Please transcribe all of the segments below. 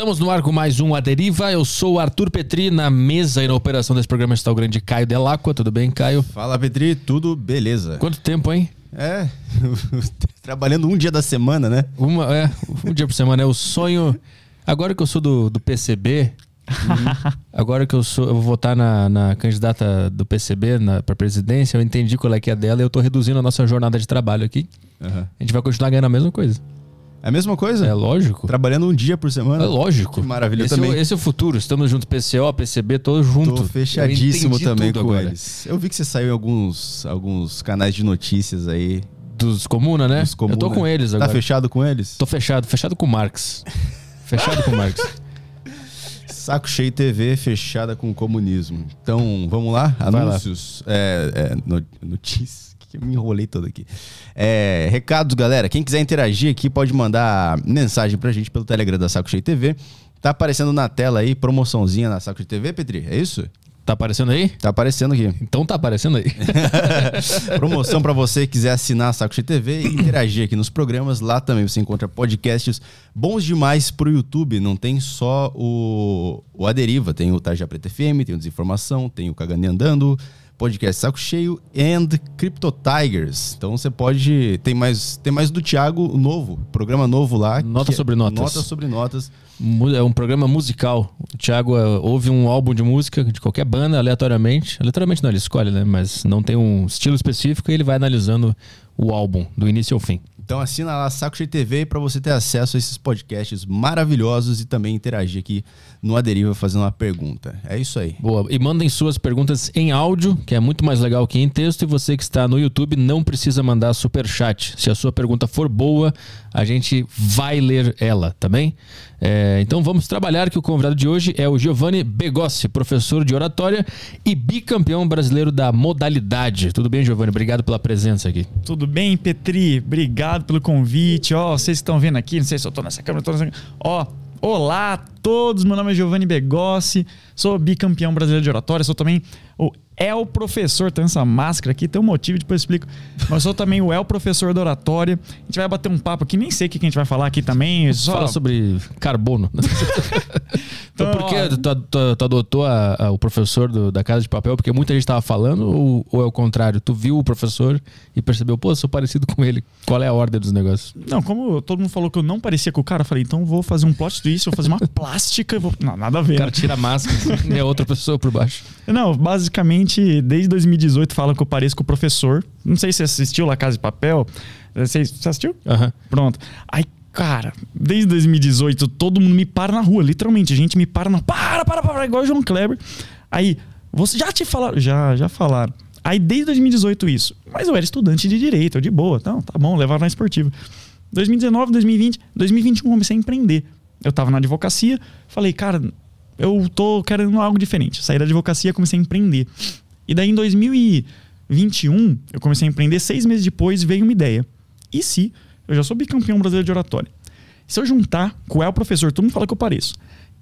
Estamos no ar com mais um A Deriva. Eu sou o Arthur Petri, na mesa e na operação desse programa está o grande Caio Delacqua. Tudo bem, Caio? Fala, Petri, tudo beleza? Quanto tempo, hein? É, trabalhando um dia da semana, né? Uma, é, um dia por semana. É o sonho. Agora que eu sou do, do PCB, agora que eu sou, eu vou votar na, na candidata do PCB para presidência, eu entendi qual é que é dela e eu tô reduzindo a nossa jornada de trabalho aqui. Uhum. A gente vai continuar ganhando a mesma coisa. É a mesma coisa? É lógico. Trabalhando um dia por semana? É lógico. Que maravilha esse também. É o, esse é o futuro. Estamos juntos, PCO, PCB, todos juntos. Tô fechadíssimo também com agora. eles. Eu vi que você saiu em alguns, alguns canais de notícias aí. Dos Comuna, né? Dos Comuna. Eu tô com eles agora. Tá fechado com eles? Tô fechado. Fechado com o Marx. fechado com o Marx. Saco Cheio TV fechada com o comunismo. Então, vamos lá? Anúncios. Lá. É, é, notícias. Que me enrolei todo aqui. É, recados, galera. Quem quiser interagir aqui pode mandar mensagem pra gente pelo Telegram da Saco Cheio TV. Tá aparecendo na tela aí, promoçãozinha na Saco Cheio TV, Petri? É isso? Tá aparecendo aí? Tá aparecendo aqui. Então tá aparecendo aí. Promoção para você que quiser assinar a Saco Cheio TV e interagir aqui nos programas. Lá também você encontra podcasts bons demais pro YouTube. Não tem só o, o A Deriva, tem o Tarja Preta FM, tem o Desinformação, tem o Cagane Andando, podcast Saco Cheio and Crypto Tigers. Então você pode. Tem mais, tem mais do Thiago novo, programa novo lá. Nota sobre notas. Nota sobre notas. É um programa musical. O Thiago uh, ouve um álbum de música de qualquer banda aleatoriamente. Aleatoriamente não, ele escolhe, né? Mas não tem um estilo específico e ele vai analisando o álbum do início ao fim. Então assina lá Saco Cheio TV para você ter acesso a esses podcasts maravilhosos e também interagir aqui no Aderiva fazendo uma pergunta. É isso aí. Boa. E mandem suas perguntas em áudio, que é muito mais legal que em texto. E você que está no YouTube não precisa mandar super chat. Se a sua pergunta for boa, a gente vai ler ela, tá bem? É, então vamos trabalhar que o convidado de hoje é o Giovanni Begossi, professor de oratória e bicampeão brasileiro da modalidade. Tudo bem, Giovanni? Obrigado pela presença aqui. Tudo bem, Petri? Obrigado pelo convite. Ó, oh, vocês estão vendo aqui, não sei se eu tô nessa câmera, tô nessa... Ó, oh, Olá a todos, meu nome é Giovanni Begossi, sou bicampeão brasileiro de oratória, sou também o El Professor, tem essa máscara aqui, tem um motivo, depois eu explico, mas sou também o El Professor da oratória. A gente vai bater um papo aqui, nem sei o que a gente vai falar aqui também. Só... Fala sobre carbono. então, por que tu, tu, tu, adotou a, a, o professor do, da Casa de Papel? Porque muita gente estava falando ou, ou é o contrário? Tu viu o professor e percebeu, pô, sou parecido com ele. Qual é a ordem dos negócios? Não, como todo mundo falou que eu não parecia com o cara, eu falei, então vou fazer um plot twist, vou fazer uma plástica. Vou... Não, nada a ver. O cara tira a máscara é outra pessoa por baixo. Não, basicamente, desde 2018 falam que eu pareço com o professor. Não sei se você assistiu La Casa de Papel. Você, você assistiu? Uhum. Pronto. Aí, cara, desde 2018, todo mundo me para na rua, literalmente. A gente me para na. Para, para, para, igual o João Kleber. Aí, você já te falaram? Já, já falaram. Aí, desde 2018, isso. Mas eu era estudante de direito, eu de boa. Então, tá bom, levar na esportiva. 2019, 2020, 2021 comecei a empreender. Eu tava na advocacia, falei, cara, eu tô querendo algo diferente. Saí da advocacia, comecei a empreender. E daí em 2021, eu comecei a empreender. Seis meses depois veio uma ideia. E se eu já sou bicampeão brasileiro de oratória? Se eu juntar com o El Professor, todo mundo fala que eu pareço,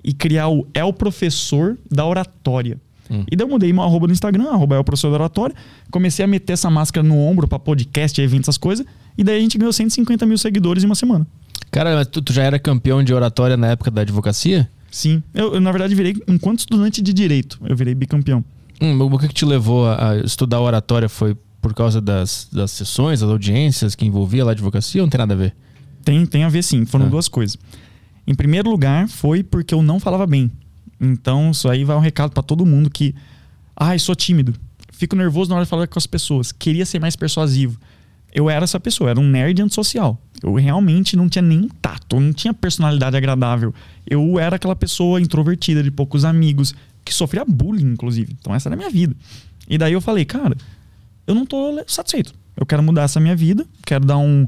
e criar o El Professor da Oratória. Hum. E daí eu mudei meu arroba no Instagram, arroba El Professor da Oratória. Comecei a meter essa máscara no ombro para podcast, eventos, essas coisas. E daí a gente ganhou 150 mil seguidores em uma semana. Cara, mas tu, tu já era campeão de oratória na época da advocacia? Sim. Eu, eu, na verdade, virei, enquanto estudante de direito, eu virei bicampeão. Hum, o que, que te levou a estudar oratória? Foi por causa das, das sessões, das audiências que envolvia lá a advocacia ou não tem nada a ver? Tem, tem a ver sim. Foram ah. duas coisas. Em primeiro lugar, foi porque eu não falava bem. Então, isso aí vai um recado para todo mundo que. Ai, ah, sou tímido. Fico nervoso na hora de falar com as pessoas. Queria ser mais persuasivo. Eu era essa pessoa, era um nerd antissocial. Eu realmente não tinha nenhum tato, não tinha personalidade agradável. Eu era aquela pessoa introvertida, de poucos amigos, que sofria bullying, inclusive. Então essa era a minha vida. E daí eu falei, cara, eu não tô satisfeito. Eu quero mudar essa minha vida, quero dar um.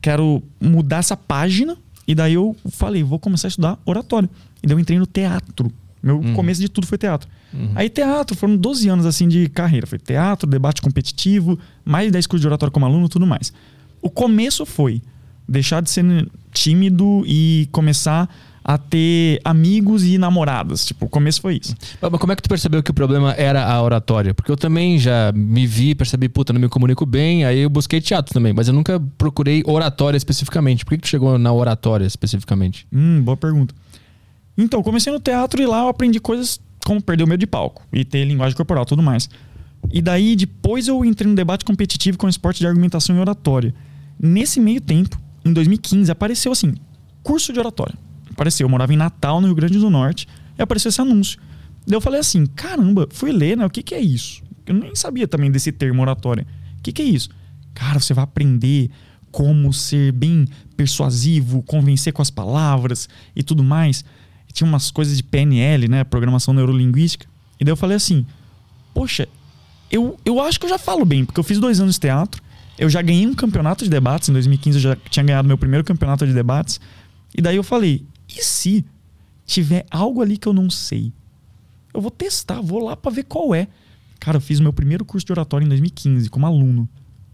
Quero mudar essa página. E daí eu falei, vou começar a estudar oratório. E daí eu entrei no teatro. Meu uhum. começo de tudo foi teatro. Uhum. Aí teatro, foram 12 anos assim de carreira. Foi teatro, debate competitivo, mais de 10 cursos de oratório como aluno tudo mais. O começo foi deixar de ser tímido e começar a ter amigos e namoradas. Tipo, o começo foi isso. Mas como é que tu percebeu que o problema era a oratória? Porque eu também já me vi, percebi, puta, não me comunico bem, aí eu busquei teatro também, mas eu nunca procurei oratória especificamente. Por que, que tu chegou na oratória especificamente? Hum, boa pergunta. Então, comecei no teatro e lá eu aprendi coisas como perder o medo de palco e ter linguagem corporal tudo mais. E daí, depois eu entrei no debate competitivo com esporte de argumentação e oratória. Nesse meio tempo, em 2015, apareceu assim, curso de oratória. Apareceu, eu morava em Natal, no Rio Grande do Norte, e apareceu esse anúncio. Daí eu falei assim, caramba, fui ler, né? O que, que é isso? Eu nem sabia também desse termo oratória. O que, que é isso? Cara, você vai aprender como ser bem persuasivo, convencer com as palavras e tudo mais. E tinha umas coisas de PNL, né? Programação Neurolinguística. E daí eu falei assim, poxa, eu, eu acho que eu já falo bem, porque eu fiz dois anos de teatro, eu já ganhei um campeonato de debates, em 2015 eu já tinha ganhado meu primeiro campeonato de debates, e daí eu falei, e se tiver algo ali que eu não sei? Eu vou testar, vou lá para ver qual é. Cara, eu fiz meu primeiro curso de oratório em 2015 como aluno.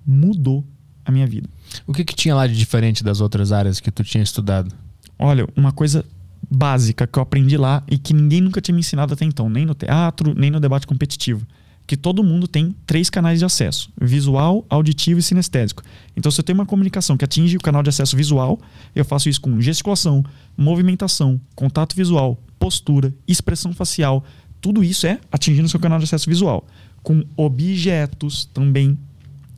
Mudou a minha vida. O que, que tinha lá de diferente das outras áreas que tu tinha estudado? Olha, uma coisa básica que eu aprendi lá e que ninguém nunca tinha me ensinado até então, nem no teatro, nem no debate competitivo que todo mundo tem três canais de acesso: visual, auditivo e sinestésico. Então, se eu tenho uma comunicação que atinge o canal de acesso visual, eu faço isso com gesticulação, movimentação, contato visual, postura, expressão facial. Tudo isso é atingindo o seu canal de acesso visual. Com objetos também.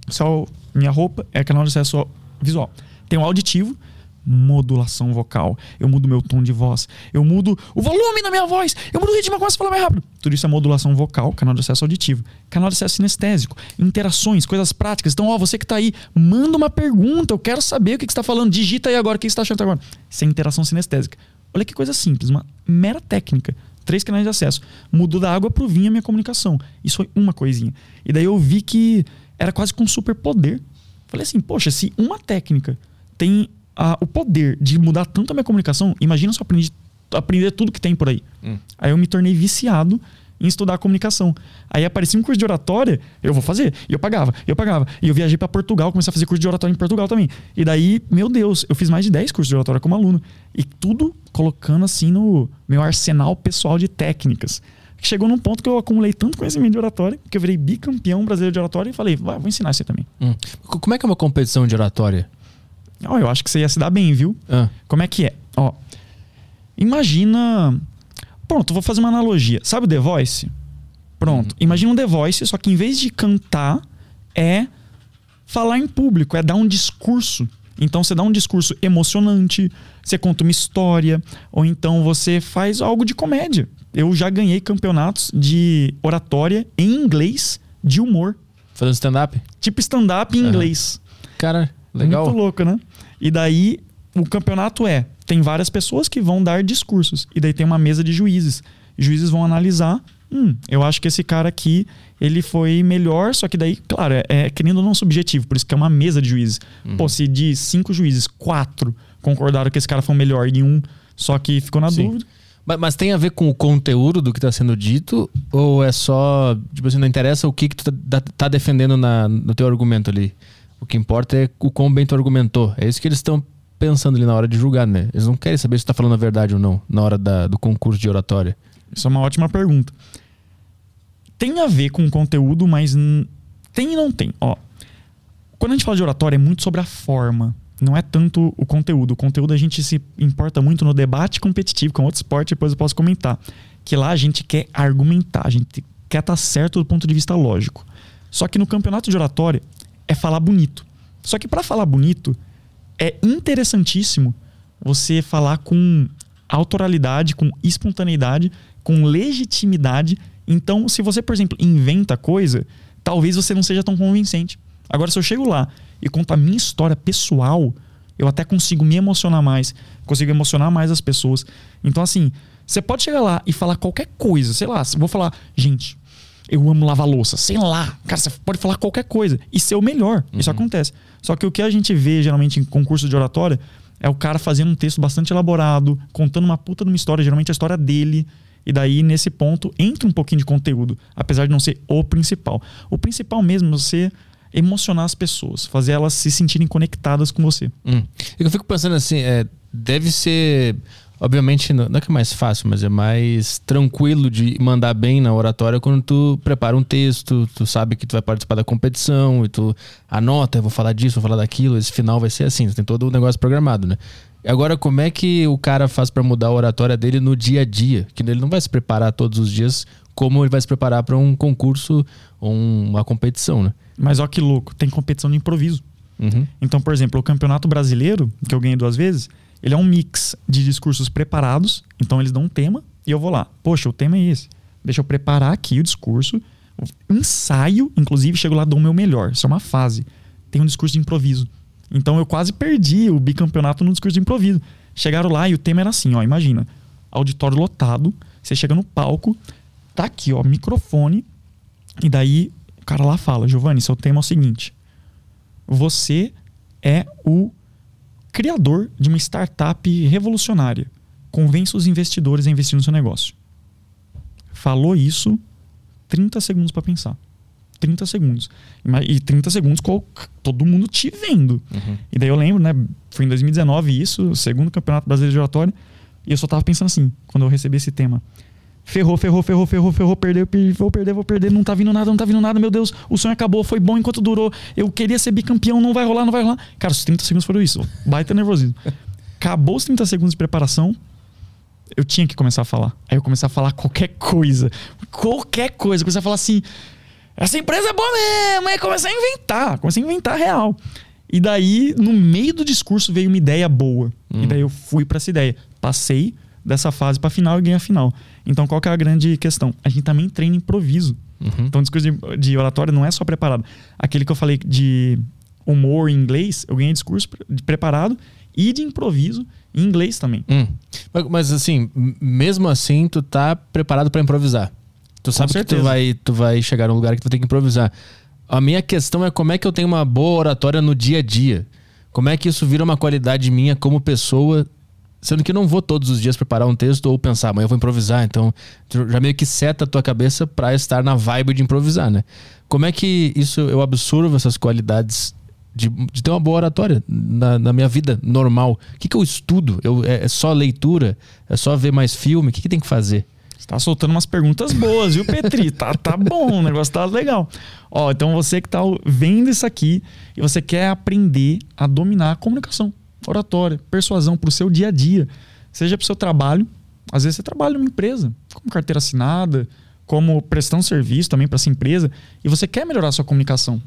Só minha roupa é canal de acesso visual. Tem o auditivo, modulação vocal. Eu mudo meu tom de voz. Eu mudo o volume da minha voz. Eu mudo o ritmo, eu começo a falar mais rápido. Tudo isso é modulação vocal, canal de acesso auditivo. Canal de acesso sinestésico. Interações, coisas práticas. Então, ó, você que está aí, manda uma pergunta. Eu quero saber o que, que você está falando. Digita aí agora o que você está achando agora. Isso é interação sinestésica. Olha que coisa simples, uma mera técnica. Três canais de acesso. Mudou da água pro vinho a minha comunicação. Isso foi uma coisinha. E daí eu vi que era quase com um superpoder. Falei assim, poxa, se uma técnica tem a, o poder de mudar tanto a minha comunicação, imagina se eu aprendi, aprender tudo que tem por aí. Hum. Aí eu me tornei viciado em estudar a comunicação. Aí aparecia um curso de oratória, eu vou fazer. E eu pagava, eu pagava. E eu viajei para Portugal, comecei a fazer curso de oratória em Portugal também. E daí, meu Deus, eu fiz mais de 10 cursos de oratória como aluno. E tudo colocando assim no meu arsenal pessoal de técnicas. Chegou num ponto que eu acumulei tanto conhecimento de oratória que eu virei bicampeão brasileiro de oratória e falei, vou ensinar isso também. Hum. Como é que é uma competição de oratória? Ó, eu acho que você ia se dar bem, viu? Ah. Como é que é? Ó, imagina. Pronto, vou fazer uma analogia. Sabe o The Voice? Pronto. Uhum. Imagina um The Voice, só que em vez de cantar, é falar em público, é dar um discurso. Então você dá um discurso emocionante, você conta uma história, ou então você faz algo de comédia. Eu já ganhei campeonatos de oratória em inglês de humor. Fazendo stand-up? Tipo stand-up em uhum. inglês. Cara, Legal. Muito louco, né? E daí o campeonato é: tem várias pessoas que vão dar discursos. E daí tem uma mesa de juízes. Juízes vão analisar. Hum, eu acho que esse cara aqui ele foi melhor, só que daí, claro, é, é querendo ou não subjetivo, por isso que é uma mesa de juízes. Uhum. Pô, se de cinco juízes, quatro concordaram que esse cara foi o melhor e um só que ficou na Sim. dúvida. Mas, mas, tem a ver com o conteúdo do que está sendo dito? Ou é só, tipo assim, não interessa o que, que tu tá, tá defendendo na, no teu argumento ali? O que importa é o quão bem tu argumentou. É isso que eles estão pensando ali na hora de julgar, né? Eles não querem saber se tu tá falando a verdade ou não na hora da, do concurso de oratória. Isso é uma ótima pergunta. Tem a ver com o conteúdo, mas tem e não tem. Ó, quando a gente fala de oratória, é muito sobre a forma. Não é tanto o conteúdo. O conteúdo a gente se importa muito no debate competitivo, com outro esporte, depois eu posso comentar. Que lá a gente quer argumentar, a gente quer estar tá certo do ponto de vista lógico. Só que no campeonato de oratória, é falar bonito. Só que para falar bonito, é interessantíssimo você falar com autoralidade, com espontaneidade, com legitimidade. Então, se você, por exemplo, inventa coisa, talvez você não seja tão convincente. Agora, se eu chego lá e conto a minha história pessoal, eu até consigo me emocionar mais, consigo emocionar mais as pessoas. Então, assim, você pode chegar lá e falar qualquer coisa, sei lá, vou falar, gente, eu amo lavar louça. Sei lá. Cara, você pode falar qualquer coisa e ser o melhor. Uhum. Isso acontece. Só que o que a gente vê geralmente em concurso de oratória é o cara fazendo um texto bastante elaborado, contando uma puta de uma história, geralmente a história dele. E daí, nesse ponto, entra um pouquinho de conteúdo, apesar de não ser o principal. O principal mesmo é você emocionar as pessoas, fazer elas se sentirem conectadas com você. Hum. Eu fico pensando assim, é, deve ser Obviamente, não, é que é mais fácil, mas é mais tranquilo de mandar bem na oratória quando tu prepara um texto, tu sabe que tu vai participar da competição e tu anota, eu vou falar disso, vou falar daquilo, esse final vai ser assim, tu tem todo o negócio programado, né? Agora, como é que o cara faz para mudar a oratória dele no dia a dia? Que ele não vai se preparar todos os dias como ele vai se preparar para um concurso ou uma competição, né? Mas ó que louco, tem competição de improviso. Uhum. Então, por exemplo, o Campeonato Brasileiro, que eu ganhei duas vezes, ele é um mix de discursos preparados. Então, eles dão um tema e eu vou lá. Poxa, o tema é esse. Deixa eu preparar aqui o discurso. Ensaio, inclusive, chego lá dou o meu melhor. Isso é uma fase. Tem um discurso de improviso. Então, eu quase perdi o bicampeonato no discurso de improviso. Chegaram lá e o tema era assim, ó, imagina. Auditório lotado, você chega no palco, tá aqui, ó, microfone, e daí o cara lá fala, Giovanni, seu tema é o seguinte: você é o criador de uma startup revolucionária. Convença os investidores a investir no seu negócio. Falou isso, 30 segundos para pensar. 30 segundos. E 30 segundos com todo mundo te vendo. Uhum. E daí eu lembro, né? Foi em 2019 isso, o segundo Campeonato Brasileiro de Oratória. E eu só tava pensando assim, quando eu recebi esse tema. Ferrou, ferrou, ferrou, ferrou, ferrou, perdeu, vou perder, vou perder, não tá vindo nada, não tá vindo nada, meu Deus, o sonho acabou, foi bom enquanto durou, eu queria ser bicampeão, não vai rolar, não vai rolar. Cara, os 30 segundos foram isso, baita nervosismo. Acabou os 30 segundos de preparação, eu tinha que começar a falar. Aí eu comecei a falar qualquer coisa, qualquer coisa, comecei a falar assim, essa empresa é boa mesmo, aí comecei a inventar, comecei a inventar real. E daí, no meio do discurso, veio uma ideia boa. Hum. E daí eu fui para essa ideia. Passei dessa fase para final e ganhei a final. Então, qual que é a grande questão? A gente também treina improviso. Uhum. Então, o discurso de, de, oratória não é só preparado. Aquele que eu falei de humor em inglês, eu ganhei discurso de preparado e de improviso em inglês também. Hum. Mas, mas, assim, mesmo assim, tu tá preparado para improvisar. Tu sabe que tu vai, tu vai chegar num lugar que tu vai ter que improvisar. A minha questão é como é que eu tenho uma boa oratória no dia a dia. Como é que isso vira uma qualidade minha como pessoa Sendo que eu não vou todos os dias preparar um texto ou pensar, amanhã eu vou improvisar. Então, já meio que seta a tua cabeça para estar na vibe de improvisar, né? Como é que isso eu absorvo essas qualidades de, de ter uma boa oratória na, na minha vida normal? O que, que eu estudo? Eu, é, é só leitura? É só ver mais filme? O que, que tem que fazer? Você tá soltando umas perguntas boas, viu, Petri? tá, tá bom, o negócio tá legal. Ó, então você que tá vendo isso aqui e você quer aprender a dominar a comunicação oratória, persuasão para o seu dia a dia, seja para o seu trabalho. Às vezes você trabalha numa empresa, como carteira assinada, como prestando serviço também para essa empresa, e você quer melhorar a sua comunicação.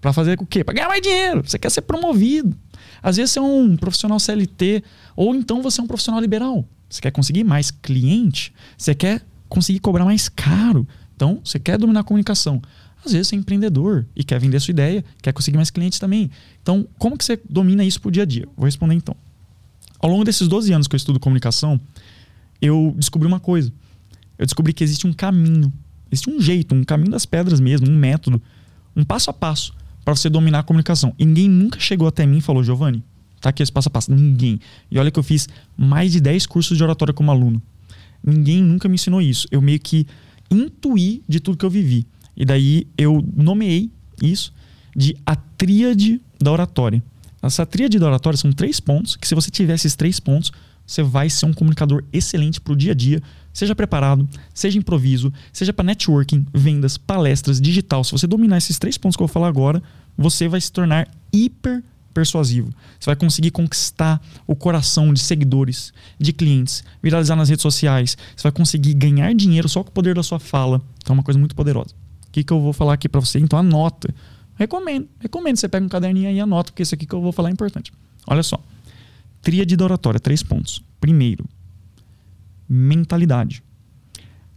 Para fazer o quê? Para ganhar mais dinheiro. Você quer ser promovido. Às vezes você é um profissional CLT, ou então você é um profissional liberal. Você quer conseguir mais cliente, você quer conseguir cobrar mais caro. Então, você quer dominar a comunicação. Às vezes você é empreendedor e quer vender sua ideia, quer conseguir mais clientes também. Então, como que você domina isso pro dia a dia? Vou responder então. Ao longo desses 12 anos que eu estudo comunicação, eu descobri uma coisa. Eu descobri que existe um caminho, existe um jeito, um caminho das pedras mesmo, um método, um passo a passo para você dominar a comunicação. E ninguém nunca chegou até mim e falou, Giovanni, tá aqui esse passo a passo. Ninguém. E olha que eu fiz mais de 10 cursos de oratória como aluno. Ninguém nunca me ensinou isso. Eu meio que intuí de tudo que eu vivi. E daí eu nomeei isso de a tríade da oratória. Essa tríade da oratória são três pontos, que se você tiver esses três pontos, você vai ser um comunicador excelente para o dia a dia. Seja preparado, seja improviso, seja para networking, vendas, palestras, digital. Se você dominar esses três pontos que eu vou falar agora, você vai se tornar hiper persuasivo. Você vai conseguir conquistar o coração de seguidores, de clientes, viralizar nas redes sociais. Você vai conseguir ganhar dinheiro só com o poder da sua fala. Então é uma coisa muito poderosa que, que eu vou falar aqui para você? Então anota. Recomendo, recomendo. Você pega um caderninho aí e anota, porque isso aqui que eu vou falar é importante. Olha só. Tríade da oratória, três pontos. Primeiro, mentalidade.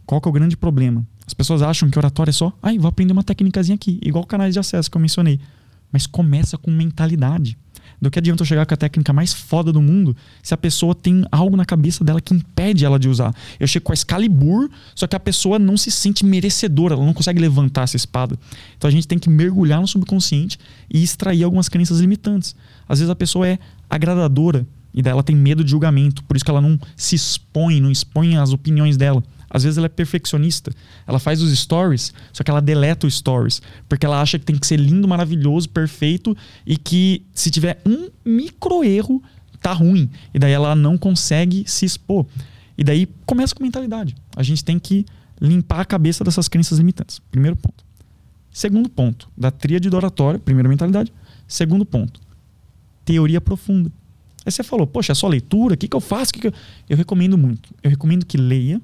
Qual que é o grande problema? As pessoas acham que oratória é só, ai, vou aprender uma técnicazinha aqui, igual canais de acesso que eu mencionei. Mas começa com mentalidade. Do que adianta eu chegar com a técnica mais foda do mundo se a pessoa tem algo na cabeça dela que impede ela de usar? Eu chego com a Excalibur, só que a pessoa não se sente merecedora, ela não consegue levantar essa espada. Então a gente tem que mergulhar no subconsciente e extrair algumas crenças limitantes. Às vezes a pessoa é agradadora e daí ela tem medo de julgamento, por isso que ela não se expõe, não expõe as opiniões dela. Às vezes ela é perfeccionista. Ela faz os stories, só que ela deleta os stories. Porque ela acha que tem que ser lindo, maravilhoso, perfeito e que se tiver um micro erro, tá ruim. E daí ela não consegue se expor. E daí começa com mentalidade. A gente tem que limpar a cabeça dessas crenças limitantes. Primeiro ponto. Segundo ponto, da tríade do oratório, primeira mentalidade. Segundo ponto, teoria profunda. Aí você falou, poxa, é só leitura, o que, que eu faço? Que que eu... eu recomendo muito. Eu recomendo que leia.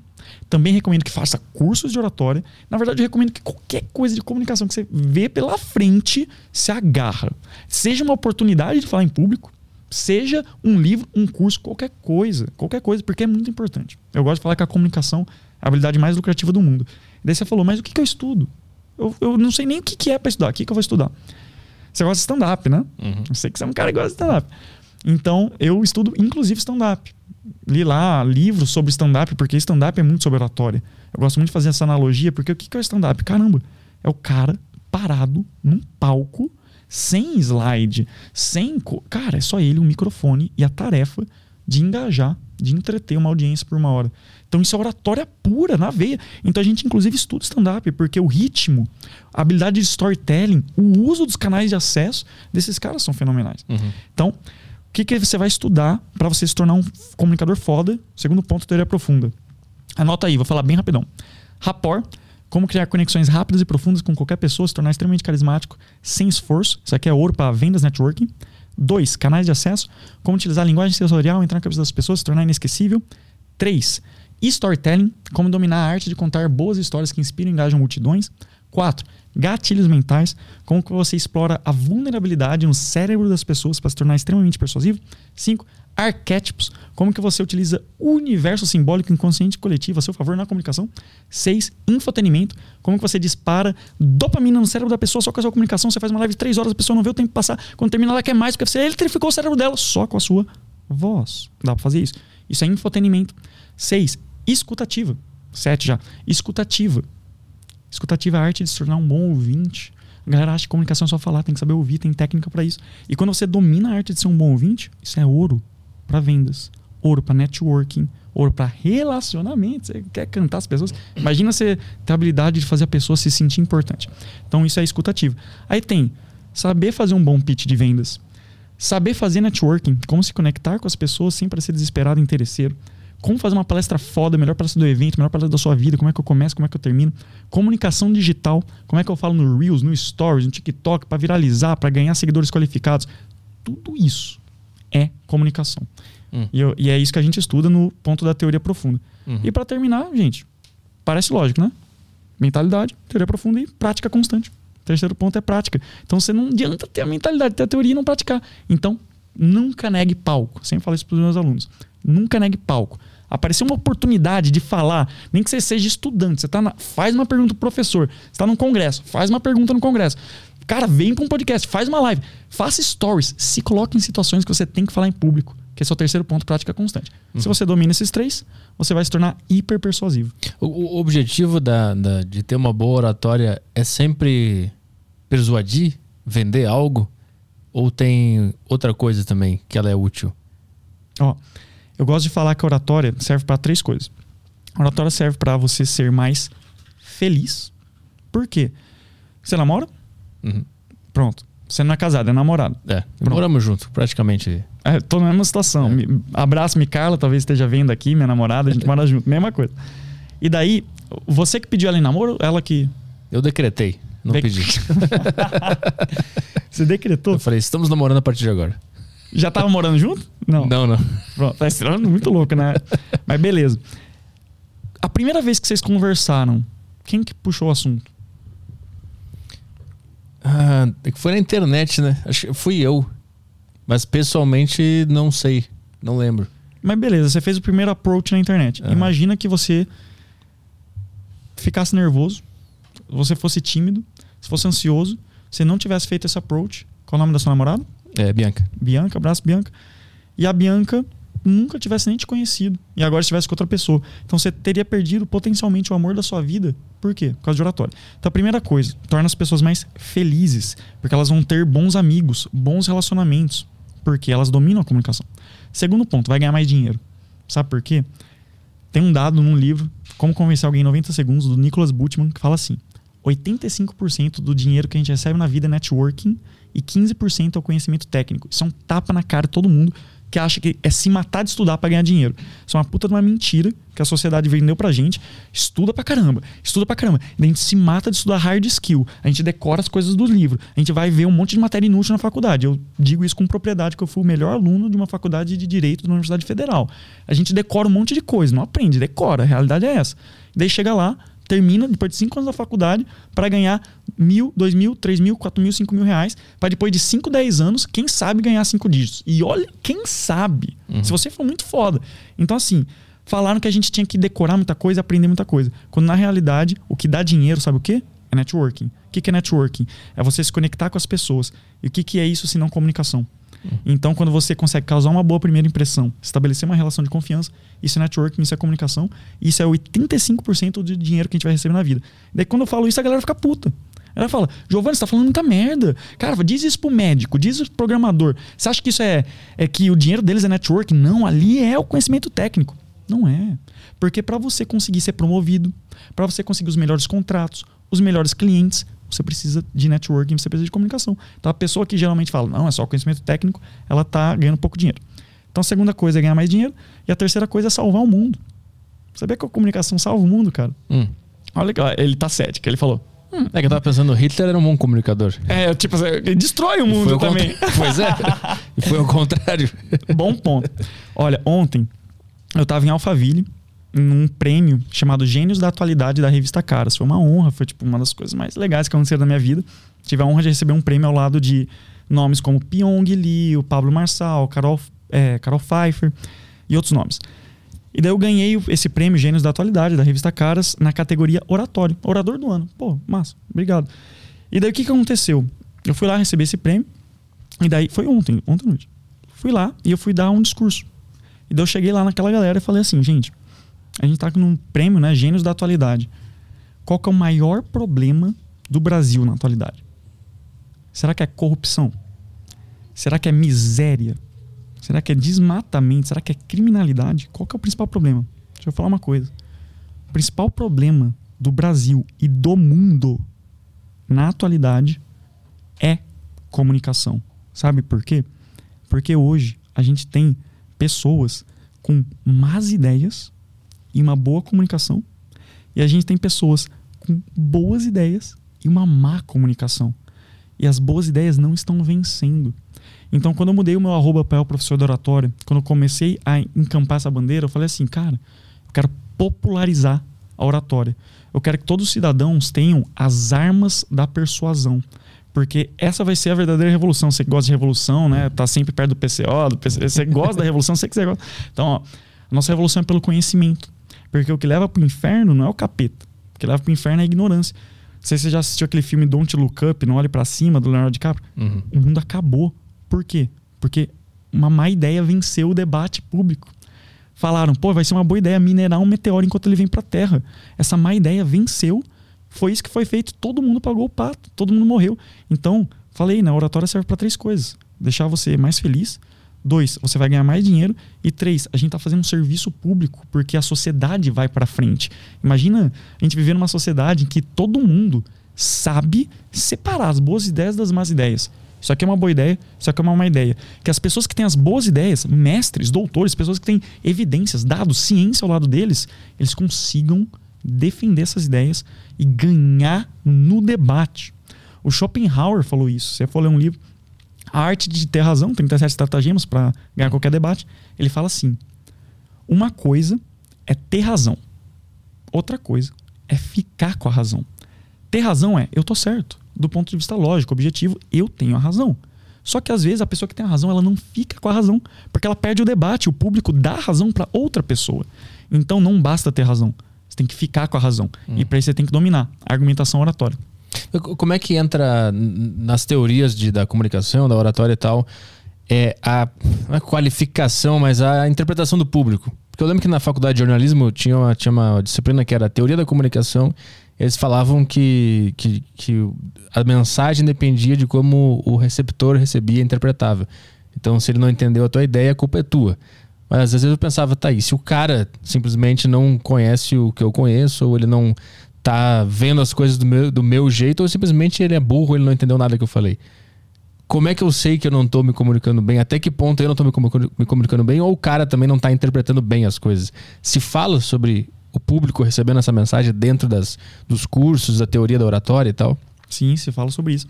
Também recomendo que faça cursos de oratória. Na verdade, eu recomendo que qualquer coisa de comunicação que você vê pela frente se agarra. Seja uma oportunidade de falar em público, seja um livro, um curso, qualquer coisa. Qualquer coisa, porque é muito importante. Eu gosto de falar que a comunicação é a habilidade mais lucrativa do mundo. Daí você falou, mas o que, que eu estudo? Eu, eu não sei nem o que, que é para estudar. O que, que eu vou estudar? Você gosta de stand-up, né? Uhum. Eu sei que você é um cara que gosta de stand-up. Então, eu estudo, inclusive, stand-up. Li lá livros sobre stand-up, porque stand-up é muito sobre oratória. Eu gosto muito de fazer essa analogia, porque o que é o stand-up? Caramba, é o cara parado num palco, sem slide, sem. Cara, é só ele, um microfone e a tarefa de engajar, de entreter uma audiência por uma hora. Então isso é oratória pura, na veia. Então a gente inclusive estuda stand-up, porque o ritmo, a habilidade de storytelling, o uso dos canais de acesso desses caras são fenomenais. Uhum. Então, que, que você vai estudar para você se tornar um comunicador foda? Segundo ponto, teoria profunda. Anota aí, vou falar bem rapidão. Rapport, como criar conexões rápidas e profundas com qualquer pessoa, se tornar extremamente carismático, sem esforço. Isso aqui é ouro para vendas networking. Dois, canais de acesso, como utilizar a linguagem sensorial, entrar na cabeça das pessoas, se tornar inesquecível. Três, storytelling, como dominar a arte de contar boas histórias que inspiram e engajam multidões. 4. Gatilhos mentais, como que você explora a vulnerabilidade no cérebro das pessoas para se tornar extremamente persuasivo. 5. Arquétipos, como que você utiliza o universo simbólico inconsciente coletivo a seu favor na comunicação. 6. Infotenimento, como que você dispara dopamina no cérebro da pessoa só com a sua comunicação. Você faz uma live de 3 horas, a pessoa não vê o tempo passar. Quando termina, ela quer mais, porque você eletrificou o cérebro dela só com a sua voz. Dá para fazer isso. Isso é infotenimento. 6 escutativa. Sete já. Escutativa. Escutativa é a arte de se tornar um bom ouvinte. A galera acha que comunicação é só falar, tem que saber ouvir, tem técnica para isso. E quando você domina a arte de ser um bom ouvinte, isso é ouro para vendas, ouro para networking, ouro para relacionamento. Você quer cantar as pessoas? Imagina você ter a habilidade de fazer a pessoa se sentir importante. Então isso é escutativa. Aí tem saber fazer um bom pitch de vendas, saber fazer networking, como se conectar com as pessoas sem parecer desesperado e interesseiro como fazer uma palestra foda, melhor palestra do evento, melhor palestra da sua vida, como é que eu começo, como é que eu termino. Comunicação digital, como é que eu falo no Reels, no Stories, no TikTok, para viralizar, para ganhar seguidores qualificados. Tudo isso é comunicação. Hum. E, eu, e, é isso que a gente estuda no ponto da teoria profunda. Uhum. E para terminar, gente, parece lógico, né? Mentalidade, teoria profunda e prática constante. O terceiro ponto é prática. Então você não adianta ter a mentalidade, ter a teoria e não praticar. Então, nunca negue palco. Sempre falo isso para os meus alunos. Nunca negue palco aparecer uma oportunidade de falar, nem que você seja estudante, você tá na, faz uma pergunta pro professor, você está num congresso, faz uma pergunta no congresso. Cara, vem para um podcast, faz uma live, faça stories, se coloque em situações que você tem que falar em público, que esse é o terceiro ponto, prática constante. Uhum. Se você domina esses três, você vai se tornar hiper persuasivo. O, o objetivo da, da, de ter uma boa oratória é sempre persuadir, vender algo? Ou tem outra coisa também que ela é útil? Ó, eu gosto de falar que a oratória serve para três coisas. A oratória serve para você ser mais feliz. Por quê? Você namora? Uhum. Pronto. Você não é casado, é namorado. É, moramos junto, praticamente. É, tô na mesma situação. É. Me, abraço, Carla, talvez esteja vendo aqui, minha namorada, a gente mora junto, mesma coisa. E daí, você que pediu ela em namoro, ela que. Eu decretei, não De... pedi. você decretou? Eu falei, estamos namorando a partir de agora. Já tava morando junto? Não. Não, não. Pronto, tá estranho, muito louco, né? Mas beleza. A primeira vez que vocês conversaram, quem que puxou o assunto? Ah, foi na internet, né? Acho que fui eu. Mas pessoalmente não sei. Não lembro. Mas beleza, você fez o primeiro approach na internet. Uhum. Imagina que você ficasse nervoso, você fosse tímido, se fosse ansioso, você não tivesse feito esse approach. Qual o nome da sua namorada? É, Bianca. Bianca, abraço, Bianca. E a Bianca nunca tivesse nem te conhecido e agora estivesse com outra pessoa. Então você teria perdido potencialmente o amor da sua vida. Por quê? Por causa de oratório. Então a primeira coisa, torna as pessoas mais felizes, porque elas vão ter bons amigos, bons relacionamentos, porque elas dominam a comunicação. Segundo ponto, vai ganhar mais dinheiro. Sabe por quê? Tem um dado num livro, Como Convencer Alguém em 90 Segundos, do Nicholas Butman, que fala assim: 85% do dinheiro que a gente recebe na vida é networking e 15% é o conhecimento técnico. Isso é um tapa na cara de todo mundo que acha que é se matar de estudar para ganhar dinheiro. Isso é uma puta de uma mentira que a sociedade vendeu pra gente. Estuda pra caramba, estuda pra caramba. A gente se mata de estudar hard skill. A gente decora as coisas do livro. A gente vai ver um monte de matéria inútil na faculdade. Eu digo isso com propriedade, que eu fui o melhor aluno de uma faculdade de Direito da Universidade Federal. A gente decora um monte de coisa, não aprende, decora. A realidade é essa. Daí chega lá, termina depois de cinco anos da faculdade para ganhar mil, dois mil, três mil, quatro mil, cinco mil reais, para depois de cinco, dez anos, quem sabe ganhar cinco dígitos. E olha, quem sabe? Uhum. Se você for muito foda. Então, assim, falaram que a gente tinha que decorar muita coisa, aprender muita coisa. Quando na realidade, o que dá dinheiro, sabe o quê? É networking. O que é networking? É você se conectar com as pessoas. E o que é isso se não comunicação? Então, quando você consegue causar uma boa primeira impressão, estabelecer uma relação de confiança, isso é networking, isso é comunicação, isso é 85% do dinheiro que a gente vai receber na vida. Daí, quando eu falo isso, a galera fica puta. Ela fala, Giovanni, você tá falando muita merda. Cara, diz isso pro médico, diz isso pro programador. Você acha que isso é, é que o dinheiro deles é networking? Não, ali é o conhecimento técnico. Não é. Porque para você conseguir ser promovido, para você conseguir os melhores contratos, os melhores clientes, você precisa de networking, você precisa de comunicação. Então a pessoa que geralmente fala, não, é só conhecimento técnico, ela está ganhando pouco dinheiro. Então a segunda coisa é ganhar mais dinheiro e a terceira coisa é salvar o mundo. Sabia que a comunicação salva o mundo, cara? Hum. Olha, ele tá cético, ele falou. Hum. É que eu tava pensando, Hitler era um bom comunicador. É, tipo, ele destrói o mundo também. Contra... Pois é. e foi o contrário. Bom ponto. Olha, ontem eu tava em Alphaville, num prêmio chamado Gênios da Atualidade da revista Caras. Foi uma honra, foi tipo uma das coisas mais legais que aconteceram na minha vida. Tive a honra de receber um prêmio ao lado de nomes como Pyong Lee, o Pablo Marçal, Carol, é, Carol Pfeiffer e outros nomes. E daí eu ganhei esse prêmio Gênios da Atualidade da revista Caras na categoria Oratório, Orador do Ano. Pô, massa, obrigado. E daí o que, que aconteceu? Eu fui lá receber esse prêmio, e daí foi ontem, ontem à noite. Fui lá e eu fui dar um discurso. E daí eu cheguei lá naquela galera e falei assim, gente, a gente está num prêmio, né? Gênios da atualidade. Qual que é o maior problema do Brasil na atualidade? Será que é corrupção? Será que é miséria? Será que é desmatamento? Será que é criminalidade? Qual que é o principal problema? Deixa eu falar uma coisa. O principal problema do Brasil e do mundo na atualidade é comunicação. Sabe por quê? Porque hoje a gente tem pessoas com más ideias e uma boa comunicação. E a gente tem pessoas com boas ideias e uma má comunicação. E as boas ideias não estão vencendo. Então, quando eu mudei o meu arroba para o professor da oratória, quando eu comecei a encampar essa bandeira, eu falei assim, cara, eu quero popularizar a oratória. Eu quero que todos os cidadãos tenham as armas da persuasão. Porque essa vai ser a verdadeira revolução. Você gosta de revolução, né? Tá sempre perto do PCO, do PC... você gosta da revolução, você gosta. Então, ó, a nossa revolução é pelo conhecimento. Porque o que leva pro inferno não é o capeta. O que leva pro inferno é a ignorância. Não sei se você já assistiu aquele filme Don't Look Up, Não Olhe para Cima, do Leonardo DiCaprio. Uhum. O mundo acabou. Por quê? Porque uma má ideia venceu o debate público. Falaram, pô, vai ser uma boa ideia minerar um meteoro enquanto ele vem para a Terra. Essa má ideia venceu. Foi isso que foi feito. Todo mundo pagou o pato. Todo mundo morreu. Então, falei, na oratória serve para três coisas: deixar você mais feliz, Dois, você vai ganhar mais dinheiro. E três, a gente está fazendo um serviço público porque a sociedade vai para frente. Imagina a gente viver numa sociedade em que todo mundo sabe separar as boas ideias das más ideias. Isso aqui é uma boa ideia, isso aqui é uma má ideia. Que as pessoas que têm as boas ideias, mestres, doutores, pessoas que têm evidências, dados, ciência ao lado deles, eles consigam defender essas ideias e ganhar no debate. O Schopenhauer falou isso. Você for ler um livro, a arte de ter razão, 37 estratagemas para ganhar qualquer debate. Ele fala assim: uma coisa é ter razão, outra coisa é ficar com a razão. Ter razão é eu tô certo, do ponto de vista lógico, objetivo, eu tenho a razão. Só que às vezes a pessoa que tem a razão, ela não fica com a razão, porque ela perde o debate, o público dá a razão para outra pessoa. Então não basta ter razão, você tem que ficar com a razão. Hum. E para isso você tem que dominar a argumentação oratória. Como é que entra nas teorias de, da comunicação, da oratória e tal, é a, a qualificação, mas a interpretação do público? Porque eu lembro que na faculdade de jornalismo tinha uma, tinha uma disciplina que era a teoria da comunicação. Eles falavam que, que, que a mensagem dependia de como o receptor recebia e interpretava. Então, se ele não entendeu a tua ideia, a culpa é tua. Mas às vezes eu pensava, tá aí, se o cara simplesmente não conhece o que eu conheço, ou ele não tá vendo as coisas do meu, do meu jeito, ou simplesmente ele é burro, ele não entendeu nada que eu falei. como é que eu sei que eu não tô me comunicando bem? Até que ponto eu não tô me comunicando, me comunicando bem? Ou o cara também não tá interpretando bem as coisas? Se fala sobre o público recebendo essa mensagem dentro das, dos cursos, da teoria da oratória e tal? Sim, se fala sobre isso.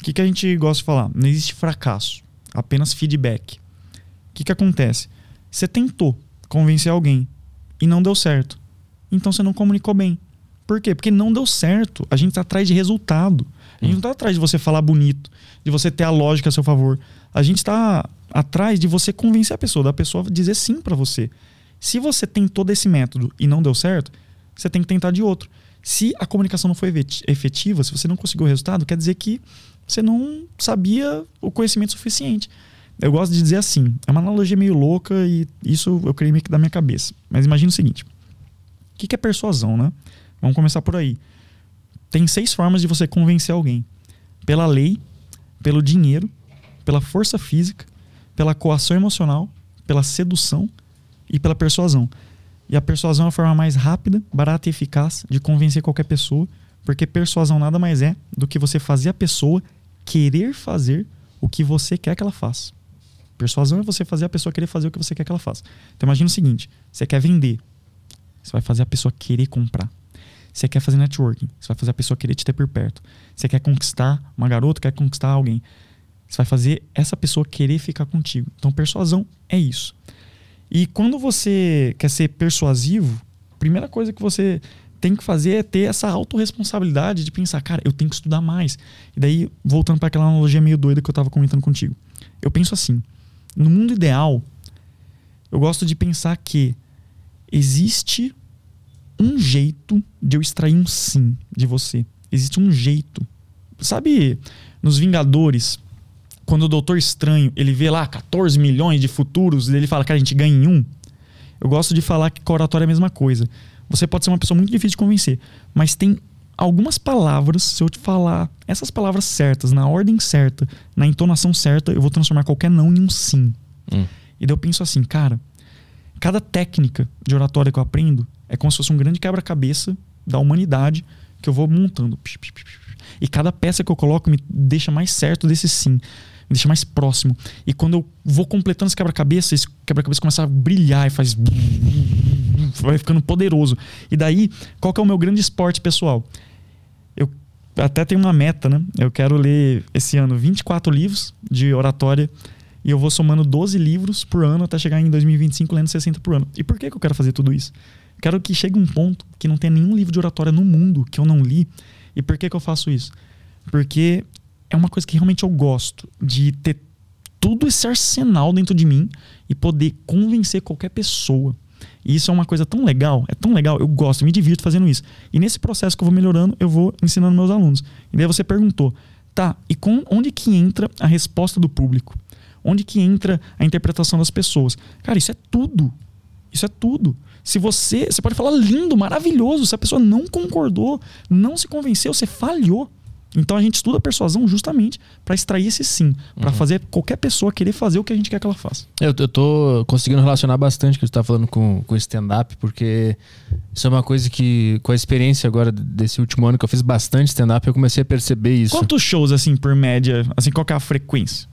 O que, que a gente gosta de falar? Não existe fracasso, apenas feedback. O que, que acontece? Você tentou convencer alguém e não deu certo. Então você não comunicou bem. Por quê? Porque não deu certo. A gente está atrás de resultado. A gente não está atrás de você falar bonito, de você ter a lógica a seu favor. A gente está atrás de você convencer a pessoa, da pessoa dizer sim para você. Se você tem todo esse método e não deu certo, você tem que tentar de outro. Se a comunicação não foi efetiva, se você não conseguiu o resultado, quer dizer que você não sabia o conhecimento suficiente. Eu gosto de dizer assim, é uma analogia meio louca e isso eu criei meio que da minha cabeça. Mas imagina o seguinte: o que é persuasão, né? Vamos começar por aí. Tem seis formas de você convencer alguém: pela lei, pelo dinheiro, pela força física, pela coação emocional, pela sedução e pela persuasão. E a persuasão é a forma mais rápida, barata e eficaz de convencer qualquer pessoa, porque persuasão nada mais é do que você fazer a pessoa querer fazer o que você quer que ela faça. Persuasão é você fazer a pessoa querer fazer o que você quer que ela faça. Então imagina o seguinte: você quer vender, você vai fazer a pessoa querer comprar. Você quer fazer networking, você vai fazer a pessoa querer te ter por perto. Você quer conquistar uma garota, quer conquistar alguém. Você vai fazer essa pessoa querer ficar contigo. Então persuasão é isso. E quando você quer ser persuasivo, a primeira coisa que você tem que fazer é ter essa autorresponsabilidade de pensar, cara, eu tenho que estudar mais. E daí, voltando para aquela analogia meio doida que eu estava comentando contigo. Eu penso assim: no mundo ideal, eu gosto de pensar que existe um jeito de eu extrair um sim de você. Existe um jeito. Sabe, nos Vingadores, quando o Doutor Estranho ele vê lá 14 milhões de futuros e ele fala que a gente ganha em um. Eu gosto de falar que com oratória é a mesma coisa. Você pode ser uma pessoa muito difícil de convencer, mas tem algumas palavras, se eu te falar essas palavras certas, na ordem certa, na entonação certa, eu vou transformar qualquer não em um sim. Hum. E daí eu penso assim, cara, cada técnica de oratória que eu aprendo é como se fosse um grande quebra-cabeça da humanidade que eu vou montando. E cada peça que eu coloco me deixa mais certo desse sim, me deixa mais próximo. E quando eu vou completando esse quebra-cabeça, esse quebra-cabeça começa a brilhar e faz. vai ficando poderoso. E daí, qual que é o meu grande esporte pessoal? Eu até tenho uma meta, né? Eu quero ler esse ano 24 livros de oratória e eu vou somando 12 livros por ano até chegar em 2025 lendo 60 por ano. E por que, que eu quero fazer tudo isso? Quero que chegue um ponto que não tenha nenhum livro de oratória no mundo que eu não li. E por que, que eu faço isso? Porque é uma coisa que realmente eu gosto de ter tudo esse arsenal dentro de mim e poder convencer qualquer pessoa. E isso é uma coisa tão legal, é tão legal, eu gosto, me divirto fazendo isso. E nesse processo que eu vou melhorando, eu vou ensinando meus alunos. E daí você perguntou, tá, e com, onde que entra a resposta do público? Onde que entra a interpretação das pessoas? Cara, isso é tudo. Isso é tudo. Se você, você pode falar lindo, maravilhoso, se a pessoa não concordou, não se convenceu, você falhou. Então a gente estuda a persuasão justamente para extrair esse sim, para uhum. fazer qualquer pessoa querer fazer o que a gente quer que ela faça. Eu, eu tô conseguindo relacionar bastante o que você está falando com, com stand-up, porque isso é uma coisa que, com a experiência agora desse último ano que eu fiz bastante stand-up, eu comecei a perceber isso. Quantos shows, assim, por média? Assim, qual é a frequência?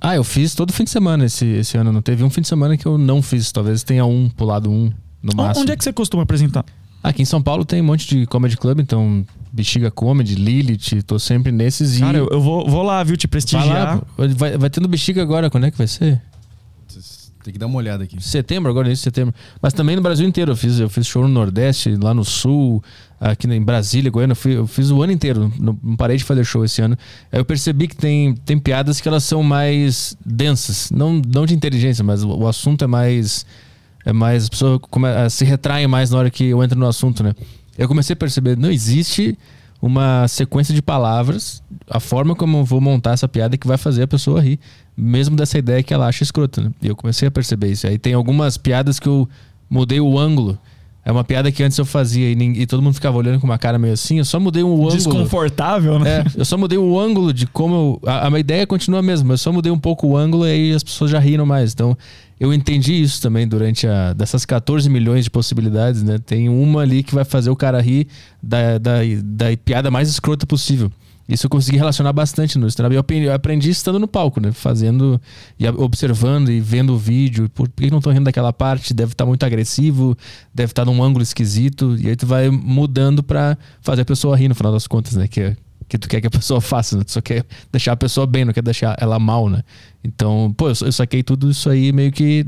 Ah, eu fiz todo fim de semana esse, esse ano. Não teve um fim de semana que eu não fiz. Talvez tenha um, pulado um, no máximo. Onde é que você costuma apresentar? Aqui em São Paulo tem um monte de comedy club, então Bexiga Comedy, Lilith, tô sempre nesses. Cara, e... eu, eu vou, vou lá, viu, te prestigiar. Vai, lá, vai, vai tendo Bexiga agora, quando é que vai ser? Tem que dar uma olhada aqui. Setembro, agora início de setembro. Mas também no Brasil inteiro. Eu fiz, eu fiz show no Nordeste, lá no Sul, aqui em Brasília, Goiânia. Eu, fui, eu fiz o ano inteiro. Não, não, parei de fazer show esse ano. Aí eu percebi que tem, tem piadas que elas são mais densas. Não, não de inteligência, mas o, o assunto é mais. É mais. As pessoas come, se retraem mais na hora que eu entro no assunto, né? Eu comecei a perceber, não existe uma sequência de palavras, a forma como eu vou montar essa piada que vai fazer a pessoa rir, mesmo dessa ideia que ela acha escrota. Né? E eu comecei a perceber isso. Aí tem algumas piadas que eu mudei o ângulo. É uma piada que antes eu fazia e, e, todo mundo ficava olhando com uma cara meio assim. Eu só mudei um ângulo. Desconfortável, né? É, eu só mudei o ângulo de como. Eu, a, a ideia continua a mesma, eu só mudei um pouco o ângulo e aí as pessoas já riram mais. Então eu entendi isso também durante a. Dessas 14 milhões de possibilidades, né? Tem uma ali que vai fazer o cara rir da, da, da piada mais escrota possível. Isso eu consegui relacionar bastante no stand-up. Eu aprendi, estando no palco, né? Fazendo e observando e vendo o vídeo. Por que não tô rindo daquela parte? Deve estar muito agressivo, deve estar num ângulo esquisito. E aí tu vai mudando pra fazer a pessoa rir no final das contas, né? Que, que tu quer que a pessoa faça, né? Tu só quer deixar a pessoa bem, não quer deixar ela mal, né? Então, pô, eu, eu saquei tudo isso aí meio que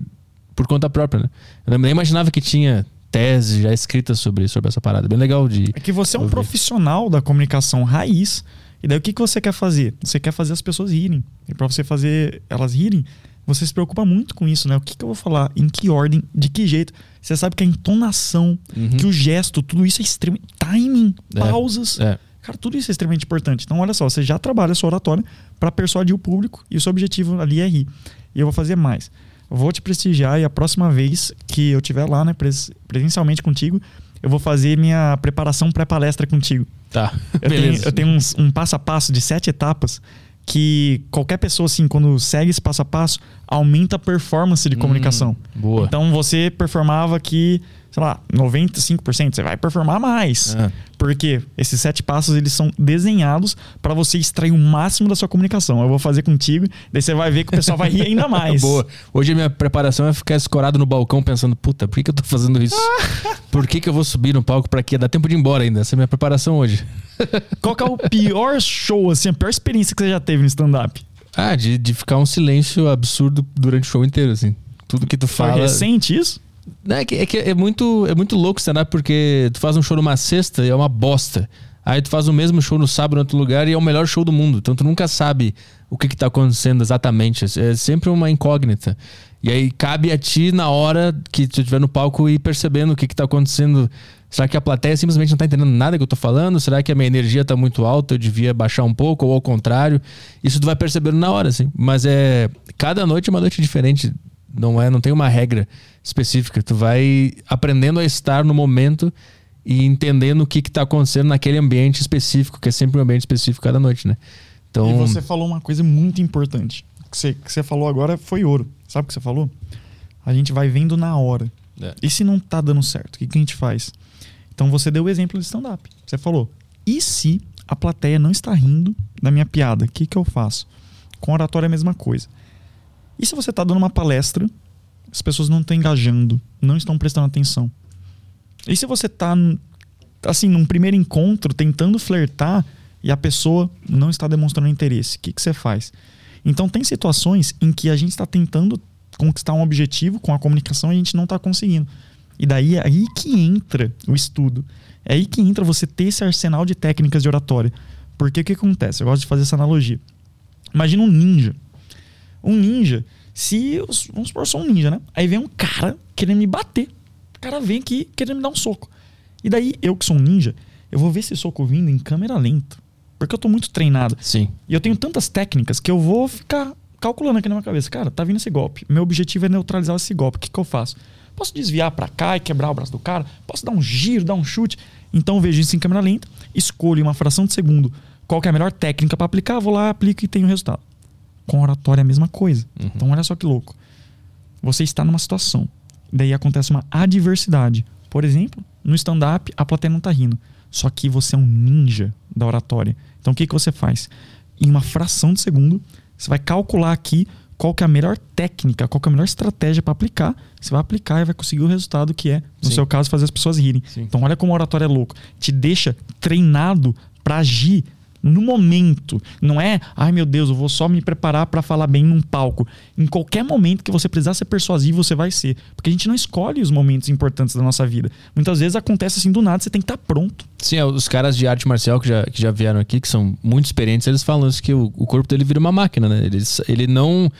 por conta própria, né? Eu nem imaginava que tinha tese já escrita sobre, sobre essa parada. Bem legal de. É que você é um Ouvir. profissional da comunicação raiz. E daí o que, que você quer fazer? Você quer fazer as pessoas rirem. E para você fazer elas rirem, você se preocupa muito com isso, né? O que, que eu vou falar? Em que ordem? De que jeito? Você sabe que a entonação, Uhum. que o gesto, tudo isso é extremamente. Timing, É. pausas. É. Cara, tudo isso é extremamente importante. Então, olha só, você já trabalha a sua oratória para persuadir o público e o seu objetivo ali é rir. E eu vou fazer mais. Eu vou te prestigiar e a próxima vez que eu estiver lá, né, pres- presencialmente contigo, eu vou fazer minha preparação pré-palestra contigo. Tá. Eu tenho, Beleza. eu tenho uns- um passo a passo de sete etapas que qualquer pessoa, assim, quando segue esse passo a passo, aumenta a performance de comunicação. Hum, boa. Então você performava que, sei lá, 95%, você vai performar mais. Ah. Porque esses sete passos eles são desenhados para você extrair o máximo da sua comunicação. Eu vou fazer contigo, daí você vai ver que o pessoal vai rir ainda mais. Boa. Hoje a minha preparação é ficar escorado no balcão pensando, puta, por que, que eu tô fazendo isso? por que, que eu vou subir no palco pra quê? Dá tempo de ir embora ainda. Essa é a minha preparação hoje. Qual que é o pior show, assim, a pior experiência que você já teve no stand-up? Ah, de, de ficar um silêncio absurdo durante o show inteiro, assim. Tudo que tu Foi fala. recente isso? É que, é, que é muito, é muito louco stand-up porque tu faz um show numa sexta e é uma bosta. Aí tu faz o mesmo show no sábado em outro lugar e é o melhor show do mundo. Então tu nunca sabe o que, que tá acontecendo exatamente. É sempre uma incógnita. E aí cabe a ti, na hora que tu estiver no palco, ir percebendo o que, que tá acontecendo. Será que a plateia simplesmente não tá entendendo nada que eu tô falando? Será que a minha energia tá muito alta? Eu devia baixar um pouco? Ou ao contrário? Isso tu vai percebendo na hora, assim. Mas é. Cada noite é uma noite diferente. Não é, não tem uma regra específica. Tu vai aprendendo a estar no momento e entendendo o que está acontecendo naquele ambiente específico, que é sempre um ambiente específico cada noite, né? Então, E você falou uma coisa muito importante. O que você, que você falou agora foi ouro. Sabe o que você falou? A gente vai vendo na hora. É. E se não tá dando certo, o que, que a gente faz? Então você deu o exemplo de stand-up. Você falou, e se a plateia não está rindo da minha piada? O que, que eu faço? Com oratória é a mesma coisa. E se você está dando uma palestra, as pessoas não estão engajando, não estão prestando atenção? E se você está assim, num primeiro encontro, tentando flertar e a pessoa não está demonstrando interesse, o que, que você faz? Então, tem situações em que a gente está tentando conquistar um objetivo com a comunicação e a gente não está conseguindo. E daí é aí que entra o estudo. É aí que entra você ter esse arsenal de técnicas de oratória. Porque o que acontece? Eu gosto de fazer essa analogia. Imagina um ninja. Um ninja, se. os- Vamos supor, eu sou um ninja, né? Aí vem um cara querendo me bater. O cara vem aqui querendo me dar um soco. E daí, eu que sou um ninja, eu vou ver esse soco vindo em câmera lenta. Porque eu tô muito treinado. sim. E eu tenho tantas técnicas que eu vou ficar calculando aqui na minha cabeça. Cara, tá vindo esse golpe. Meu objetivo é neutralizar esse golpe. O que, que eu faço? Posso desviar pra cá e quebrar o braço do cara? Posso dar um giro, dar um chute? Então eu vejo isso em câmera lenta, escolho em uma fração de segundo qual que é a melhor técnica pra aplicar, vou lá, aplico e tenho o resultado. Com oratória é a mesma coisa. Então olha só que louco. Você está numa situação, daí acontece uma adversidade. Por exemplo, no stand-up a plateia não tá rindo. Só que você é um ninja da oratória. Então o que, que você faz? Em uma fração de segundo, você vai calcular aqui qual que é a melhor técnica, qual que é a melhor estratégia para aplicar. Você vai aplicar e vai conseguir o resultado que é, no Sim. seu caso, fazer as pessoas rirem. Sim. Então olha como o oratório é louco. Te deixa treinado para agir no momento. Não é, ai meu Deus, eu vou só me preparar para falar bem num palco. Em qualquer momento que você precisar ser persuasivo, você vai ser. Porque a gente não escolhe os momentos importantes da nossa vida. Muitas vezes acontece assim do nada, você tem que estar pronto. Sim, é, os caras de arte marcial que já, que já vieram aqui, que são muito experientes, eles falam isso, que o, o corpo dele vira uma máquina, né? Ele, ele não.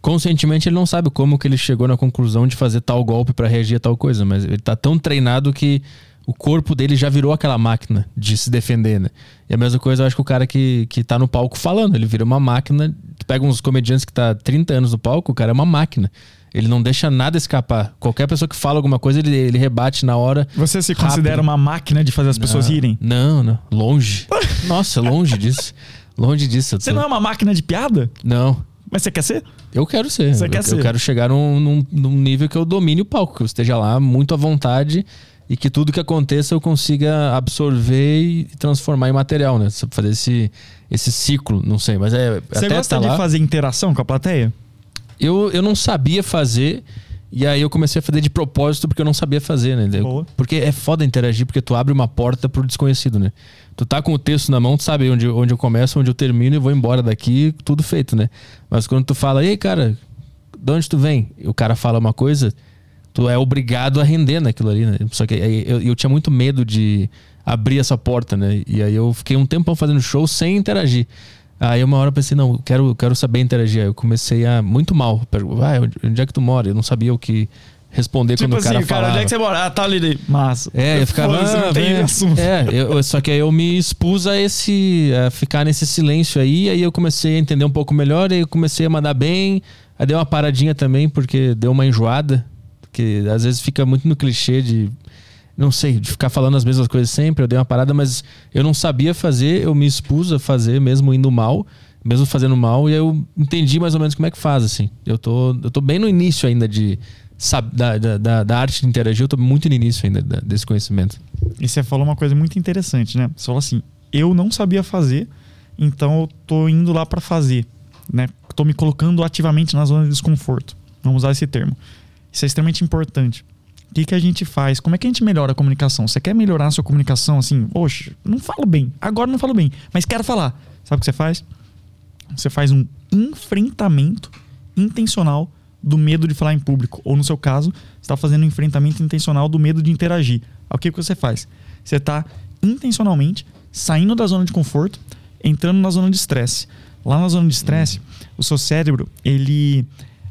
Conscientemente ele não sabe como que ele chegou na conclusão de fazer tal golpe pra reagir a tal coisa, mas ele tá tão treinado que o corpo dele já virou aquela máquina de se defender, né? E a mesma coisa eu acho que o cara que, que tá no palco falando, ele vira uma máquina. Tu pega uns comediantes que tá há 30 anos no palco, o cara é uma máquina. Ele não deixa nada escapar. Qualquer pessoa que fala alguma coisa, ele, ele rebate na hora. Você se Rápido. considera uma máquina de fazer as pessoas Não, rirem? Não, não. Longe. Nossa, longe disso. Longe disso. eu Você não é uma máquina de piada? Não. Mas você quer ser? Eu quero ser. Você eu, quer eu ser? quero chegar num, num- num nível que eu domine o palco, que eu esteja lá muito à vontade e que tudo que aconteça eu consiga absorver e transformar em material, né? Fazer esse, esse ciclo, não sei, mas é. Você gosta tá de lá, fazer interação com a plateia? Eu, eu não sabia fazer. E aí eu comecei a fazer de propósito porque eu não sabia fazer, né? Boa. Porque é foda interagir, porque tu abre uma porta pro desconhecido, né? Tu tá com o texto na mão, tu sabe onde, onde eu começo, onde eu termino e vou embora daqui, tudo feito, né? Mas quando tu fala, ei, cara, de onde tu vem? E o cara fala uma coisa, tu é obrigado a render naquilo ali, né? Só que aí eu, eu tinha muito medo de abrir essa porta, né? E aí eu fiquei um tempão fazendo show sem interagir. Aí uma hora eu pensei, não, eu quero, eu quero saber interagir. Aí eu comecei a muito mal. Pergu- Ah, onde, é que tu mora? Eu não sabia o que responder Tipo quando o cara assim, cara, falava. onde é que você mora? Ah, tá ali. Massa. É, eu ficava. Foda-se, ah, tem assunto. É, eu- só que aí eu me expus a esse. a ficar nesse silêncio aí, aí eu comecei a entender um pouco melhor, aí eu comecei a mandar bem. Aí deu uma paradinha também, porque deu uma enjoada. Que às vezes fica muito no clichê de. Não sei, de ficar falando as mesmas coisas sempre. Eu dei uma parada, mas eu não sabia fazer, eu me expus a fazer, mesmo indo mal, mesmo fazendo mal, e eu entendi mais ou menos como é que faz, assim. Eu tô, eu tô bem no início ainda de. Da, da, da, arte de interagir, eu tô muito no início ainda da- desse conhecimento. E você falou uma coisa muito interessante, né? Você falou assim: eu não sabia fazer, então eu tô indo lá pra fazer, né? Tô me colocando ativamente na zona de desconforto. Vamos usar esse termo. Isso é extremamente importante. O que, que a gente faz? Como é que a gente melhora a comunicação? Você quer melhorar a sua comunicação assim? Poxa, não falo bem. Agora não falo bem, mas quero falar. Sabe o que você faz? Você faz um enfrentamento intencional do medo de falar em público. Ou no seu caso, está fazendo um enfrentamento intencional do medo de interagir. O que, que você faz? Você está intencionalmente saindo da zona de conforto, entrando na zona de estresse. Lá na zona de estresse, o seu cérebro, ele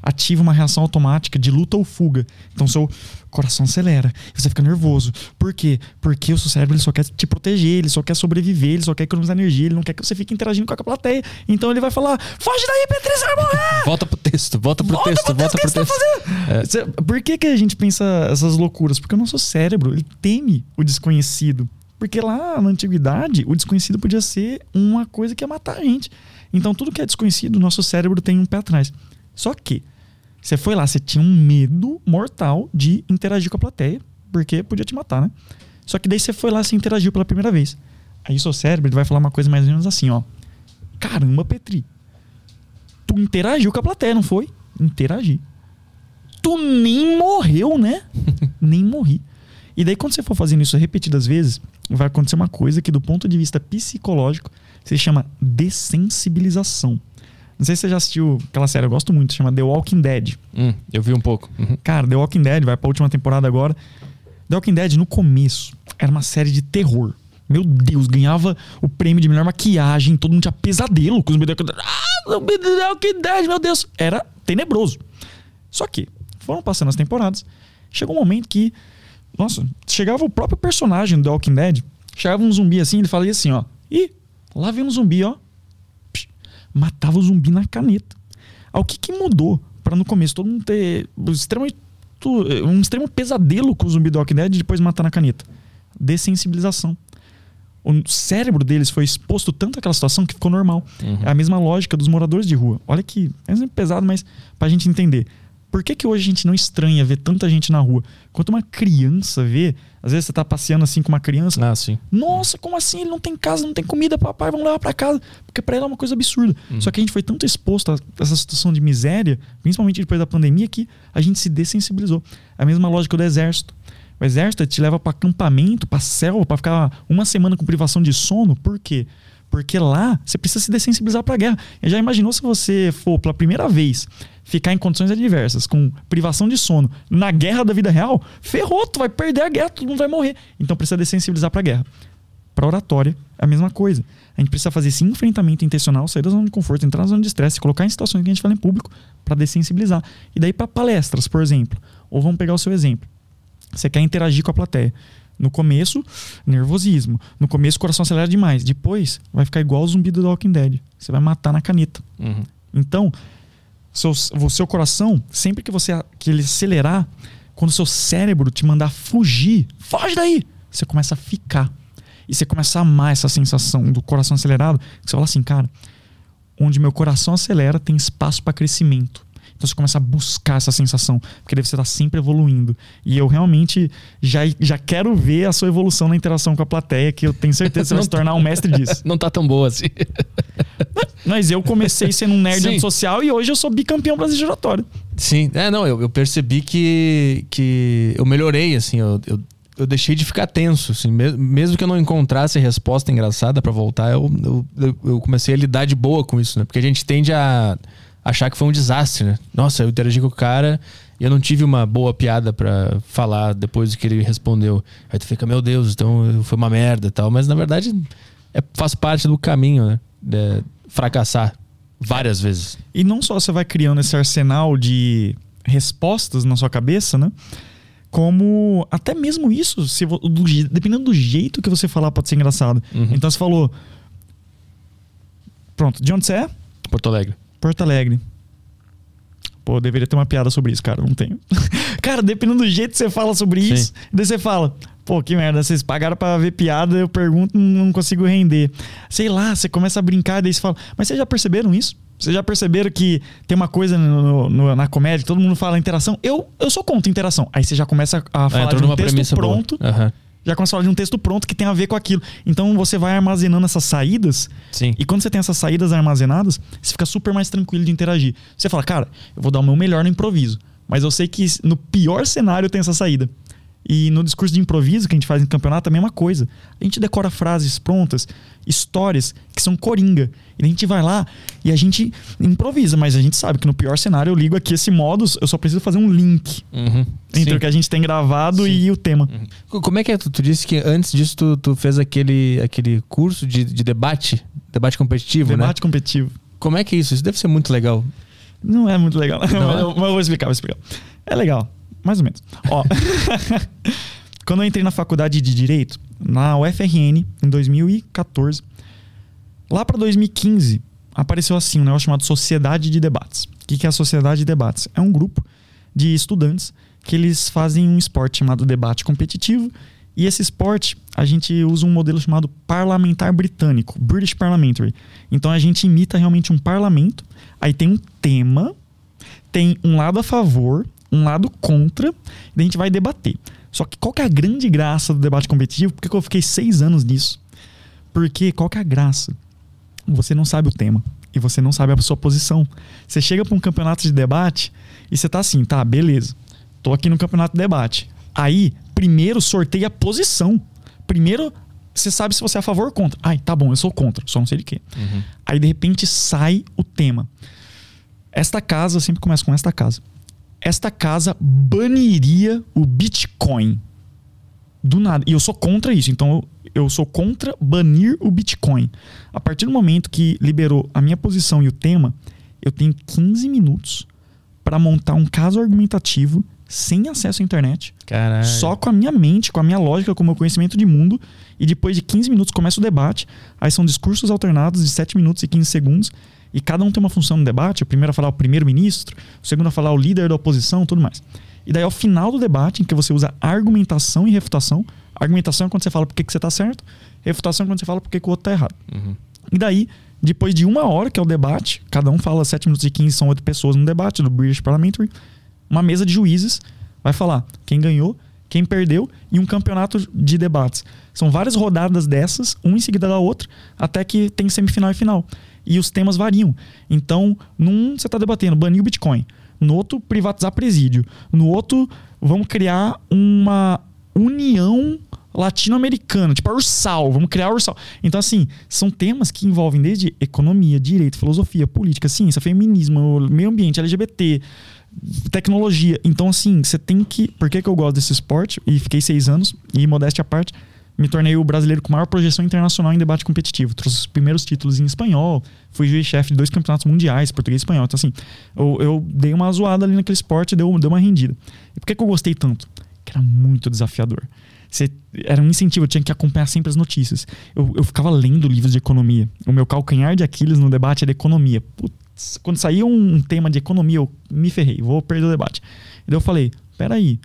ativa uma reação automática de luta ou fuga. Então seu coração acelera, você fica nervoso. Por quê? Porque o seu cérebro ele só quer te proteger, ele só quer sobreviver, ele só quer economizar energia, ele não quer que você fique interagindo com a plateia. Então ele vai falar: "Foge daí, você vai morrer!" Volta pro texto, volta pro Volta texto, pro volta pro texto, que texto. tá Cê- Por que, que a gente pensa essas loucuras? Porque o nosso cérebro ele teme o desconhecido. Porque lá na antiguidade, o desconhecido podia ser uma coisa que ia matar a gente. Então, tudo que é desconhecido, nosso cérebro tem um pé atrás. Só que, você foi lá, você tinha um medo mortal de interagir com a plateia, porque podia te matar, né? Só que daí você foi lá, você interagiu pela primeira vez. Aí, seu cérebro vai falar uma coisa mais ou menos assim, ó. Caramba, Petri, tu interagiu com a plateia, não foi? Interagi. Tu nem morreu, né? nem morri. E daí, quando você for fazendo isso repetidas vezes, vai acontecer uma coisa que, do ponto de vista psicológico, se chama dessensibilização. Não sei se você já assistiu aquela série, eu gosto muito, chama The Walking Dead. Hum, eu vi um pouco. Uhum. Cara, The Walking Dead vai pra última temporada agora. The Walking Dead, no começo, era uma série de terror. Meu Deus, ganhava o prêmio de melhor maquiagem, todo mundo tinha pesadelo com os. Ah, The Walking Dead, meu Deus. Era tenebroso. Só que foram passando as temporadas. Chegou um momento que, nossa, chegava o próprio personagem do The Walking Dead, chegava um zumbi assim, ele falava assim, ó. Ih, lá vem um zumbi, ó. Matava o zumbi na caneta. O que, que mudou para no começo todo mundo ter extremamente, um extremo pesadelo com o zumbi do Walking Dead e depois matar na caneta? Dessensibilização. O cérebro deles foi exposto tanto àquela situação que ficou normal. Uhum. É a mesma lógica dos moradores de rua. Olha que é um pesado, mas pra gente entender. Por que, que hoje a gente não estranha ver tanta gente na rua? Quando uma criança vê, às vezes você tá passeando assim com uma criança, Ah, sim. nossa, como assim? Ele não tem casa, não tem comida, papai, vamos levar pra casa. Porque pra ele é uma coisa absurda. Só que a gente foi tanto exposto a essa situação de miséria, principalmente depois da pandemia, que a gente se dessensibilizou. A mesma lógica do exército. O exército te leva pra acampamento, pra selva, pra ficar uma semana com privação de sono. Por quê? Porque lá você precisa se dessensibilizar pra guerra. E já imaginou se você for pela primeira vez ficar em condições adversas, com privação de sono, na guerra da vida real? Ferrou, tu vai perder a guerra, todo mundo vai morrer. Então precisa dessensibilizar pra guerra. Para oratória, é a mesma coisa. A gente precisa fazer esse enfrentamento intencional, sair da zona de conforto, entrar na zona de estresse, colocar em situações que a gente fala em público para dessensibilizar. E daí para palestras, por exemplo. Ou vamos pegar o seu exemplo. Você quer interagir com a plateia. No começo, nervosismo. No começo, o coração acelera demais. Depois, vai ficar igual o zumbi do Walking Dead. Você vai matar na caneta. Uhum. Então, seu, o seu coração, sempre que você que ele acelerar, quando o seu cérebro te mandar fugir, foge daí, você começa a ficar. E você começa a amar essa sensação do coração acelerado. que Você fala assim, cara, onde meu coração acelera tem espaço para crescimento. Então você começa a buscar essa sensação, porque deve você estar sempre evoluindo. E eu realmente já, já quero ver a sua evolução na interação com a plateia, que eu tenho certeza que você vai se tornar um mestre disso. Não tá tão boa assim. Mas eu comecei sendo um nerd antissocial e hoje eu sou bicampeão brasileiro de oratório. Sim, é, não, eu, eu, percebi que, que eu melhorei, assim, eu, eu, eu deixei de ficar tenso, assim, mesmo que eu não encontrasse resposta engraçada para voltar, eu, eu, eu, comecei a lidar de boa com isso, né? Porque a gente tende a achar que foi um desastre, né? Nossa, eu interagi com o cara e eu não tive uma boa piada para falar depois que ele respondeu. Aí tu fica, meu Deus, então foi uma merda e tal. Mas na verdade é, faz parte do caminho, né? De fracassar várias vezes. E não só você vai criando esse arsenal de respostas na sua cabeça, né? Como até mesmo isso, se, do, dependendo do jeito que você falar, pode ser engraçado. Uhum. Então você falou. Pronto, de onde você é? Porto Alegre. Porto Alegre. Pô, deveria ter uma piada sobre isso, cara. Não tenho. cara, dependendo do jeito que você fala sobre Sim. isso, daí você fala, pô, que merda, vocês pagaram pra ver piada, eu pergunto, não consigo render. Sei lá, você começa a brincar, daí você fala, mas vocês já perceberam isso? Vocês já perceberam que tem uma coisa no, no, na comédia, todo mundo fala interação? Eu, eu sou contra interação. Aí você já começa a falar é, de um texto pronto. Uhum já começa a falar de um texto pronto que tem a ver com aquilo. Então você vai armazenando essas saídas. Sim. E quando você tem essas saídas armazenadas, você fica super mais tranquilo de interagir. Você fala, cara, eu vou dar o meu melhor no improviso. Mas eu sei que no pior cenário tem essa saída. E no discurso de improviso que a gente faz em campeonato, a mesma coisa. A gente decora frases prontas, histórias que são coringa. E a gente vai lá e a gente improvisa, mas a gente sabe que no pior cenário eu ligo aqui esse modus, eu só preciso fazer um link uhum. entre Sim. o que a gente tem gravado Sim. e o tema. Uhum. Como é que é? Tu, tu, disse que antes disso tu, tu fez aquele, aquele curso de, de debate, debate competitivo, debate né? Debate competitivo. Como é que é isso? Isso deve ser muito legal. Não é muito legal, mas, é? eu, mas eu vou explicar, vou explicar. É legal, mais ou menos. Ó, quando eu entrei na faculdade de Direito, na UFRN, em 2014, Lá para 2015, apareceu assim um negócio chamado Sociedade de Debates. O que é a Sociedade de Debates? É um grupo de estudantes que eles fazem um esporte chamado debate competitivo. E esse esporte, a gente usa um modelo chamado parlamentar britânico, British Parliamentary. Então a gente imita realmente um parlamento, aí tem um tema, tem um lado a favor, um lado contra, e a gente vai debater. Só que qual que é a grande graça do debate competitivo? Por que eu fiquei seis anos nisso? Porque qual que é a graça? você não sabe o tema e você não sabe a sua posição. Você chega para um campeonato de debate e você tá assim, tá, beleza. Tô aqui no campeonato de debate. Aí, primeiro sorteia a posição. Primeiro, você sabe se você é a favor ou contra. Ai, tá bom, eu sou contra, só não sei de quê. Uhum. Aí, de repente, sai o tema. Esta casa, eu sempre começo com esta casa. Esta casa baniria o Bitcoin. Do nada. E eu sou contra isso. Então, eu sou contra banir o Bitcoin. A partir do momento que liberou a minha posição e o tema, eu tenho 15 minutos para montar um caso argumentativo sem acesso à internet. Caralho. Só com a minha mente, com a minha lógica, com o meu conhecimento de mundo. E depois de 15 minutos começa o debate. Aí são discursos alternados de 7 minutos e 15 segundos. E cada um tem uma função no debate. O primeiro a falar o primeiro-ministro, o segundo a falar o líder da oposição, tudo mais. E daí, ao final do debate, em que você usa argumentação e refutação, Argumentação é quando você fala por que, que você está certo, refutação é quando você fala por que, que o outro está errado. Uhum. E daí, depois de uma hora, que é o debate, cada um fala 7 minutos e 15, são oito pessoas no debate do British Parliamentary, uma mesa de juízes vai falar quem ganhou, quem perdeu e um campeonato de debates. São várias rodadas dessas, uma em seguida da outra, até que tem semifinal e final. E os temas variam. Então, num você está debatendo banir o Bitcoin, no outro, privatizar presídio, no outro, vamos criar uma união latino-americana, tipo a Ursal, vamos criar a Ursal. Então, assim, são temas que envolvem desde economia, direito, filosofia, política, ciência, feminismo, meio ambiente, LGBT, tecnologia. Então, assim, você tem que. Por que, que eu gosto desse esporte? E fiquei seis anos, e modéstia à parte, me tornei o brasileiro com maior projeção internacional em debate competitivo. Trouxe os primeiros títulos em espanhol, fui juiz-chefe de dois campeonatos mundiais, português e espanhol. Então, assim, eu, eu, dei uma zoada ali naquele esporte deu, deu uma rendida. E por que, que eu gostei tanto? Que era muito desafiador. Você, era um incentivo, eu tinha que acompanhar sempre as notícias. Eu, eu ficava lendo livros de economia. O meu calcanhar de Aquiles no debate era economia. Putz, quando saía um tema de economia, eu me ferrei, vou perder o debate. E daí eu falei: peraí,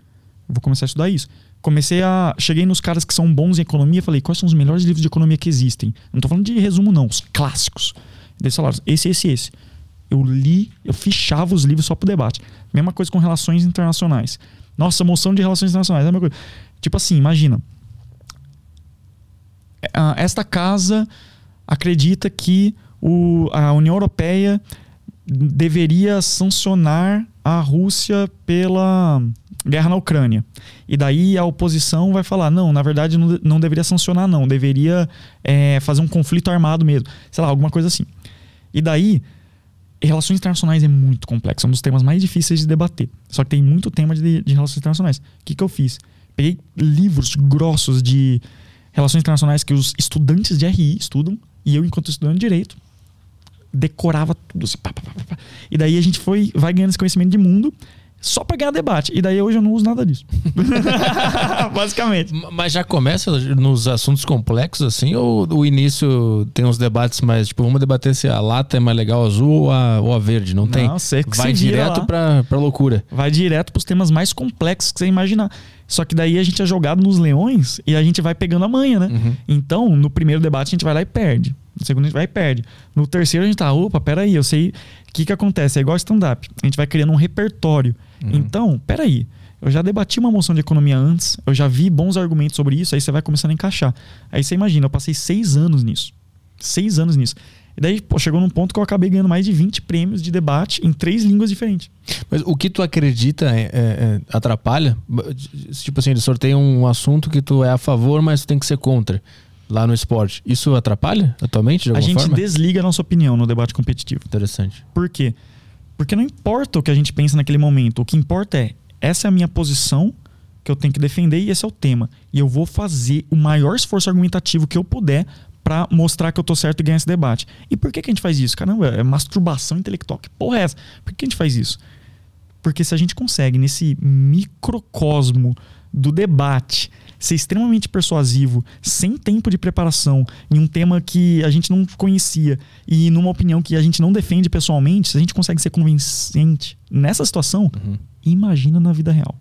vou começar a estudar isso. Comecei a. Cheguei nos caras que são bons em economia falei: quais são os melhores livros de economia que existem? Não estou falando de resumo, não, os clássicos. Eles falaram: esse, esse, esse. Eu li, eu fichava os livros só pro debate. Mesma coisa com relações internacionais. Nossa, moção de relações internacionais. É a mesma coisa. Tipo assim, imagina. Ah, Esta casa acredita que o, a União Europeia deveria sancionar a Rússia pela guerra na Ucrânia. E daí a oposição vai falar: não, na verdade não, não deveria sancionar, não. Deveria é, fazer um conflito armado mesmo. Sei lá, alguma coisa assim. E daí, relações internacionais é muito complexo. É um dos temas mais difíceis de debater. Só que tem muito tema de, de relações internacionais. O que, que eu fiz? Peguei livros grossos de relações internacionais que os estudantes de RI estudam. E eu, enquanto estudante de direito, decorava tudo. Assim, pá, pá, pá. E daí a gente foi, vai ganhando esse conhecimento de mundo só pra ganhar debate. E daí hoje eu não uso nada disso. Basicamente. Mas já começa nos assuntos complexos, assim, ou o início tem uns debates mais, tipo, vamos debater se a lata é mais legal azul ou a, ou a verde? Não tem. Não, que Vai direto pra, pra loucura. Vai direto pros temas mais complexos que você imaginar. Só que daí a gente é jogado nos leões e a gente vai pegando a manha, né? Uhum. Então, no primeiro debate a gente vai lá e perde. No segundo a gente vai e perde. No terceiro a gente tá, opa, peraí, eu sei o que que acontece. É igual stand-up. A gente vai criando um repertório. Então, peraí. Eu já debati uma moção de economia antes, eu já vi bons argumentos sobre isso, aí você vai começando a encaixar. Aí você imagina, eu passei seis anos nisso. Seis anos nisso. E daí, pô, chegou num ponto que eu acabei ganhando mais de 20 prêmios de debate em três línguas diferentes. Mas o que tu acredita é- é- é- atrapalha? Tipo assim, eles sorteiam um assunto que tu é a favor, mas tu tem que ser contra. Lá no esporte. Isso atrapalha atualmente, de A alguma gente forma? desliga a nossa opinião no debate competitivo. Interessante. Por quê? Porque não importa o que a gente pensa naquele momento. O que importa é, essa é a minha posição que eu tenho que defender e esse é o tema. E eu vou fazer o maior esforço argumentativo que eu puder pra mostrar que eu tô certo e ganhar esse debate. E por que, que a gente faz isso? Caramba, é masturbação intelectual. Que porra é essa? Por que a gente faz isso? Porque se a gente consegue, nesse microcosmo do debate, ser extremamente persuasivo, sem tempo de preparação, em um tema que a gente não conhecia e numa opinião que a gente não defende pessoalmente, se a gente consegue ser convincente nessa situação, imagina na vida real.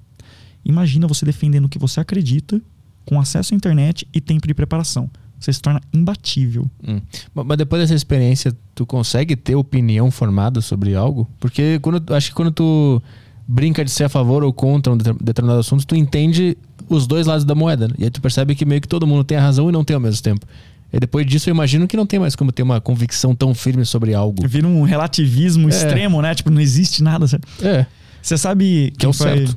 Imagina você defendendo o que você acredita, com acesso à internet e tempo de preparação. Você se torna imbatível. Hum. Ma- Mas depois dessa experiência, tu consegue ter opinião formada sobre algo? Porque quando, acho que quando tu brinca de ser a favor ou contra um deter- determinado assunto, tu entende os dois lados da moeda. né? E aí tu percebe que meio que todo mundo tem a razão e não tem ao mesmo tempo. E depois disso eu imagino que não tem mais como ter uma convicção tão firme sobre algo. Vira um relativismo É. extremo, né? Tipo, não existe nada. É, Você sabe que é o quem foi... certo.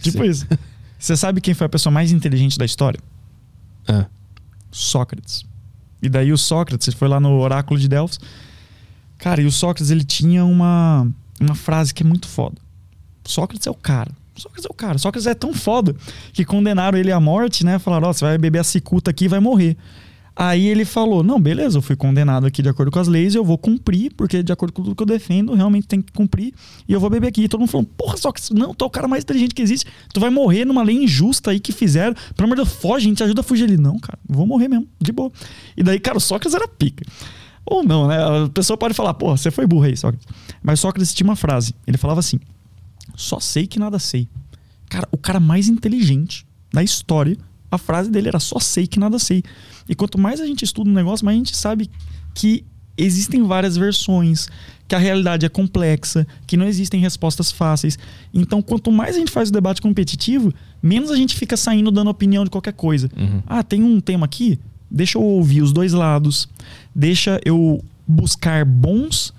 Tipo Sim. isso. Você sabe quem foi a pessoa mais inteligente da história? Ah, Sócrates. E daí o Sócrates foi lá no oráculo de Delfos. Cara, e o Sócrates ele tinha uma, uma frase que é muito foda. Sócrates é o cara. Sócrates é o cara. Sócrates é tão foda que condenaram ele à morte, né? Falaram, ó, você vai beber a cicuta aqui e vai morrer. Aí ele falou: Não, beleza, eu fui condenado aqui de acordo com as leis, eu vou cumprir, porque de acordo com tudo que eu defendo, realmente tem que cumprir, e eu vou beber aqui. E todo mundo falou: Porra, Sócrates, não, tu é o cara mais inteligente que existe, tu vai morrer numa lei injusta aí que fizeram, pelo amor de Deus, foge, a gente ajuda a fugir. Ele: Não, cara, vou morrer mesmo, de boa. E daí, cara, o Sócrates era pica. Ou não, né? A pessoa pode falar: Porra, você foi burro aí, Sócrates. Mas Sócrates tinha uma frase, ele falava assim: Só sei que nada sei. Cara, o cara mais inteligente da história, a frase dele era só sei que nada sei. E quanto mais a gente estuda um negócio, mais a gente sabe que existem várias versões, que a realidade é complexa, que não existem respostas fáceis. Então, quanto mais a gente faz o debate competitivo, menos a gente fica saindo dando opinião de qualquer coisa. Uhum. Ah, tem um tema aqui? Deixa eu ouvir os dois lados. Deixa eu buscar bons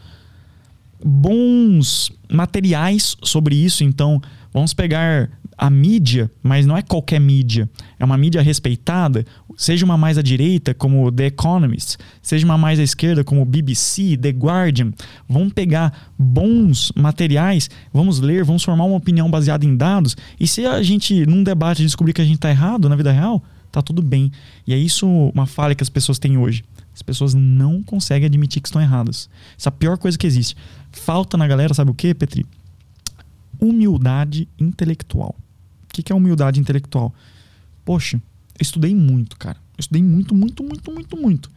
bons materiais sobre isso. Então, vamos pegar a mídia, mas não é qualquer mídia. É uma mídia respeitada, seja uma mais à direita, como The Economist, seja uma mais à esquerda, como BBC, The Guardian. Vamos pegar bons materiais, vamos ler, vamos formar uma opinião baseada em dados. E se a gente, num debate, descobrir que a gente está errado na vida real, tá tudo bem. E é isso uma falha que as pessoas têm hoje. As pessoas não conseguem admitir que estão erradas. Essa é a pior coisa que existe. Falta na galera, sabe o que, Petri? Humildade intelectual. O que é humildade intelectual? Poxa, eu estudei muito, cara. Eu estudei muito, muito, muito, muito, muito.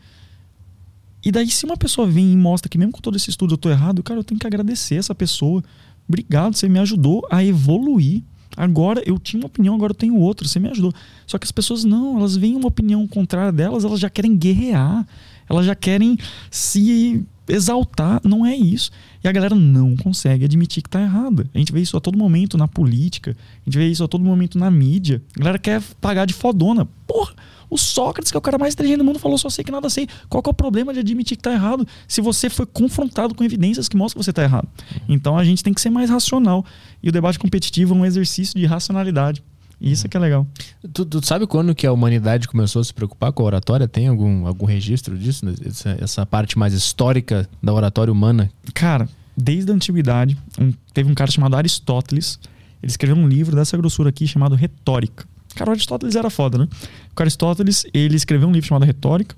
E daí, se uma pessoa vem e mostra que mesmo com todo esse estudo eu tô errado, cara, eu tenho que agradecer essa pessoa. Obrigado, você me ajudou a evoluir. Agora eu tinha uma opinião, agora eu tenho outra, você me ajudou. Só que as pessoas não, elas veem uma opinião contrária delas, elas já querem guerrear. Elas já querem se exaltar. Não é isso. E a galera não consegue admitir que tá errada. A gente vê isso a todo momento na política, a gente vê isso a todo momento na mídia. A galera quer pagar de fodona. Porra! O Sócrates, que é o cara mais inteligente do mundo, falou só sei que nada sei. Qual que é o problema de admitir que tá errado se você foi confrontado com evidências que mostram que você tá errado? Então a gente tem que ser mais racional. E o debate competitivo é um exercício de racionalidade. Isso é que é legal. Tu, tu, sabe quando que a humanidade começou a se preocupar com a oratória? Tem algum, algum registro disso? Essa, essa parte mais histórica da oratória humana? Cara, desde a antiguidade, um, teve um cara chamado Aristóteles. Ele escreveu um livro dessa grossura aqui chamado Retórica. Cara, o Aristóteles era foda, né? O Aristóteles, ele escreveu um livro chamado Retórica.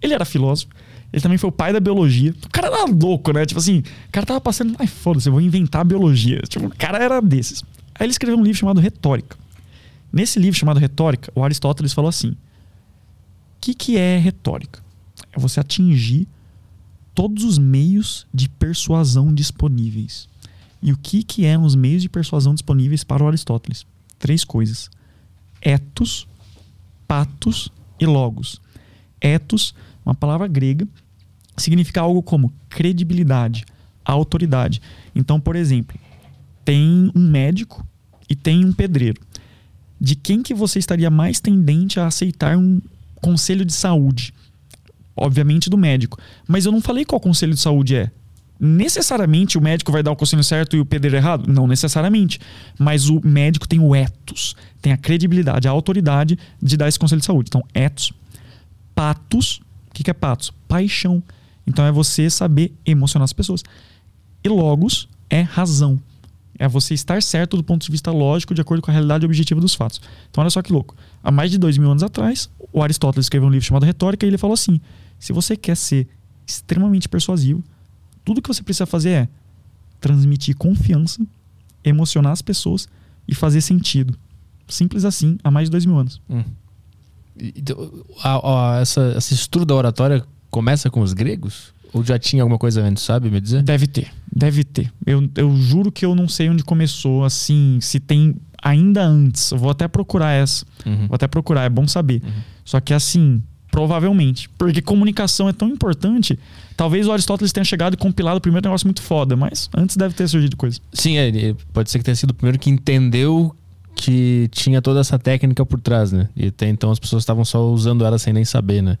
Ele era filósofo. Ele também foi o pai da biologia. O cara era louco, né? Tipo assim, o cara tava passando, ai, foda-se, eu vou inventar biologia. Tipo, o cara era desses. Aí ele escreveu um livro chamado Retórica. Nesse livro chamado Retórica, o Aristóteles falou assim: o que, que é retórica? É você atingir todos os meios de persuasão disponíveis. E o que, que eram os meios de persuasão disponíveis para o Aristóteles? Três coisas: ethos, patos e logos. Ethos, uma palavra grega, significa algo como credibilidade, autoridade. Então, por exemplo, tem um médico e tem um pedreiro. De quem que você estaria mais tendente a aceitar um conselho de saúde? Obviamente do médico. Mas eu não falei qual conselho de saúde é necessariamente o médico vai dar o conselho certo e o pedreiro errado? Não necessariamente. Mas o médico tem o ethos, tem a credibilidade, a autoridade de dar esse conselho de saúde. Então, ethos. Patos. O que é patos? Paixão. Então, é você saber emocionar as pessoas. E logos é razão. É você estar certo do ponto de vista lógico, de acordo com a realidade objetiva dos fatos. Então, olha só que louco. Há mais de dois mil anos atrás, o Aristóteles escreveu um livro chamado Retórica e ele falou assim: se você quer ser extremamente persuasivo, tudo que você precisa fazer é transmitir confiança, emocionar as pessoas e fazer sentido. Simples assim, há mais de dois mil anos. Hum. Então, a, a, essa, esse estudo da oratória começa com os gregos? Ou já tinha alguma coisa antes, sabe me dizer? Deve ter, deve ter. Eu, eu juro que eu não sei onde começou, assim, se tem ainda antes. Eu vou até procurar essa. Uhum. Vou até procurar, é bom saber. Uhum. Só que assim, provavelmente. Porque comunicação é tão importante Talvez o Aristóteles tenha chegado e compilado o primeiro negócio muito foda, mas antes deve ter surgido coisa. Sim, é, pode ser que tenha sido o primeiro que entendeu que tinha toda essa técnica por trás, né? E até então as pessoas estavam só usando ela sem nem saber, né?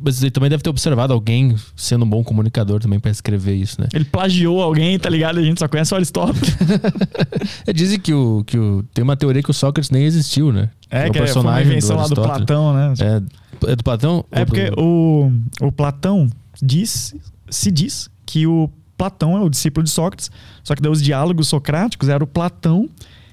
Mas ele também deve ter observado alguém sendo um bom comunicador também para escrever isso, né? Ele plagiou alguém, tá ligado? A gente só conhece o Aristóteles. é, dizem que, o, que o, tem uma teoria que o Sócrates nem existiu, né? É, que, é o personagem foi uma invenção do lá do Platão, né? É, é do Platão? É porque do... o, o Platão, diz, se diz que o Platão é o discípulo de Sócrates, só que daí os diálogos socráticos era o Platão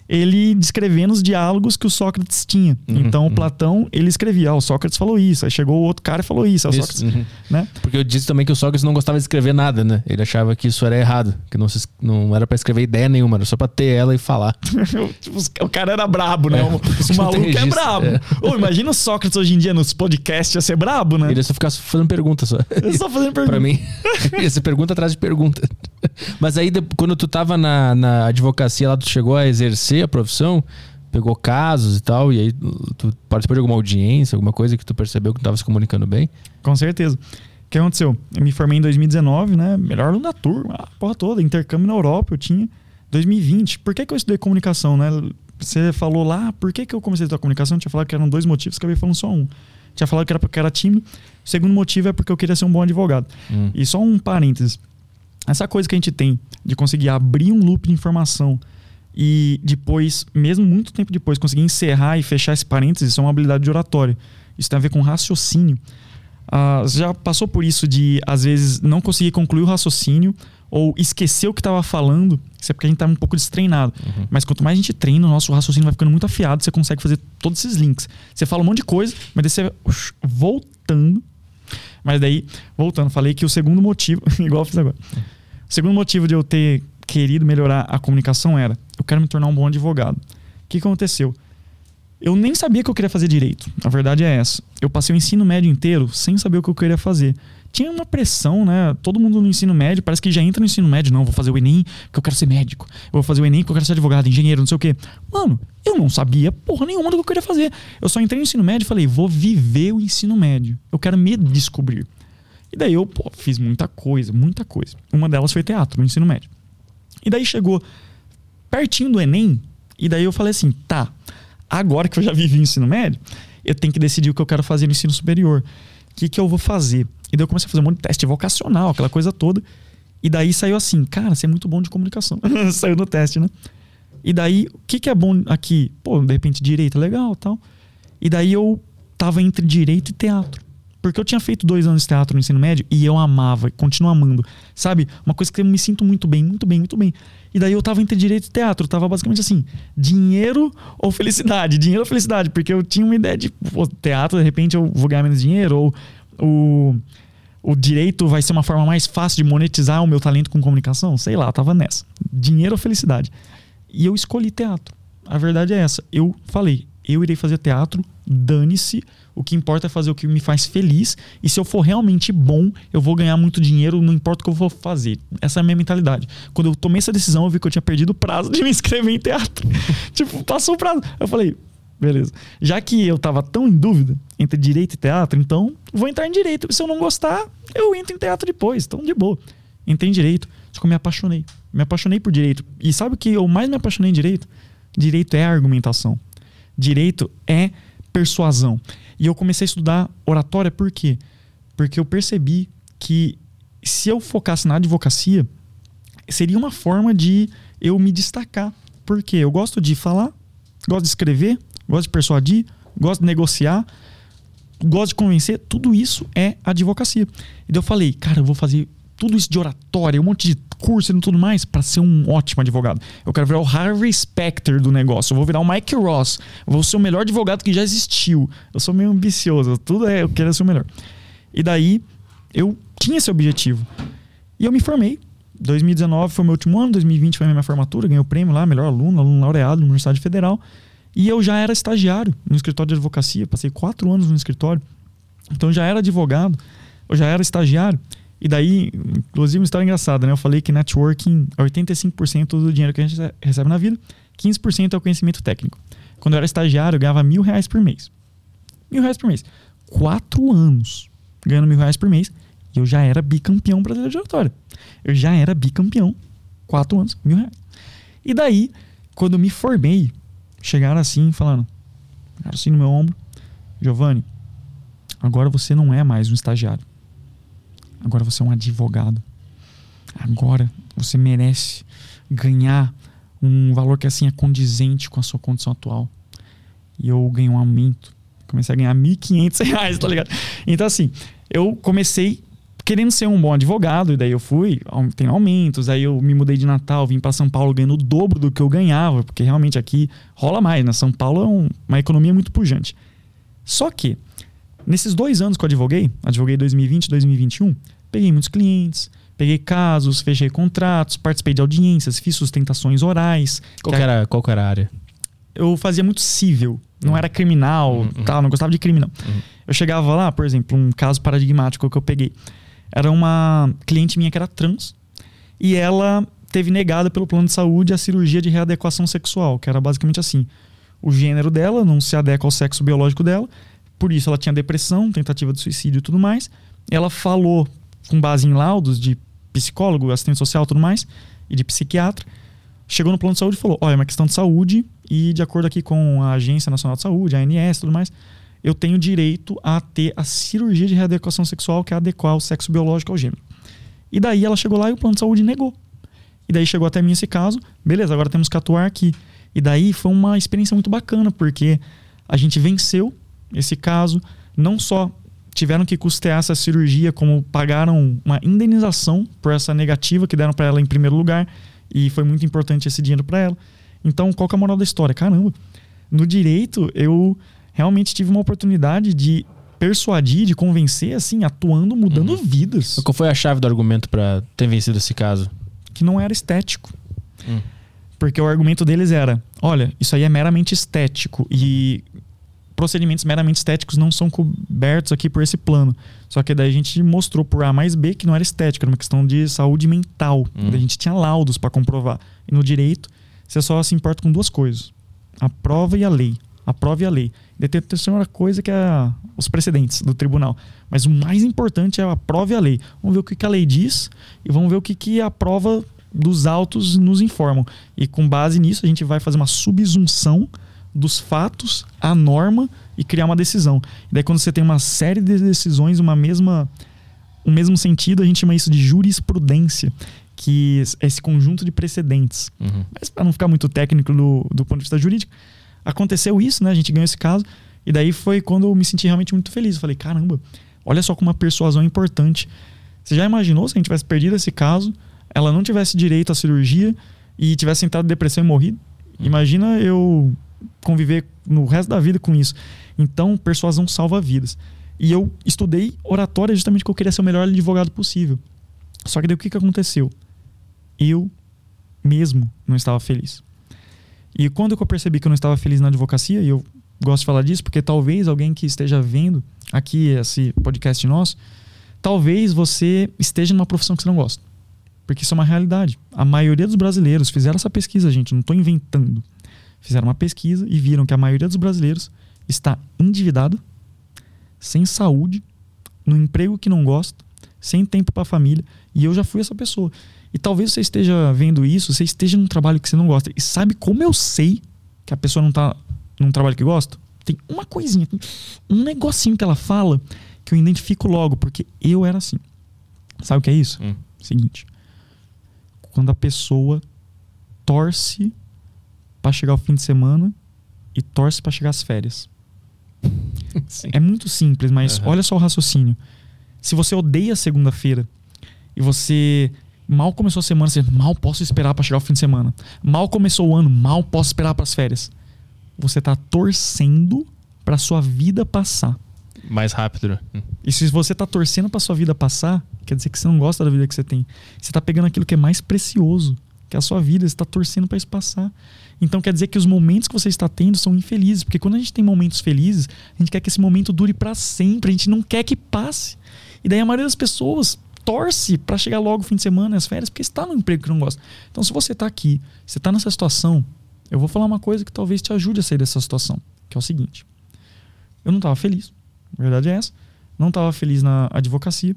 ele descrevendo os diálogos que o Sócrates tinha. Uhum, então, o uhum. Platão, ele escrevia, ah, o Sócrates falou isso, aí chegou o outro cara e falou isso, Sócrates, uhum. né? Porque eu disse também que o Sócrates não gostava de escrever nada, né? Ele achava que isso era errado, que não, se, não era para escrever ideia nenhuma, era só pra ter ela e falar. o cara era brabo, né? É, o, o maluco é brabo. É. Ô, imagina o Sócrates hoje em dia nos podcasts ia ser brabo, né? Ele ia só ficar fazendo pergunta só. Ele só fazendo pergunta. pra mim, ia ser pergunta atrás de pergunta. Mas aí, quando tu tava na, na advocacia lá, tu chegou a exercer a profissão, pegou casos e tal, e aí tu participou de alguma audiência, alguma coisa que tu percebeu que tu tava se comunicando bem? Com certeza. O que aconteceu? Eu me formei em 2019, né? Melhor aluno da turma, a porra toda, intercâmbio na Europa eu tinha. 2020. Por que, que eu estudei comunicação, né? Você falou lá, por que, que eu comecei a estudar comunicação? Eu tinha falado que eram dois motivos, acabei falando só um. Tinha falado que era porque era tímido. O segundo motivo é porque eu queria ser um bom advogado. Hum. E só um parênteses. Essa coisa que a gente tem de conseguir abrir um loop de informação e depois, mesmo muito tempo depois, conseguir encerrar e fechar esse parênteses, isso é uma habilidade de oratório. Isso tem a ver com raciocínio. Uh, já passou por isso de, às vezes, não conseguir concluir o raciocínio ou esquecer o que estava falando? Isso é porque a gente está um pouco destreinado. Uhum. Mas quanto mais a gente treina, o nosso raciocínio vai ficando muito afiado, você consegue fazer todos esses links. Você fala um monte de coisa, mas daí você voltando. Mas daí, voltando, falei que o segundo motivo, igual eu fiz agora. O segundo motivo de eu ter querido melhorar a comunicação era: eu quero me tornar um bom advogado. O que aconteceu? Eu nem sabia que eu queria fazer direito. A verdade é essa. Eu passei o ensino médio inteiro sem saber o que eu queria fazer. Tinha uma pressão, né? Todo mundo no ensino médio parece que já entra no ensino médio. Não, vou fazer o Enem porque eu quero ser médico. Eu vou fazer o Enem porque eu quero ser advogado, engenheiro, não sei o quê. Mano, eu não sabia porra nenhuma do que eu queria fazer. Eu só entrei no ensino médio e falei, vou viver o ensino médio. Eu quero me descobrir. E daí eu pô, fiz muita coisa, muita coisa. Uma delas foi teatro, no ensino médio. E daí chegou pertinho do Enem, e daí eu falei assim: tá, agora que eu já vivi ensino médio, eu tenho que decidir o que eu quero fazer no ensino superior. O que, que eu vou fazer? E daí eu comecei a fazer um monte de teste vocacional, aquela coisa toda. E daí saiu assim, cara, você é muito bom de comunicação. saiu no teste, né? E daí, o que, que é bom aqui? Pô, de repente, direito é legal tal. E daí eu tava entre direito e teatro. Porque eu tinha feito dois anos de teatro no ensino médio e eu amava, continuo amando. Sabe? Uma coisa que eu me sinto muito bem, muito bem, muito bem. E daí eu tava entre direito e teatro. Tava basicamente assim: dinheiro ou felicidade? Dinheiro ou felicidade? Porque eu tinha uma ideia de pô, teatro, de repente eu vou ganhar menos dinheiro, ou o, o direito vai ser uma forma mais fácil de monetizar o meu talento com comunicação. Sei lá, tava nessa. Dinheiro ou felicidade? E eu escolhi teatro. A verdade é essa. Eu falei: eu irei fazer teatro, dane-se o que importa é fazer o que me faz feliz. E se eu for realmente bom, eu vou ganhar muito dinheiro, não importa o que eu vou fazer. Essa é a minha mentalidade. Quando eu tomei essa decisão, eu vi que eu tinha perdido o prazo de me inscrever em teatro. tipo, passou o prazo. Eu falei, beleza. Já que eu tava tão em dúvida entre direito e teatro, então vou entrar em direito. Se eu não gostar, eu entro em teatro depois. Então, de boa. Entrei em direito. Só que eu me apaixonei. Me apaixonei por direito. E sabe o que eu mais me apaixonei em direito? Direito é argumentação. Direito é persuasão. E eu comecei a estudar oratória por quê? Porque eu percebi que se eu focasse na advocacia, seria uma forma de eu me destacar. Porque eu gosto de falar, gosto de escrever, gosto de persuadir, gosto de negociar, gosto de convencer. Tudo isso é advocacia. E daí eu falei, cara, eu vou fazer tudo isso de oratória, um monte de curso e tudo mais para ser um ótimo advogado. Eu quero virar o Harvey Specter do negócio. Eu vou virar o Mike Ross. Eu vou ser o melhor advogado que já existiu. Eu sou meio ambicioso. Tudo é, eu quero ser o melhor. E daí eu tinha esse objetivo. E eu me formei. 2019 foi meu último ano, 2020 foi minha formatura, ganhei o prêmio lá, melhor aluno, aluno laureado na Universidade Federal. E eu já era estagiário no escritório de advocacia, passei quatro anos no escritório. Então já era advogado, eu já era estagiário. E daí, inclusive, uma história engraçada, né? Eu falei que networking é 85% do dinheiro que a gente recebe na vida, 15% é o conhecimento técnico. Quando eu era estagiário, eu ganhava mil reais por mês. Mil reais por mês. Quatro anos ganhando mil reais por mês e eu já era bicampeão brasileiro de oratória. Eu já era bicampeão. Quatro anos, mil reais. E daí, quando eu me formei, chegaram assim, falando, assim no meu ombro, Giovanni, agora você não é mais um estagiário Agora você é um advogado. Agora você merece ganhar um valor que assim é condizente com a sua condição atual. E eu ganhei um aumento. Comecei a ganhar R$ 1.500, tá ligado? Então, assim, eu comecei querendo ser um bom advogado, e daí eu fui, tem aumentos, aí eu me mudei de Natal, vim para São Paulo ganhando o dobro do que eu ganhava, porque realmente aqui rola mais, né? São Paulo é um, uma economia muito pujante. Só que, nesses dois anos que eu advoguei, advoguei 2020 e 2021, Peguei muitos clientes, peguei casos, fechei contratos, participei de audiências, fiz sustentações orais. Qual, que era, qual era a área? Eu fazia muito civil, não uhum. era criminal, uhum. uhum. tal, não gostava de criminal. Uhum. Eu chegava lá, por exemplo, um caso paradigmático que eu peguei. Era uma cliente minha que era trans e ela teve negada pelo plano de saúde a cirurgia de readequação sexual, que era basicamente assim: o gênero dela não se adequa ao sexo biológico dela, por isso ela tinha depressão, tentativa de suicídio e tudo mais. Ela falou com base em laudos de psicólogo, assistente social tudo mais, e de psiquiatra, chegou no plano de saúde e falou: olha, é uma questão de saúde e de acordo aqui com a Agência Nacional de Saúde, a ANS tudo mais, eu tenho direito a ter a cirurgia de readequação sexual, que é adequar o sexo biológico ao gênero. E daí ela chegou lá e o plano de saúde negou. E daí chegou até mim esse caso, beleza, agora temos que atuar aqui. E daí foi uma experiência muito bacana, porque a gente venceu esse caso, não só tiveram que custear essa cirurgia, como pagaram uma indenização por essa negativa que deram para ela em primeiro lugar, e foi muito importante esse dinheiro para ela. Então, qual é a moral da história? Caramba, no direito eu realmente tive uma oportunidade de persuadir, de convencer, assim, atuando, mudando uhum. vidas. Qual foi a chave do argumento para ter vencido esse caso? Que não era estético. Hum. Porque o argumento deles era: olha, isso aí é meramente estético. E procedimentos meramente estéticos não são cobertos aqui por esse plano. Só que daí a gente mostrou por A mais B que não era estética, era uma questão de saúde mental. Hum. A gente tinha laudos para comprovar. E no direito, você só se importa com duas coisas: a prova e a lei. Aprove a lei. Daí tem a terceira coisa que é os precedentes do tribunal. Mas o mais importante é aprove a lei. Vamos ver o que, que a lei diz e vamos ver o que, que a prova dos autos nos informam. E com base nisso, a gente vai fazer uma subsunção dos fatos à norma e criar uma decisão. E daí, quando você tem uma série de decisões, uma mesma, um mesmo sentido, a gente chama isso de jurisprudência, que é esse conjunto de precedentes. Uhum. Mas para não ficar muito técnico do, do ponto de vista jurídico, aconteceu isso, né? A gente ganhou esse caso. E daí foi quando eu me senti realmente muito feliz. Eu falei, caramba, olha só como uma persuasão é importante. Você já imaginou se a gente tivesse perdido esse caso, ela não tivesse direito à cirurgia e tivesse entrado em depressão e morrido? Uhum. Imagina eu conviver no resto da vida com isso. Então, persuasão salva vidas. E eu estudei oratória justamente porque eu queria ser o melhor advogado possível. Só que daí o que, que aconteceu? Eu mesmo não estava feliz. E quando eu percebi que eu não estava feliz na advocacia, e eu gosto de falar disso porque talvez alguém que esteja vendo aqui esse podcast nosso, talvez você esteja numa profissão que você não gosta. Porque isso é uma realidade. A maioria dos brasileiros fizeram essa pesquisa, gente, não estou inventando fizeram uma pesquisa e viram que a maioria dos brasileiros está endividado, sem saúde, no emprego que não gosta, sem tempo para a família. E eu já fui essa pessoa. E talvez você esteja vendo isso, você esteja num trabalho que você não gosta. E sabe como eu sei que a pessoa não está num trabalho que gosta? Tem uma coisinha, um negocinho que ela fala que eu identifico logo, porque eu era assim. Sabe o que é isso? Hum. Seguinte. Quando a pessoa torce para chegar o fim de semana e torce para chegar as férias. é muito simples, mas uhum. olha só o raciocínio. Se você odeia segunda-feira e você mal começou a semana, você mal posso esperar para chegar o fim de semana. Mal começou o ano, mal posso esperar para as férias. Você tá torcendo para sua vida passar. Mais rápido. Né? Hum. E se você tá torcendo para sua vida passar, quer dizer que você não gosta da vida que você tem. Você tá pegando aquilo que é mais precioso, que é a sua vida, você está torcendo para isso passar. Então quer dizer que os momentos que você está tendo são infelizes, porque quando a gente tem momentos felizes, a gente quer que esse momento dure para sempre, a gente não quer que passe. E daí a maioria das pessoas torce para chegar logo o fim de semana, as férias, porque está no emprego que não gosta. Então se você está aqui, você está nessa situação, eu vou falar uma coisa que talvez te ajude a sair dessa situação, que é o seguinte: eu não estava feliz, a verdade é essa, não estava feliz na advocacia.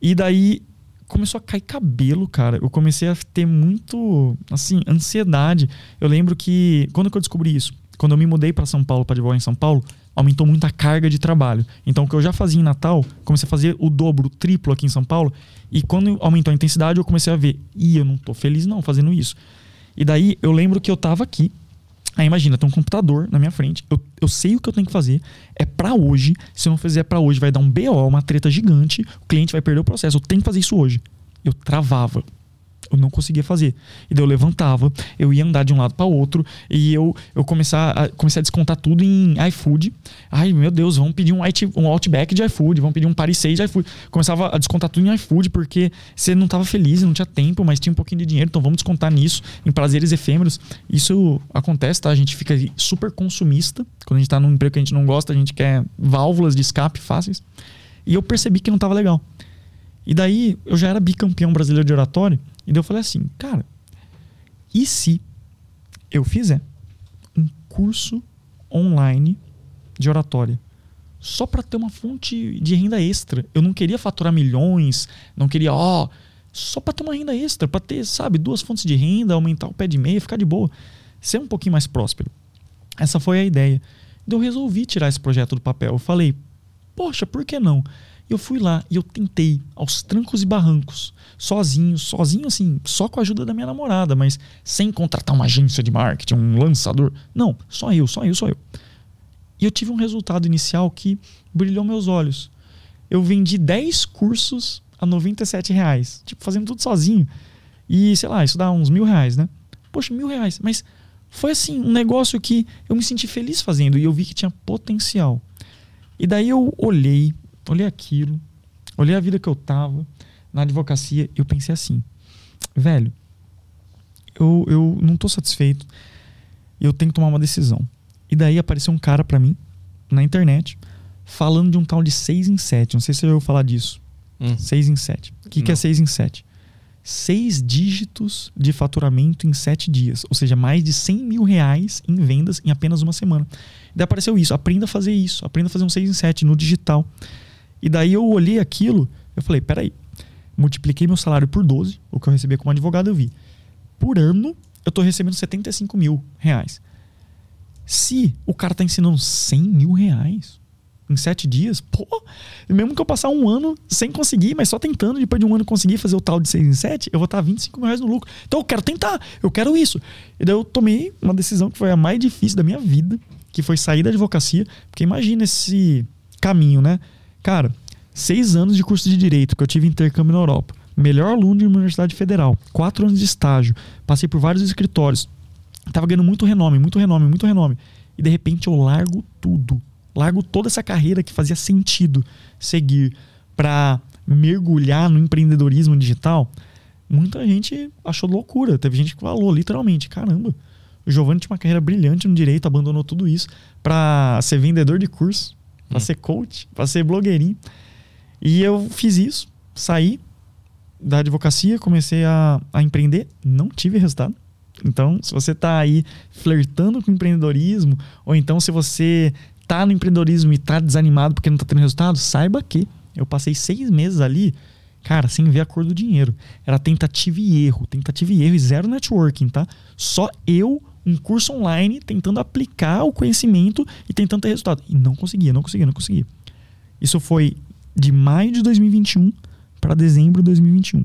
E daí começou a cair cabelo, cara. Eu comecei a ter muito, assim, ansiedade. Eu lembro que quando que eu descobri isso? Quando eu me mudei para São Paulo, para advogar em São Paulo, aumentou muito a carga de trabalho. Então, o que eu já fazia em Natal, comecei a fazer o dobro, o triplo aqui em São Paulo. E quando aumentou a intensidade, eu comecei a ver, e eu não tô feliz não fazendo isso. E daí eu lembro que eu tava aqui, Aí imagina, tem um computador na minha frente, eu, eu sei o que eu tenho que fazer, é para hoje. Se eu não fizer para hoje, vai dar um BO, uma treta gigante, o cliente vai perder o processo. Eu tenho que fazer isso hoje. Eu travava eu não conseguia fazer. E daí eu levantava, eu ia andar de um lado para outro e eu, eu começar a, comecei a descontar tudo em iFood. Ai, meu Deus, vamos pedir um, um Outback de iFood, vamos pedir um Paris 6 de iFood. Começava a descontar tudo em iFood porque você não estava feliz, não tinha tempo, mas tinha um pouquinho de dinheiro, então vamos descontar nisso, em prazeres efêmeros. Isso acontece, tá? A gente fica super consumista. Quando a gente tá num emprego que a gente não gosta, a gente quer válvulas de escape fáceis. E eu percebi que não estava legal. E daí eu já era bicampeão brasileiro de oratório. E daí eu falei assim, cara, e se eu fizer um curso online de oratória? Só para ter uma fonte de renda extra. Eu não queria faturar milhões, não queria, ó, só para ter uma renda extra, para ter, sabe, duas fontes de renda, aumentar o pé de meia, ficar de boa, ser um pouquinho mais próspero. Essa foi a ideia. Então eu resolvi tirar esse projeto do papel. Eu falei, poxa, por que não? Eu fui lá e eu tentei, aos trancos e barrancos, sozinho, sozinho assim, só com a ajuda da minha namorada, mas sem contratar uma agência de marketing, um lançador. Não, só eu, só eu, só eu. E eu tive um resultado inicial que brilhou meus olhos. Eu vendi 10 cursos a 97 reais, tipo, fazendo tudo sozinho. E, sei lá, isso dá uns mil reais, né? Poxa, mil reais. Mas foi assim, um negócio que eu me senti feliz fazendo e eu vi que tinha potencial. E daí eu olhei, olhei aquilo, olhei a vida que eu tava na advocacia e eu pensei assim, velho, eu, eu não tô satisfeito e eu tenho que tomar uma decisão. E daí apareceu um cara para mim na internet falando de um tal de 6 em 7. Não sei se eu vou falar disso. 6 hum. em 7. O que, que é 6 em 7? seis dígitos de faturamento em sete dias, ou seja, mais de 100 mil reais em vendas em apenas uma semana. Daí apareceu isso, aprenda a fazer isso, aprenda a fazer um 6 em 7 no digital. E daí eu olhei aquilo, eu falei, peraí, multipliquei meu salário por 12, o que eu recebia como advogado eu vi. Por ano, eu estou recebendo 75 mil reais. Se o cara está ensinando 100 mil reais, em sete dias, pô, mesmo que eu passar um ano sem conseguir, mas só tentando, depois de um ano conseguir fazer o tal de seis em sete, eu vou estar 25 mil reais no lucro. Então eu quero tentar, eu quero isso. E daí eu tomei uma decisão que foi a mais difícil da minha vida, que foi sair da advocacia, porque imagina esse caminho, né? Cara, seis anos de curso de direito, que eu tive intercâmbio na Europa, melhor aluno de uma universidade federal, quatro anos de estágio, passei por vários escritórios, tava ganhando muito renome, muito renome, muito renome. E de repente eu largo tudo. Largo toda essa carreira que fazia sentido seguir para mergulhar no empreendedorismo digital, muita gente achou loucura. Teve gente que falou literalmente: caramba, o Giovanni tinha uma carreira brilhante no direito, abandonou tudo isso para ser vendedor de curso, para hum. ser coach, para ser blogueirinho. E eu fiz isso, saí da advocacia, comecei a, a empreender, não tive resultado. Então, se você está aí flertando com empreendedorismo, ou então se você tá no empreendedorismo e tá desanimado porque não tá tendo resultado, saiba que eu passei seis meses ali, cara, sem ver a cor do dinheiro. Era tentativa e erro, tentativa e erro e zero networking, tá? Só eu, um curso online, tentando aplicar o conhecimento e tentando ter resultado. E não conseguia, não conseguia, não conseguia. Isso foi de maio de 2021 para dezembro de 2021.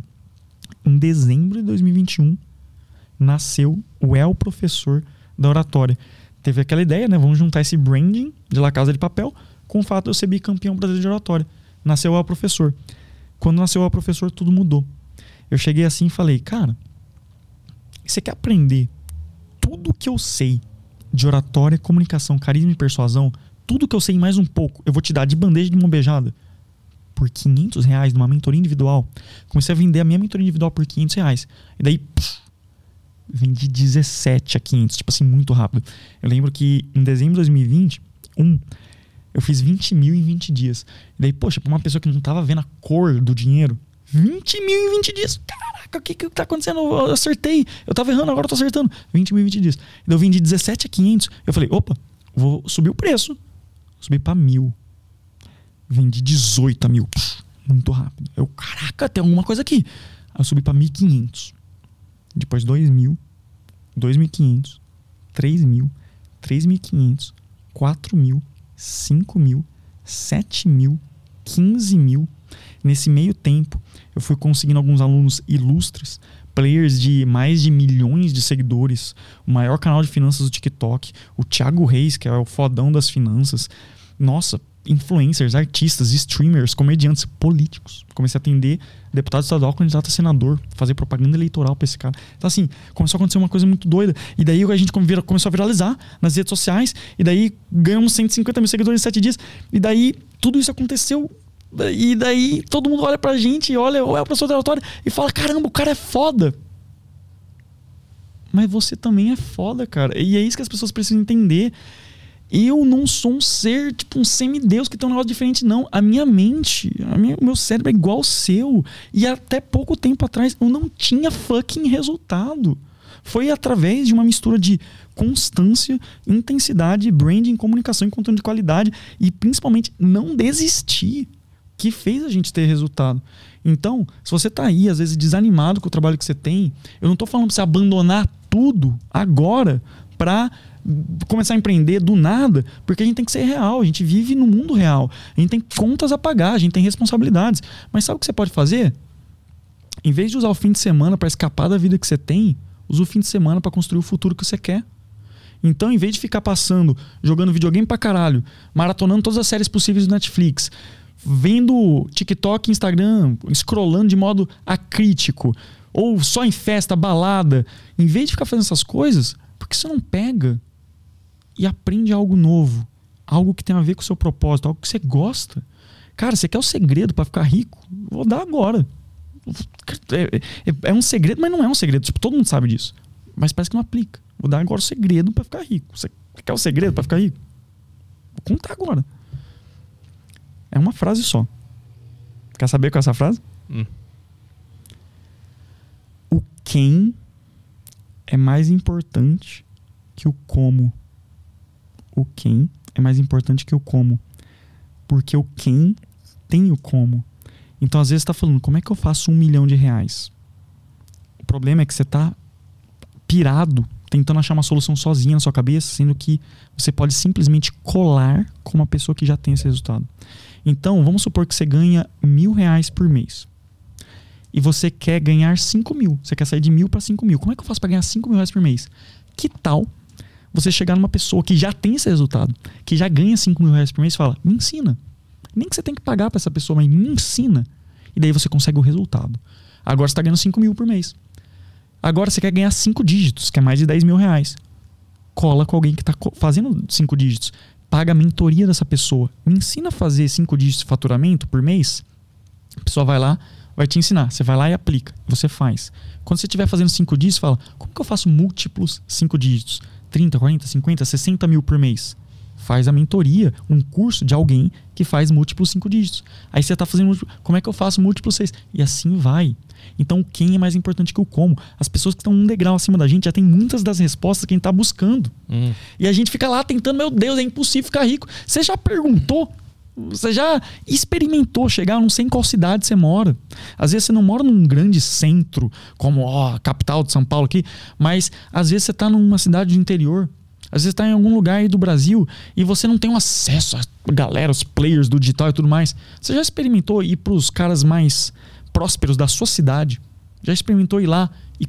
Em dezembro de 2021 nasceu o El Professor da Oratória teve aquela ideia, né? Vamos juntar esse branding de La Casa de Papel com o fato de eu ser bicampeão brasileiro de oratória. Nasceu o professor. Quando nasceu o professor, tudo mudou. Eu cheguei assim e falei, cara, você quer aprender tudo que eu sei de oratória, comunicação, carisma e persuasão, tudo que eu sei mais um pouco, eu vou te dar de bandeja de mão beijada por 500 reais numa mentoria individual. Comecei a vender a minha mentoria individual por 500 reais. E daí, pff, vendi 17 a 500, tipo assim, muito rápido. Eu lembro que em dezembro de 2020, um, eu fiz 20 mil em 20 dias. E daí, poxa, pra uma pessoa que não tava vendo a cor do dinheiro, 20 mil em 20 dias. Caraca, o que que tá acontecendo? Eu acertei. Eu tava errando, agora eu tô acertando. 20 mil em 20 dias. E daí eu vendi 17 a 500. Eu falei, opa, vou subir o preço. Subi pra mil. Vendi 18 a mil. Muito rápido. Eu, caraca, tem alguma coisa aqui. Aí eu subi pra 1.500 depois 2.000, 2.500, 3.000, 3.500, 4.000, 5.000, 7.000, 15.000. Nesse meio tempo, eu fui conseguindo alguns alunos ilustres, players de mais de milhões de seguidores, o maior canal de finanças do TikTok, o Thiago Reis, que é o fodão das finanças. Nossa, influencers, artistas, streamers, comediantes, políticos. Comecei a atender deputado estadual, candidato a senador, fazer propaganda eleitoral para esse cara. Então, assim, começou a acontecer uma coisa muito doida. E daí a gente começou a viralizar nas redes sociais, e daí ganhamos 150 mil seguidores em sete dias. E daí tudo isso aconteceu. E daí todo mundo olha pra gente, olha, olha o professor da oratória e fala: caramba, o cara é foda. Mas você também é foda, cara. E é isso que as pessoas precisam entender. Eu não sou um ser, tipo, um semideus que tem um negócio diferente, não. A minha mente, a minha, o meu cérebro é igual ao seu. E até pouco tempo atrás eu não tinha fucking resultado. Foi através de uma mistura de constância, intensidade, branding, comunicação e conteúdo de qualidade e principalmente não desistir que fez a gente ter resultado. Então, se você está aí, às vezes, desanimado com o trabalho que você tem, eu não estou falando para você abandonar tudo agora para começar a empreender do nada, porque a gente tem que ser real, a gente vive no mundo real, a gente tem contas a pagar, a gente tem responsabilidades. Mas sabe o que você pode fazer? Em vez de usar o fim de semana para escapar da vida que você tem, use o fim de semana para construir o futuro que você quer. Então, em vez de ficar passando, jogando videogame pra caralho, maratonando todas as séries possíveis do Netflix, vendo TikTok, Instagram, scrollando de modo acrítico, ou só em festa, balada, em vez de ficar fazendo essas coisas, por que você não pega e aprende algo novo, algo que tem a ver com o seu propósito, algo que você gosta. Cara, você quer o segredo para ficar rico? Vou dar agora. É, é, é, um segredo, mas não é um segredo. Tipo, todo mundo sabe disso. Mas parece que não aplica. Vou dar agora o segredo para ficar rico. Você quer o segredo para ficar rico? Vou contar agora. É uma frase só. Quer saber qual é essa frase? Hum. quem é mais importante que o como. O quem é mais importante que o como. Porque o quem tem o como. Então, às vezes, você está falando, como é que eu faço um milhão de reais? O problema é que você está pirado tentando achar uma solução sozinha na sua cabeça, sendo que você pode simplesmente colar com uma pessoa que já tem esse resultado. Então, vamos supor que você ganha mil reais por mês. E você quer ganhar cinco mil. Você quer sair de mil para cinco mil. Como é que eu faço para ganhar cinco mil reais por mês? Que tal você chegar numa pessoa que já tem esse resultado, que já ganha cinco mil reais por mês e fala, me ensina. Nem que você tem que pagar para essa pessoa, mas me ensina. E daí você consegue o resultado. Agora você está ganhando cinco mil por mês. Agora você quer ganhar cinco dígitos, que é mais de 10 mil reais. Cola com alguém que está fazendo cinco dígitos paga a mentoria dessa pessoa. Me ensina a fazer cinco dígitos de faturamento por mês. A pessoa vai lá, vai te ensinar. Você vai lá e aplica. Você faz. Quando você estiver fazendo cinco dígitos, fala: como que eu faço múltiplos cinco dígitos? 30, 40, 50, 60 mil por mês. Faz a mentoria, um curso de alguém que faz múltiplos cinco dígitos. Aí você está fazendo. Como é que eu faço múltiplos seis? E assim vai. Então, o quem é mais importante que o como. As pessoas que estão um degrau acima da gente já tem muitas das respostas que a gente está buscando. Hum. E a gente fica lá tentando, meu Deus, é impossível ficar rico. Você já perguntou? Você já experimentou chegar? não sei em qual cidade você mora. Às vezes você não mora num grande centro, como ó, a capital de São Paulo aqui, mas às vezes você está numa cidade do interior. Às vezes está em algum lugar aí do Brasil e você não tem um acesso a galera, os players do digital e tudo mais. Você já experimentou ir para os caras mais prósperos da sua cidade, já experimentou ir lá e,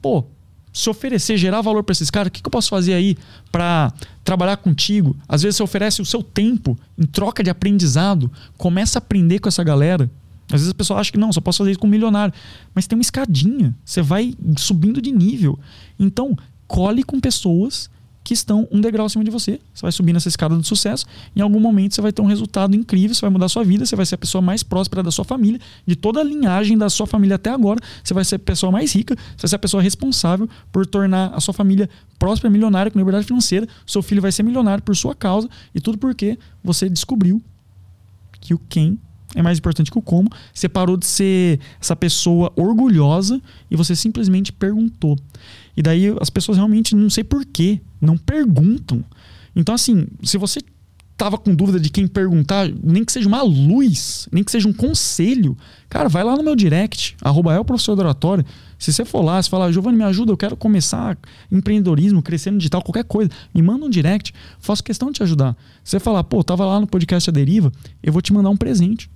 pô, se oferecer, gerar valor para esses caras, o que, que, eu posso fazer aí para trabalhar contigo? Às vezes você oferece o seu tempo em troca de aprendizado, começa a aprender com essa galera. Às vezes a pessoa acha que não, só posso fazer isso com um milionário. Mas tem uma escadinha, você vai subindo de nível. Então, cole com pessoas que estão um degrau acima de você. Você vai subir nessa escada do sucesso. Em algum momento você vai ter um resultado incrível, você vai mudar a sua vida, você vai ser a pessoa mais próspera da sua família, de toda a linhagem da sua família até agora. Você vai ser a pessoa mais rica, você vai ser a pessoa responsável por tornar a sua família próspera, milionária, com liberdade financeira. Seu filho vai ser milionário por sua causa e tudo porque você descobriu que o quem é mais importante que o como. Você parou de ser essa pessoa orgulhosa e você simplesmente perguntou. E daí as pessoas realmente não sei porquê, não perguntam. Então, assim, se você tava com dúvida de quem perguntar, nem que seja uma luz, nem que seja um conselho, cara, vai lá no meu direct, arroba é o professor do oratório. Se você for lá, você falar, Giovanni, me ajuda, eu quero começar empreendedorismo, crescer no digital, qualquer coisa, me manda um direct, faço questão de te ajudar. Você falar, pô, tava lá no podcast A Deriva, eu vou te mandar um presente.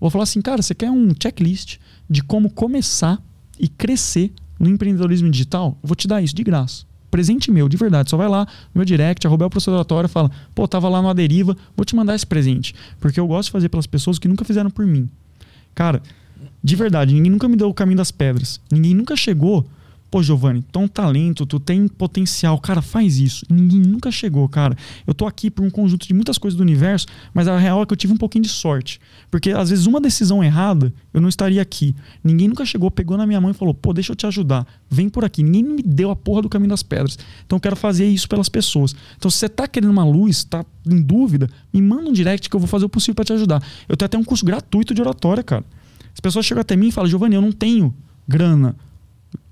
Vou falar assim, cara, você quer um checklist de como começar e crescer no empreendedorismo digital, vou te dar isso de graça. Presente meu, de verdade. Só vai lá no meu direct, arroba o professor fala, pô, tava lá no deriva, vou te mandar esse presente. Porque eu gosto de fazer pelas pessoas que nunca fizeram por mim. Cara, de verdade, ninguém nunca me deu o caminho das pedras. Ninguém nunca chegou Pô, Giovanni, tu é um talento, tu tem potencial, cara, faz isso. Ninguém nunca chegou, cara. Eu tô aqui por um conjunto de muitas coisas do universo, mas a real é que eu tive um pouquinho de sorte. Porque às vezes uma decisão errada, eu não estaria aqui. Ninguém nunca chegou, pegou na minha mão e falou: pô, deixa eu te ajudar, vem por aqui. Ninguém me deu a porra do caminho das pedras. Então eu quero fazer isso pelas pessoas. Então se você tá querendo uma luz, tá em dúvida, me manda um direct que eu vou fazer o possível para te ajudar. Eu tenho até um curso gratuito de oratória, cara. As pessoas chegam até mim e falam: Giovanni, eu não tenho grana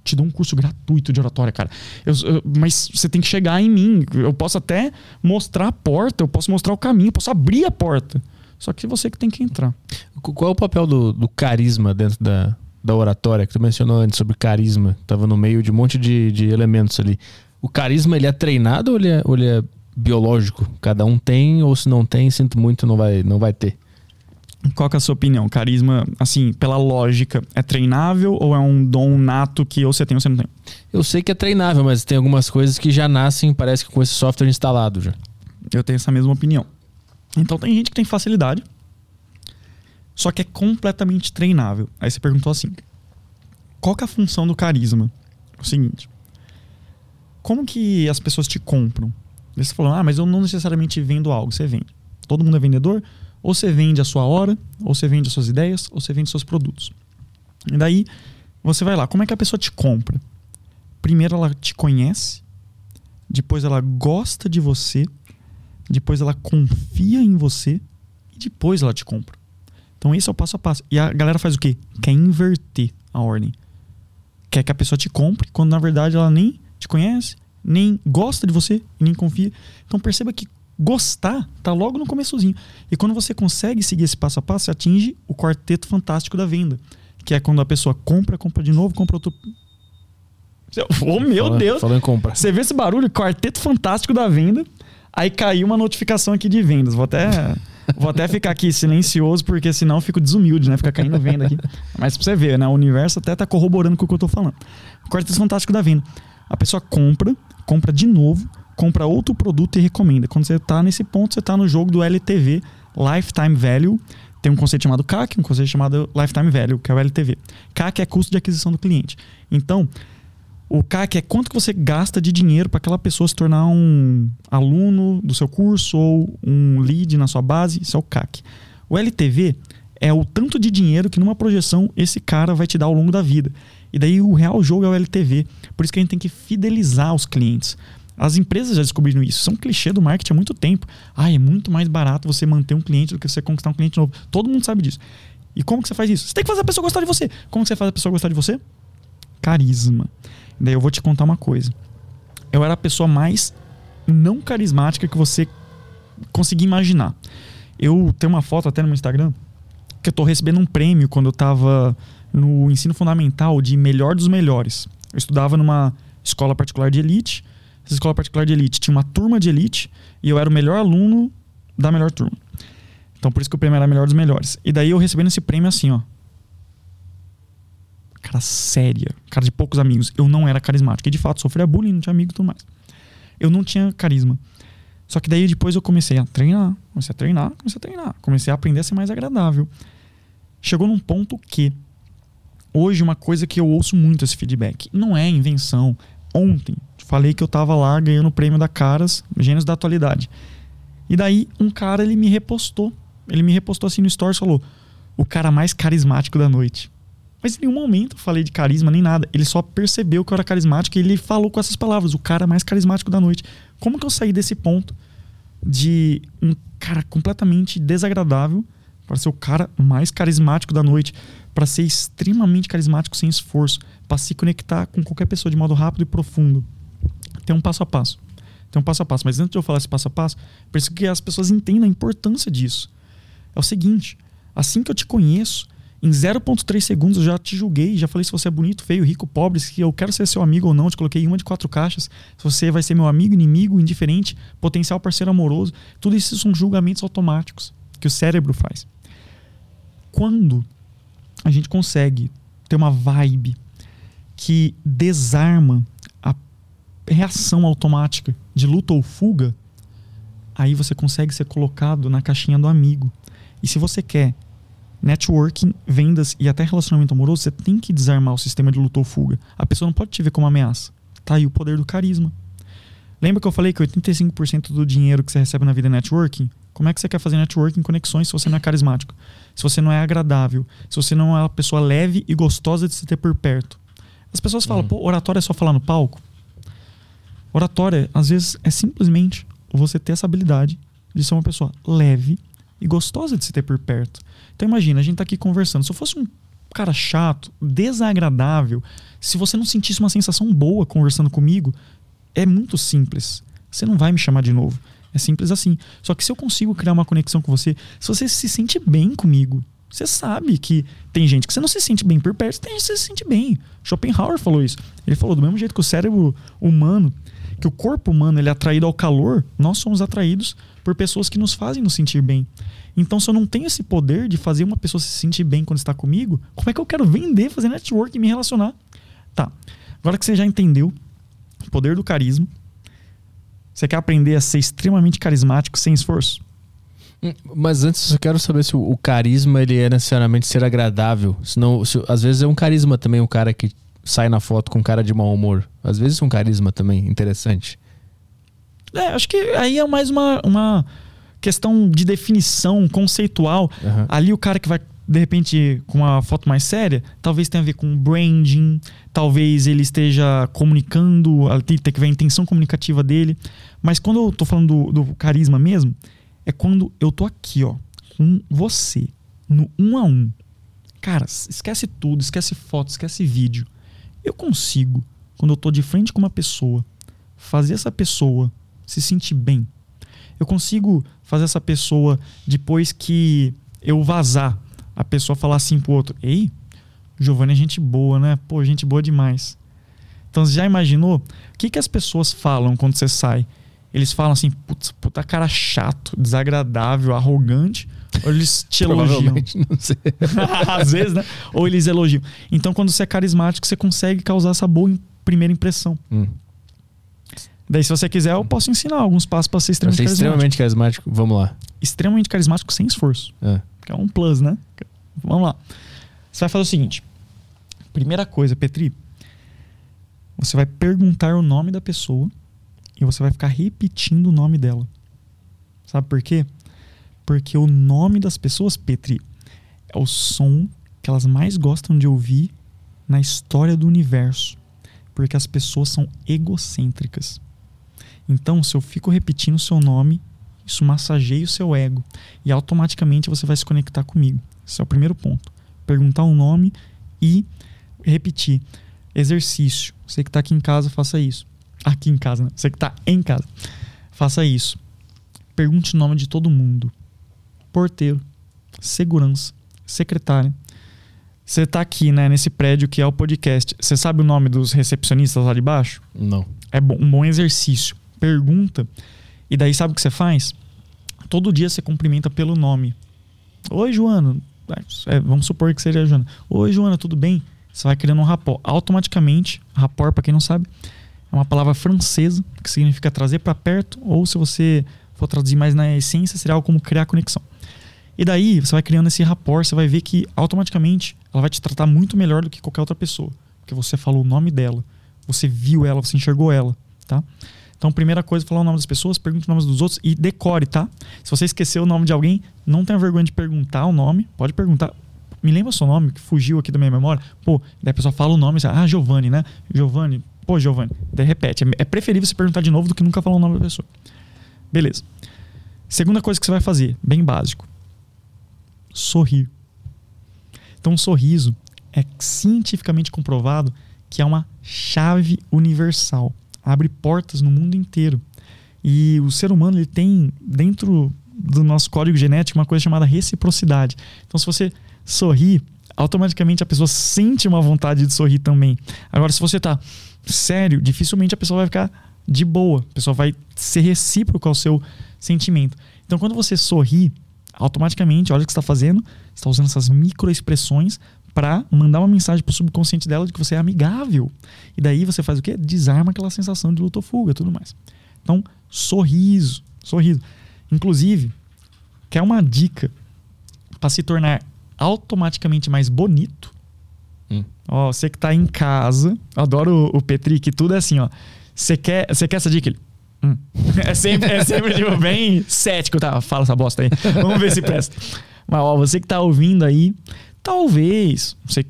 te dou um curso gratuito de oratória, cara. Eu, eu, mas você tem que chegar em mim. Eu posso até mostrar a porta, eu posso mostrar o caminho, eu posso abrir a porta. Só que você que tem que entrar. Qual é o papel do, do carisma dentro da, da oratória que tu mencionou antes sobre carisma? Tava no meio de um monte de, de elementos ali. O carisma ele é treinado ou ele é, ou ele é biológico? Cada um tem ou se não tem, sinto muito, não vai, não vai ter. Qual é a sua opinião? Carisma, assim, pela lógica, é treinável ou é um dom nato que ou você tem ou você não tem? Eu sei que é treinável, mas tem algumas coisas que já nascem, parece que com esse software instalado já. Eu tenho essa mesma opinião. Então tem gente que tem facilidade, só que é completamente treinável. Aí você perguntou assim: qual que é a função do carisma? O seguinte: como que as pessoas te compram? Você falou, ah, mas eu não necessariamente vendo algo, você vende. Todo mundo é vendedor? Ou você vende a sua hora, ou você vende as suas ideias, ou você vende seus produtos. E daí você vai lá, como é que a pessoa te compra? Primeiro ela te conhece, depois ela gosta de você, depois ela confia em você e depois ela te compra. Então esse é o passo a passo. E a galera faz o quê? Quer inverter a ordem. quer que a pessoa te compre, quando na verdade ela nem te conhece, nem gosta de você nem confia. Então perceba que gostar tá logo no começozinho. E quando você consegue seguir esse passo a passo, você atinge o quarteto fantástico da venda, que é quando a pessoa compra, compra de novo, compra outro Oh, meu Deus! Falando em compra. Você vê esse barulho? Quarteto fantástico da venda. Aí caiu uma notificação aqui de vendas. Vou até, vou até ficar aqui silencioso, porque senão eu fico desumilde, né? Fica caindo venda aqui. Mas pra você ver, né? O universo até tá corroborando com o que eu tô falando. Quarteto fantástico da venda. A pessoa compra, compra de novo, compra outro produto e recomenda. Quando você tá nesse ponto, você tá no jogo do LTV, Lifetime Value. Tem um conceito chamado CAC, um conceito chamado Lifetime Value, que é o LTV. CAC é custo de aquisição do cliente. Então, o CAC é quanto que você gasta de dinheiro para aquela pessoa se tornar um aluno do seu curso ou um lead na sua base. Isso é o CAC. O LTV é o tanto de dinheiro que numa projeção esse cara vai te dar ao longo da vida. E daí o real jogo é o LTV. Por isso que a gente tem que fidelizar os clientes. As empresas já descobriram isso. Isso é um clichê do marketing há muito tempo. Ah, é muito mais barato você manter um cliente do que você conquistar um cliente novo. Todo mundo sabe disso. E como que você faz isso? Você tem que fazer a pessoa gostar de você. Como que você faz a pessoa gostar de você? Carisma. Daí eu vou te contar uma coisa. Eu era a pessoa mais não carismática que você conseguir imaginar. Eu tenho uma foto até no meu Instagram que eu tô recebendo um prêmio quando eu tava no ensino fundamental de melhor dos melhores. Eu estudava numa escola particular de elite. Essa escola particular de elite tinha uma turma de elite e eu era o melhor aluno da melhor turma. Então por isso que o prêmio era melhor dos melhores. E daí eu recebendo esse prêmio assim, ó. Cara séria, cara de poucos amigos. Eu não era carismático. E de fato sofria bullying, não tinha amigo e tudo mais. Eu não tinha carisma. Só que daí depois eu comecei a treinar, comecei a treinar, comecei a treinar, comecei a aprender a ser mais agradável. Chegou num ponto que hoje uma coisa que eu ouço muito esse feedback, não é invenção. Ontem falei que eu tava lá ganhando o prêmio da Caras, Gênios da Atualidade. E daí um cara ele me repostou. Ele me repostou assim no stories falou: "O cara mais carismático da noite". Mas em nenhum momento eu falei de carisma nem nada. Ele só percebeu que eu era carismático e ele falou com essas palavras: o cara mais carismático da noite. Como que eu saí desse ponto de um cara completamente desagradável para ser o cara mais carismático da noite, para ser extremamente carismático sem esforço, para se conectar com qualquer pessoa de modo rápido e profundo? Tem um passo a passo. Tem um passo a passo. Mas antes de eu falar esse passo a passo, preciso que as pessoas entendam a importância disso. É o seguinte: assim que eu te conheço, em 0,3 segundos eu já te julguei, já falei se você é bonito, feio, rico, pobre, se eu quero ser seu amigo ou não, te coloquei em uma de quatro caixas, se você vai ser meu amigo, inimigo, indiferente, potencial parceiro amoroso. Tudo isso são julgamentos automáticos que o cérebro faz. Quando a gente consegue ter uma vibe que desarma reação automática de luta ou fuga, aí você consegue ser colocado na caixinha do amigo. E se você quer networking, vendas e até relacionamento amoroso, você tem que desarmar o sistema de luta ou fuga. A pessoa não pode te ver como ameaça. Tá aí o poder do carisma. Lembra que eu falei que 85% do dinheiro que você recebe na vida é networking? Como é que você quer fazer networking conexões se você não é carismático? Se você não é agradável? Se você não é uma pessoa leve e gostosa de se ter por perto? As pessoas falam, pô, oratória é só falar no palco? Oratória, às vezes, é simplesmente você ter essa habilidade de ser uma pessoa leve e gostosa de se ter por perto. Então imagina, a gente tá aqui conversando. Se eu fosse um cara chato, desagradável, se você não sentisse uma sensação boa conversando comigo, é muito simples. Você não vai me chamar de novo. É simples assim. Só que se eu consigo criar uma conexão com você, se você se sente bem comigo, você sabe que tem gente que você não se sente bem por perto, tem gente que você se sente bem. Schopenhauer falou isso. Ele falou do mesmo jeito que o cérebro humano, que o corpo humano ele é atraído ao calor, nós somos atraídos por pessoas que nos fazem nos sentir bem. Então, se eu não tenho esse poder de fazer uma pessoa se sentir bem quando está comigo, como é que eu quero vender, fazer network e me relacionar? Tá. Agora que você já entendeu o poder do carisma, você quer aprender a ser extremamente carismático sem esforço? Hum, Mas antes eu quero saber se o, o carisma ele é necessariamente ser agradável. Senão, se- às vezes é um carisma também um cara que sai na foto com cara de mau humor. Às vezes um carisma também interessante. É, acho que aí é mais uma, uma questão de definição conceitual. Aham. Ali o cara que vai, de repente, com uma foto mais séria, talvez tenha a ver com branding, talvez ele esteja comunicando, tem que ver a intenção comunicativa dele. Mas quando eu tô falando do, do carisma mesmo, é quando eu tô aqui, ó, com você, no um a um. Cara, esquece tudo, esquece foto, esquece vídeo. Eu consigo, quando eu tô de frente com uma pessoa, fazer essa pessoa se sentir bem. Eu consigo fazer essa pessoa, depois que eu vazar, a pessoa falar assim pro outro: Ei, Giovanni é gente boa, né? Pô, gente boa demais. Então você já imaginou? O que, que as pessoas falam quando você sai? Eles falam assim, putz, puta cara chato, desagradável, arrogante. Ou eles te elogiam. não sei. Às vezes, né? Ou eles elogiam. Então, quando você é carismático, você consegue causar essa boa primeira impressão. Hum. Daí, se você quiser, eu posso ensinar alguns passos para ser extremamente carismático. extremamente carismático, vamos lá. Extremamente carismático sem esforço. É. Que é um plus, né? Vamos lá. Você vai fazer o seguinte. Primeira coisa, Petri. Você vai perguntar o nome da pessoa e você vai ficar repetindo o nome dela. Sabe por quê? Porque o nome das pessoas, Petri, é o som que elas mais gostam de ouvir na história do universo. Porque as pessoas são egocêntricas. Então, se eu fico repetindo o seu nome, isso massageia o seu ego e automaticamente você vai se conectar comigo. Esse é o primeiro ponto. Perguntar o nome e repetir. Exercício. Você que está aqui em casa, faça isso. Aqui em casa, né? Você que está em casa, faça isso. Pergunte o nome de todo mundo. Porteiro, segurança, secretária. Você está aqui, né, nesse prédio que é o podcast. Você sabe o nome dos recepcionistas lá de baixo? Não. É um bom exercício. Pergunta. E daí sabe o que você faz? Todo dia você cumprimenta pelo nome. Oi, Joana. É, vamos supor que seja a Joana. Oi, Joana, tudo bem? Você vai criando um rapport. Automaticamente, rapport, para quem não sabe, é uma palavra francesa que significa trazer para perto, ou se você for traduzir mais na essência, seria algo como criar conexão. E daí, você vai criando esse rapport, você vai ver que automaticamente ela vai te tratar muito melhor do que qualquer outra pessoa. Porque você falou o nome dela, você viu ela, você enxergou ela, tá? Então, primeira coisa, falar o nome das pessoas, pergunte o nome dos outros e decore, tá? Se você esqueceu o nome de alguém, não tenha vergonha de perguntar o nome, pode perguntar. Me lembra o seu nome, que fugiu aqui da minha memória. Pô, daí a pessoa fala o nome, ah, Giovanni, né? Giovanni, pô, Giovanni. Daí repete. É preferível você perguntar de novo do que nunca falar o nome da pessoa. Beleza. Segunda coisa que você vai fazer, bem básico. Sorrir. Então, um sorriso é cientificamente comprovado que é uma chave universal. Abre portas no mundo inteiro. E o ser humano ele tem dentro do nosso código genético uma coisa chamada reciprocidade. Então, se você sorrir, automaticamente a pessoa sente uma vontade de sorrir também. Agora, se você tá sério, dificilmente a pessoa vai ficar de boa. A pessoa vai ser recíproca ao seu sentimento. Então, quando você sorri, automaticamente, olha o que você está fazendo, você está usando essas microexpressões para mandar uma mensagem para o subconsciente dela de que você é amigável. E daí você faz o quê? Desarma aquela sensação de luta ou fuga, tudo mais. Então, sorriso, sorriso. Inclusive, quer uma dica para se tornar automaticamente mais bonito? Hum. Ó, você que tá em casa, adoro o, o Petri, que tudo é assim, ó. Você quer, você quer essa dica? Ele, hum. É sempre, é sempre tipo, bem cético, tá? Fala essa bosta aí. Vamos ver se presta. Mas, ó, você que tá ouvindo aí, talvez você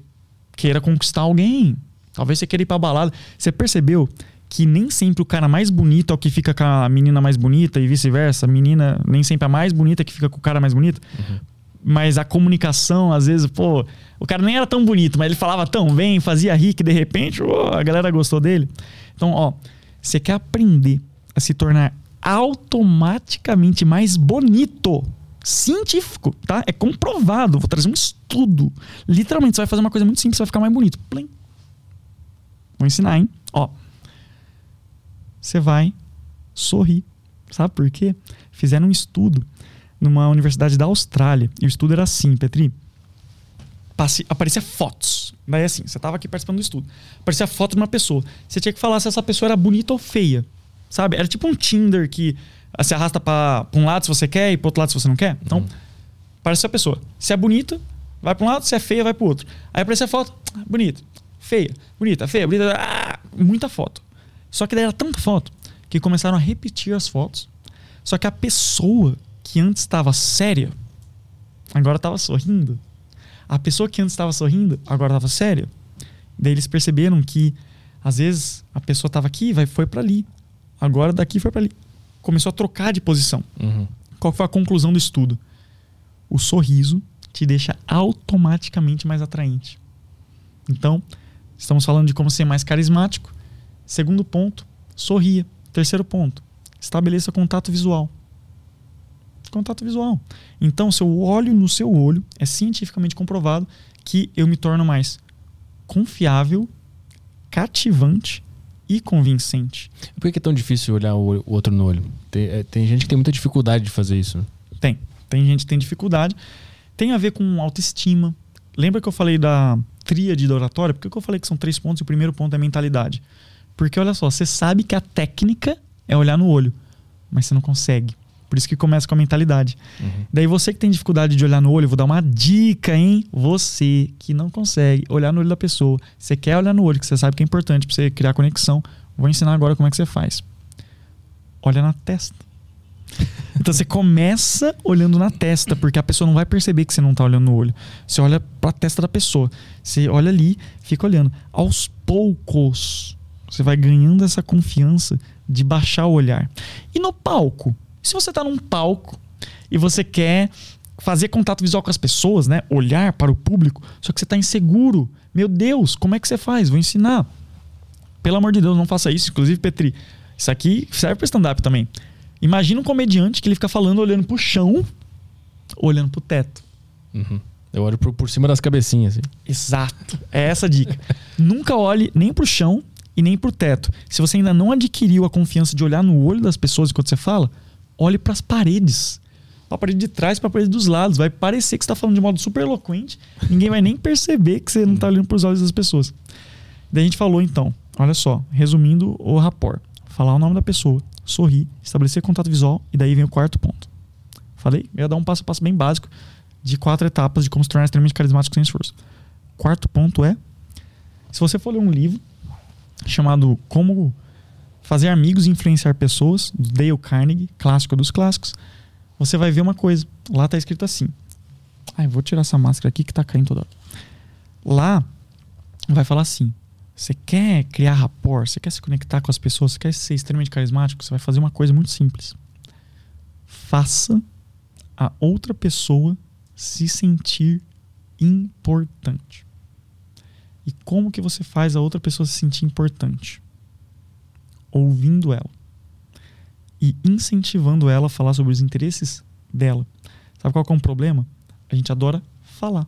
queira conquistar alguém. Talvez você queira ir pra balada. Você percebeu que nem sempre o cara mais bonito é o que fica com a menina mais bonita e vice-versa. A menina nem sempre a mais bonita é que fica com o cara mais bonito. Uhum. Mas a comunicação, às vezes, pô, o cara nem era tão bonito, mas ele falava tão bem, fazia rir que de repente oh, a galera gostou dele. Então, ó, você quer aprender a se tornar automaticamente mais bonito. Científico, tá? É comprovado. Vou trazer um estudo. Literalmente, você vai fazer uma coisa muito simples, você vai ficar mais bonito. Plim. Vou ensinar, hein? Ó. Você vai sorrir. Sabe por quê? Fizeram um estudo numa universidade da Austrália. E o estudo era assim, Petri. Passe, aparecia fotos. Daí assim, você estava aqui participando do estudo. Aparecia foto de uma pessoa. Você tinha que falar se essa pessoa era bonita ou feia. Sabe? Era tipo um Tinder que se arrasta para um lado se você quer e para outro lado se você não quer. Então, Uhum. aparece a pessoa. Se é bonita, vai para um lado, se é feia, vai para o outro. Aí aparece a foto, ah, bonita, feia, bonita, feia, bonita, ah, muita foto. Só que daí era tanta foto que começaram a repetir as fotos. Só que a pessoa que antes estava séria, agora estava sorrindo. A pessoa que antes estava sorrindo, agora estava séria. Daí eles perceberam que às vezes a pessoa estava aqui, vai foi para ali. Agora daqui foi para ali. Começou a trocar de posição. Uhum. Qual foi a conclusão do estudo? O sorriso te deixa automaticamente mais atraente. Então, Estamos falando de como ser mais carismático. Segundo ponto, sorria. Terceiro ponto, estabeleça contato visual. Contato visual. Então, se eu olho no seu olho, é cientificamente comprovado que eu me torno mais confiável, cativante e convincente. Por que é tão difícil olhar o outro no olho? Tem, é, tem gente que tem muita dificuldade de fazer isso. Tem. Tem gente que tem dificuldade. Tem a ver com autoestima. Lembra que eu falei da tríade da oratória? Por que eu falei que são três pontos e o primeiro ponto é mentalidade? Porque olha só, você sabe que a técnica é olhar no olho, mas você não consegue. Por isso que começa com a mentalidade. Uhum. Daí você que tem dificuldade de olhar no olho, vou dar uma dica, hein? Você que não consegue olhar no olho da pessoa, você quer olhar no olho, que você sabe que é importante para você criar conexão, vou ensinar agora como é que você faz. Olha na testa. Então você começa olhando na testa, porque a pessoa não vai perceber que você não está olhando no olho. Você olha para a testa da pessoa. Você olha ali, fica olhando. Aos poucos, você vai ganhando essa confiança de baixar o olhar. E no palco, se você está num palco e você quer fazer contato visual com as pessoas, né? Olhar para o público, só que você está inseguro. Meu Deus, como é que você faz? Vou ensinar. Pelo amor de Deus, não faça isso. Inclusive, Petri, isso aqui serve para stand-up também. Imagina um comediante que ele fica falando olhando pro chão, olhando pro teto. Uhum. Eu olho por, por cima das cabecinhas. Assim. Exato. É essa a dica. Nunca olhe nem pro chão e nem pro teto. Se você ainda não adquiriu a confiança de olhar no olho das pessoas enquanto você fala, olhe para as paredes. Para a parede de trás, para a parede dos lados. Vai parecer que você está falando de modo super eloquente. Ninguém vai nem perceber que você não está olhando para os olhos das pessoas. Daí a gente falou então, olha só, resumindo o rapport. Falar o nome da pessoa, sorrir, estabelecer contato visual e daí vem o quarto ponto. Falei? Eu ia dar um passo a passo bem básico de quatro etapas de como se tornar extremamente carismático sem esforço. Quarto ponto é: se você for ler um livro chamado Como Fazer Amigos e Influenciar Pessoas, Dale Carnegie, clássico dos clássicos, você vai ver uma coisa. Lá está escrito assim. Ai, vou tirar essa máscara aqui que está caindo toda hora. Lá vai falar assim: você quer criar rapport, você quer se conectar com as pessoas, você quer ser extremamente carismático, você vai fazer uma coisa muito simples. Faça a outra pessoa se sentir importante. E como que você faz a outra pessoa se sentir importante? Ouvindo ela e incentivando ela a falar sobre os interesses dela. Sabe qual é o problema? A gente adora falar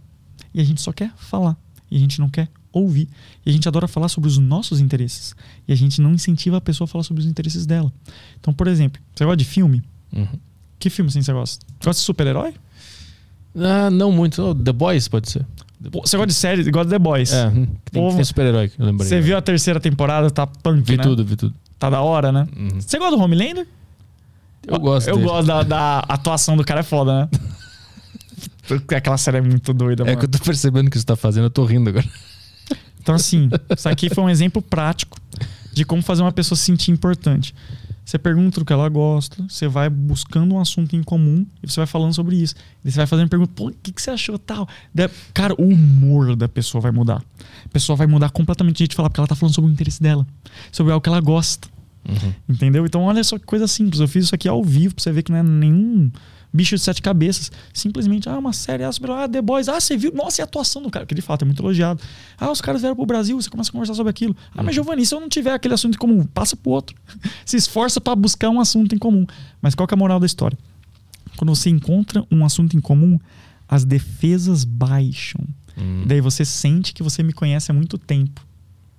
e a gente só quer falar e a gente não quer ouvir. E a gente adora falar sobre os nossos interesses e a gente não incentiva a pessoa a falar sobre os interesses dela. Então, por exemplo, você gosta de filme? Uhum. Que filme assim você gosta? Gosta de super-herói? Ah, não muito. Oh, The Boys pode ser. Pô, você gosta de série? Gosta de The Boys? É, hum, tem, tem super-herói, eu lembrei. Você viu a terceira temporada? Tá punk, Vi né? tudo, vi tudo. Tá da hora, né? Uhum. Você gosta do Homelander? Eu gosto Eu dele. gosto da, da, atuação do cara, é foda, né? Aquela série é muito doida, é mano. É que eu tô percebendo que você tá fazendo, eu tô rindo agora. Então, assim, isso aqui foi um exemplo prático de como fazer uma pessoa se sentir importante. Você pergunta o que ela gosta, você vai buscando um assunto em comum e você vai falando sobre isso. E você vai fazendo pergunta, pô, o que, que você achou tal? Cara, o humor da pessoa vai mudar. A pessoa vai mudar completamente de jeito de falar, porque ela tá falando sobre o interesse dela, sobre algo que ela gosta. Uhum. Entendeu? Então, olha só que coisa simples. Eu fiz isso aqui ao vivo pra você ver que não é nenhum bicho de sete cabeças. Simplesmente, ah, uma série, ah, sobre, ah, The Boys, ah, você viu? Nossa, e a atuação do cara, que de fato é muito elogiado. Ah, os caras vieram pro Brasil, você começa a conversar sobre aquilo. Ah, mas uhum. Giovanni, se eu não tiver aquele assunto em comum, passa pro outro. Se esforça para buscar um assunto em comum. Mas qual que é a moral da história? Quando você encontra um assunto em comum, as defesas baixam. Hum. Daí você sente que você me conhece há muito tempo.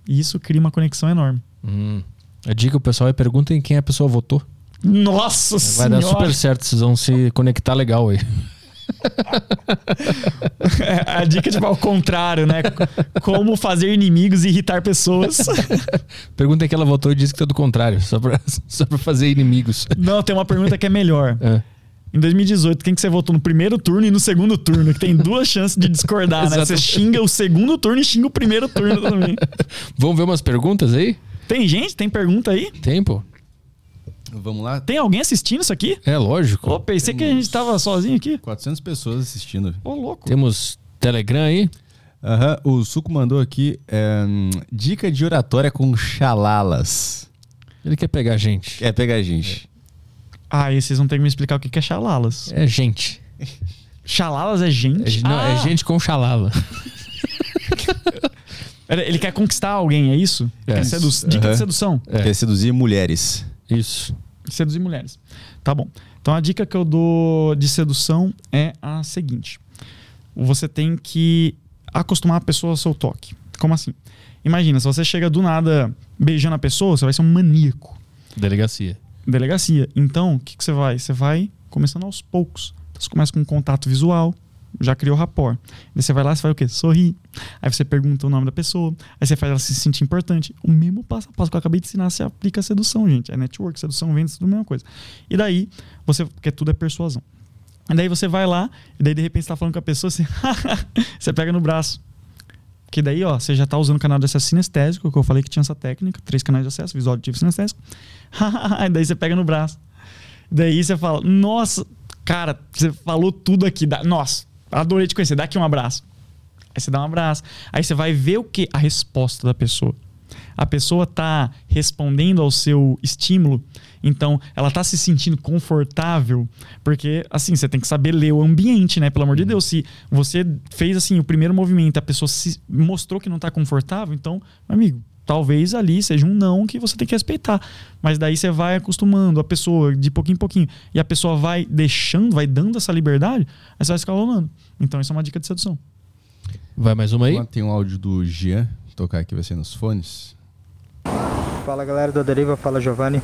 E isso cria uma conexão enorme. Hum. A dica o pessoal é perguntem quem a pessoa votou. Nossa Vai senhora. dar super certo, vocês vão se conectar legal aí. a dica é tipo ao contrário, né? Como fazer inimigos e irritar pessoas. Pergunta que ela votou e disse que é do contrário, só pra, só pra fazer inimigos. Não, tem uma pergunta que é melhor. É. Em 2018, quem que você votou no primeiro turno e no segundo turno? Que tem duas chances de discordar, né? Você xinga o segundo turno e xinga o primeiro turno também. Vamos ver umas perguntas aí? Tem gente? Tem pergunta aí? Tem, pô. Vamos lá. Tem alguém assistindo isso aqui? É, lógico. Ô, pensei Temos que a gente tava sozinho aqui. 400 pessoas assistindo. Ô, louco. Temos Telegram aí? Aham, uhum. o Suco mandou aqui é, dica de oratória com chalalas. Ele quer pegar gente. Quer pegar gente. É. Ah, e vocês vão ter que me explicar o que é chalalas. É gente. Chalalas é gente? É, não, é ah. é gente com chalala. Ele quer conquistar alguém, é isso? É. Quer sedu... Dica Uhum. de sedução. É. Quer seduzir mulheres. Isso. Seduzir mulheres. Tá bom. Então a dica que eu dou de sedução é a seguinte: você tem que acostumar a pessoa ao seu toque. Como assim? Imagina, se você chega do nada beijando a pessoa, você vai ser um maníaco. Delegacia. Delegacia. Então, o que, que você vai? Você vai começando aos poucos. Então, você começa com um contato visual, já criou rapport. Aí você vai lá, você vai o quê? Sorrir. Aí você pergunta o nome da pessoa. Aí você faz ela se sentir importante. O mesmo passo a passo que eu acabei de ensinar, você aplica a sedução, gente. É network, sedução, vendas, tudo a mesma coisa. E daí, você, porque tudo é persuasão. E daí você vai lá, e daí de repente você tá falando com a pessoa, você, você pega no braço. Que daí, ó, você já tá usando o canal de acesso sinestésico, que eu falei que tinha essa técnica, três canais de acesso, visual, auditivo e sinestésico. e daí você pega no braço. Daí você fala, nossa, cara, você falou tudo aqui. Dá, nossa, adorei te conhecer, dá aqui um abraço. Aí você dá um abraço. Aí você vai ver o que? A resposta da pessoa. A pessoa tá respondendo ao seu estímulo, então ela tá se sentindo confortável, porque assim, você tem que saber ler o ambiente, né? Pelo amor de Deus, se você fez assim o primeiro movimento, a pessoa se mostrou que não tá confortável, então, meu amigo, talvez ali seja um não que você tem que respeitar. Mas daí você vai acostumando a pessoa de pouquinho em pouquinho. E a pessoa vai deixando, vai dando essa liberdade, aí você vai escalonando. Então, isso é uma dica de sedução. Vai mais uma aí? Tem um áudio do Jean, tocar aqui vai ser nos fones. Fala galera do Deriva, fala Giovanni.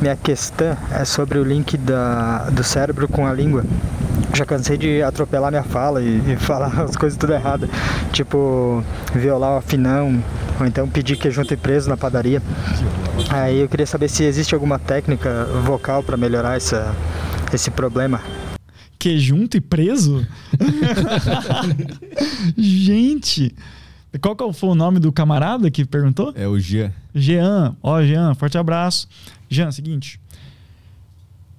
Minha questão é sobre o link da, do cérebro com a língua. Já cansei de atropelar minha fala e, e falar as coisas tudo errado. Tipo, violar o afinão, ou então pedir que junto e preso na padaria. Aí eu queria saber se existe alguma técnica vocal para melhorar essa, esse problema. Que junto e preso? Gente! Qual que foi o nome do camarada que perguntou? É o Jean. Jean. Ó, Jean, forte abraço. Jean, seguinte.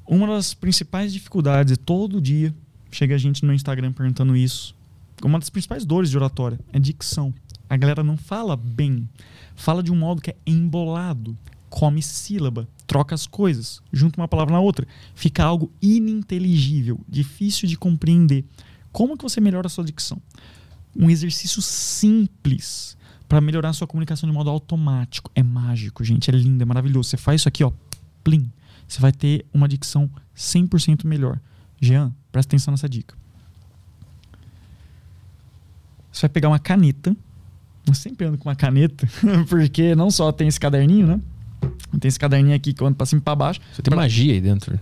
Uma das principais dificuldades, todo dia chega a gente no Instagram perguntando isso. Uma das principais dores de oratória é dicção. A galera não fala bem. Fala de um modo que é embolado. Come sílaba, troca as coisas, junta uma palavra na outra. Fica algo ininteligível, difícil de compreender. Como que você melhora a sua dicção? Um exercício simples para melhorar a sua comunicação de modo automático. É mágico, gente. É lindo, é maravilhoso. Você faz isso aqui, ó, plim. Você vai ter uma dicção 100% melhor. Jean, presta atenção nessa dica. Você vai pegar uma caneta. Eu sempre ando com uma caneta, porque não só tem esse caderninho, né? Tem esse caderninho aqui que eu ando pra cima e pra baixo. Você tem magia aí dentro.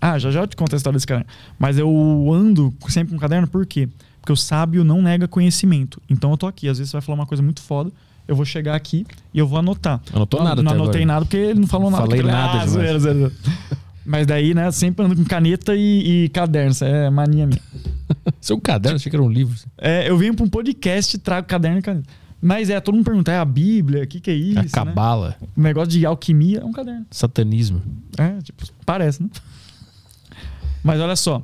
Ah, já já eu te conto a história desse caderno. Mas eu ando sempre com um caderno, por quê? Porque o sábio não nega conhecimento. Então eu tô aqui, às vezes você vai falar uma coisa muito foda, eu vou chegar aqui e eu vou anotar. Anotou não, nada Não anotei agora. nada porque ele não falou nada. Falei ele- nada ah, zoeira, zoeira. Mas daí, né, sempre ando com caneta e, e caderno. Isso é mania minha. Seu caderno, achei que era um livro. É, eu venho pra um podcast e trago caderno e caneta. Mas é, todo mundo pergunta, é a Bíblia? O que, que é isso? a né? cabala, O negócio de alquimia é um caderno. satanismo. É, tipo, parece, né? Mas olha só.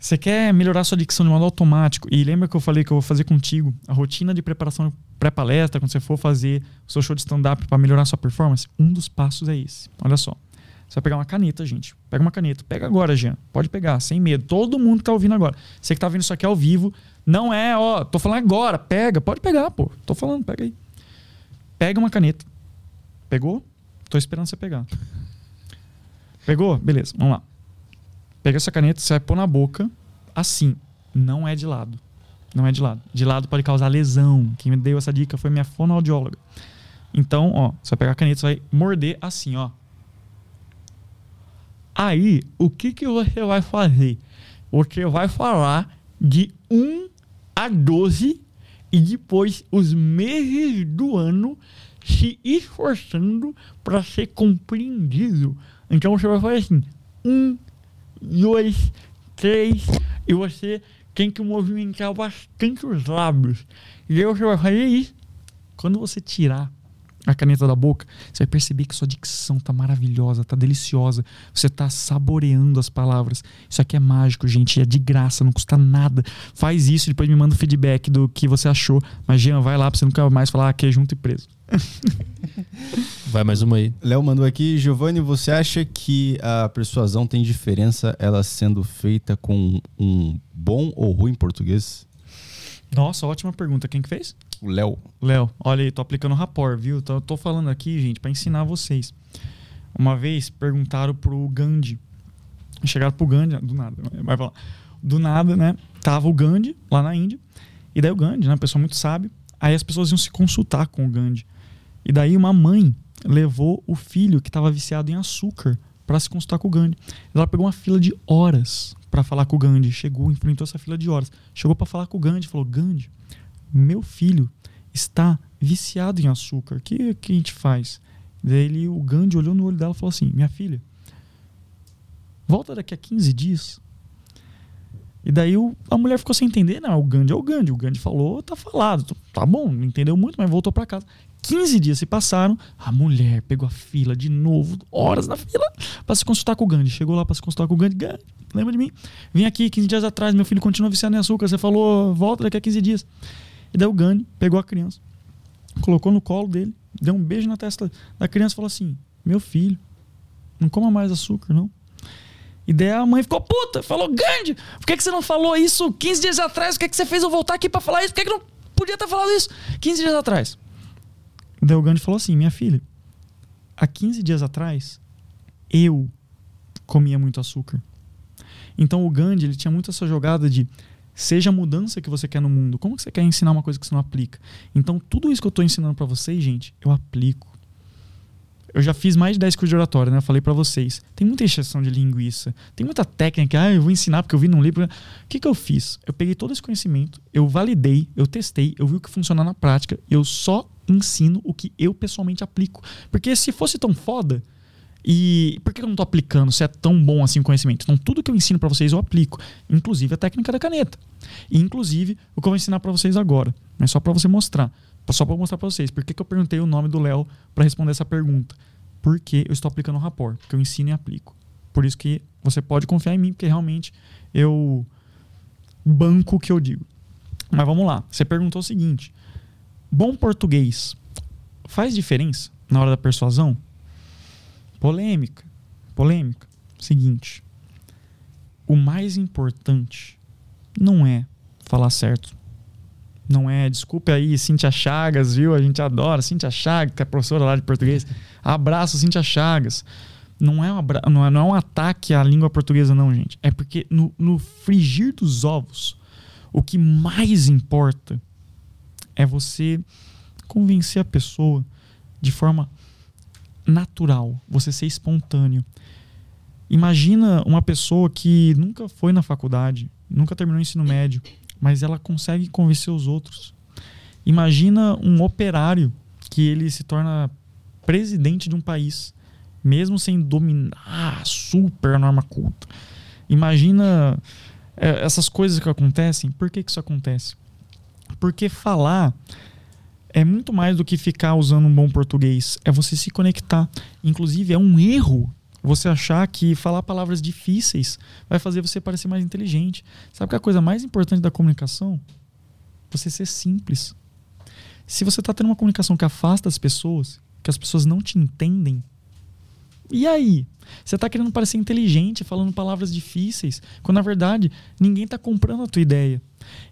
Você quer melhorar sua dicção de modo automático. E lembra que eu falei que eu vou fazer contigo a rotina de preparação pré-palestra, quando você for fazer o seu show de stand-up para melhorar sua performance? Um dos passos é esse. Olha só. Você vai pegar uma caneta, gente. Pega uma caneta. Pega agora, Jean. Pode pegar, sem medo. Todo mundo que tá ouvindo agora. Você que tá vendo isso aqui ao vivo, não é, ó, tô falando agora. Pega. Pode pegar, pô. Tô falando, pega aí. Pega uma caneta. Pegou? Tô esperando você pegar. Pegou? Beleza, vamos lá. Pega essa caneta, você vai pôr na boca, assim. Não é de lado. Não é de lado. De lado pode causar lesão. Quem me deu essa dica foi minha fonoaudióloga. Então, ó, você vai pegar a caneta, você vai morder assim, ó. Aí, o que, que você vai fazer? Você vai falar de 1 a 12 e depois os meses do ano se esforçando para ser compreendido. Então você vai fazer assim: 1, 2, 3, e você tem que movimentar bastante os lábios. E aí você vai fazer isso. Quando você tirar a caneta da boca, você vai perceber que sua dicção tá maravilhosa, tá deliciosa. Você tá saboreando as palavras. Isso aqui é mágico, gente. É de graça, não custa nada. Faz isso e depois me manda o feedback do que você achou. Mas, Jean, vai lá pra você nunca mais falar que é junto e preso. Vai mais uma aí. Léo mandou aqui, Giovanni, você acha que a persuasão tem diferença ela sendo feita com um bom ou ruim português? Nossa, ótima pergunta. Quem que fez? O Léo. Léo, olha aí, tô aplicando rapor, viu? Tô, tô falando aqui, gente, para ensinar vocês. Uma vez perguntaram pro Gandhi. Chegaram pro Gandhi, do nada, vai falar. Do nada, né? Tava o Gandhi lá na Índia. E daí o Gandhi, né? Uma pessoa muito sábio. Aí as pessoas iam se consultar com o Gandhi. E daí uma mãe levou o filho que estava viciado em açúcar para se consultar com o Gandhi. Ela pegou uma fila de horas para falar com o Gandhi. Chegou, enfrentou essa fila de horas. Chegou para falar com o Gandhi, falou: "Gandhi, meu filho está viciado em açúcar. O que, que a gente faz?" Daí ele, o Gandhi olhou no olho dela e falou assim: "Minha filha, volta daqui a 15 dias." E daí o, a mulher ficou sem entender, não, o Gandhi é o Gandhi. O Gandhi falou, tá falado, tá bom, não entendeu muito, mas voltou para casa. 15 dias se passaram, a mulher pegou a fila de novo, horas na fila, para se consultar com o Gandhi. Chegou lá para se consultar com o Gandhi. Gandhi, lembra de mim? Vim aqui 15 dias atrás, meu filho continua viciado em açúcar. Você falou, volta daqui a 15 dias. E daí o Gandhi pegou a criança, colocou no colo dele, deu um beijo na testa da criança e falou assim: Meu filho, não coma mais açúcar, não. E daí a mãe ficou puta, falou: Gandhi, por que, que você não falou isso 15 dias atrás? O que, que você fez eu voltar aqui para falar isso? Por que, que não podia ter falado isso 15 dias atrás? Daí o Gandhi falou assim: Minha filha, há 15 dias atrás, eu comia muito açúcar. Então o Gandhi ele tinha muito essa jogada de seja a mudança que você quer no mundo. Como que você quer ensinar uma coisa que você não aplica? Então tudo isso que eu estou ensinando para vocês, gente, eu aplico. Eu já fiz mais de 10 cursos de oratória, né? Eu falei para vocês. Tem muita exceção de linguiça. Tem muita técnica. Ah, eu vou ensinar porque eu vi num livro. O que, que eu fiz? Eu peguei todo esse conhecimento, eu validei, eu testei, eu vi o que funciona na prática. Eu só ensino o que eu pessoalmente aplico. Porque se fosse tão foda, e por que eu não estou aplicando se é tão bom assim o conhecimento? Então, tudo que eu ensino para vocês eu aplico, inclusive a técnica da caneta. E, inclusive, o que eu vou ensinar para vocês agora. Mas só para você mostrar. Só para mostrar para vocês. Por que, que eu perguntei o nome do Léo para responder essa pergunta? Porque eu estou aplicando o rapport. Porque eu ensino e aplico. Por isso que você pode confiar em mim, porque realmente eu banco o que eu digo. Mas vamos lá. Você perguntou o seguinte: bom português faz diferença na hora da persuasão? Polêmica. Polêmica. Seguinte. O mais importante não é falar certo. Não é, desculpe aí, Cintia Chagas, viu? A gente adora Cintia Chagas, que é professora lá de português. Abraço, Cintia Chagas. Não é, um abra... não, é, não é um ataque à língua portuguesa, não, gente. É porque no, no frigir dos ovos, o que mais importa é você convencer a pessoa de forma natural, você ser espontâneo. Imagina uma pessoa que nunca foi na faculdade, nunca terminou o ensino médio, mas ela consegue convencer os outros. Imagina um operário que ele se torna presidente de um país, mesmo sem dominar super a norma culta. Imagina é, essas coisas que acontecem. Por que, que isso acontece? Porque falar é muito mais do que ficar usando um bom português. É você se conectar. Inclusive, é um erro você achar que falar palavras difíceis vai fazer você parecer mais inteligente. Sabe que a coisa mais importante da comunicação? Você ser simples. Se você está tendo uma comunicação que afasta as pessoas, que as pessoas não te entendem, e aí? Você está querendo parecer inteligente, falando palavras difíceis, quando na verdade ninguém está comprando a tua ideia.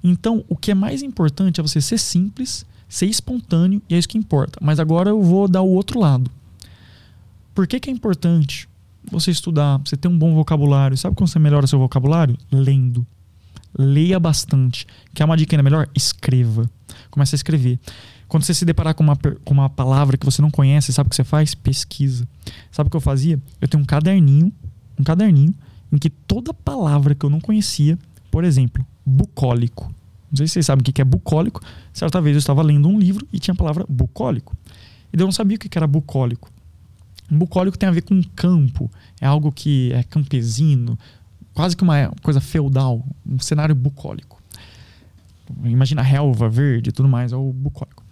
Então, o que é mais importante é você ser simples, ser espontâneo, e é isso que importa. Mas agora eu vou dar o outro lado. Por que, que é importante você estudar, você ter um bom vocabulário? Sabe como você melhora seu vocabulário? Lendo. Leia bastante. Quer uma dica ainda melhor? Escreva. Comece a escrever. Quando você se deparar com uma, com uma palavra que você não conhece, sabe o que você faz? Pesquisa. Sabe o que eu fazia? Eu tenho um caderninho, um caderninho, em que toda palavra que eu não conhecia, por exemplo, bucólico. Não sei se vocês sabem o que é bucólico. Certa vez eu estava lendo um livro e tinha a palavra bucólico. E eu não sabia o que era bucólico. Bucólico tem a ver com campo, é algo que é campesino, quase que uma coisa feudal, um cenário bucólico. Imagina relva verde e tudo mais, é o bucólico.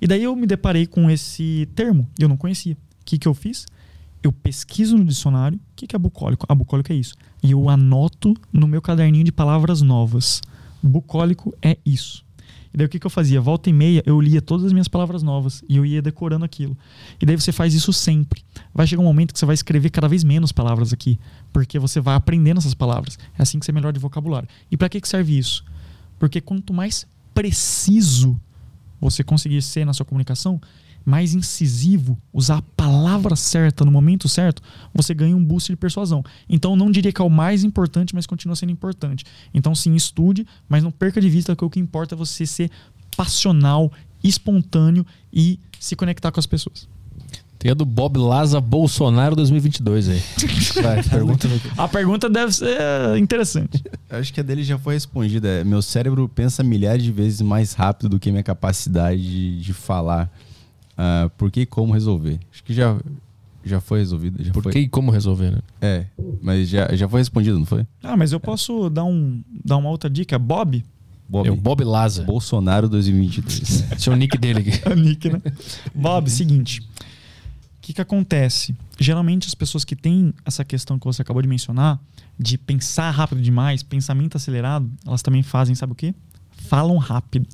E daí eu me deparei com esse termo eu não conhecia. O que, que eu fiz? Eu pesquiso no dicionário o que, que é bucólico. Ah, bucólico é isso. E eu anoto no meu caderninho de palavras novas. Bucólico é isso. E daí o que, que eu fazia? Volta e meia eu lia todas as minhas palavras novas e eu ia decorando aquilo. E daí você faz isso sempre. Vai chegar um momento que você vai escrever cada vez menos palavras aqui, porque você vai aprendendo essas palavras. É assim que você melhora de vocabulário. E para que, que serve isso? Porque quanto mais preciso você conseguir ser na sua comunicação, mais incisivo, usar a palavra certa no momento certo, você ganha um boost de persuasão. Então não diria que é o mais importante, mas continua sendo importante. Então sim, estude, mas não perca de vista que o que importa é você ser passional, espontâneo e se conectar com as pessoas. Tem a do Bob Laza Bolsonaro 2022 aí. Vai, pergunta. A pergunta deve ser interessante. Acho que a dele já foi respondida. É, meu cérebro pensa milhares de vezes mais rápido do que minha capacidade de, de falar. Uh, por que e como resolver? Acho que já, já foi resolvido. Já por foi... que e como resolver, né? É, mas já, já foi respondido, não foi? Ah, mas eu posso dar, um, dar uma outra dica. Bob? Bob. É o Bob Laza. Bolsonaro 2023. Esse é o nick dele aqui. é o nick, né? Bob, seguinte. O que, que acontece? Geralmente as pessoas que têm essa questão que você acabou de mencionar, de pensar rápido demais, pensamento acelerado, elas também fazem, sabe o quê? Falam rápido.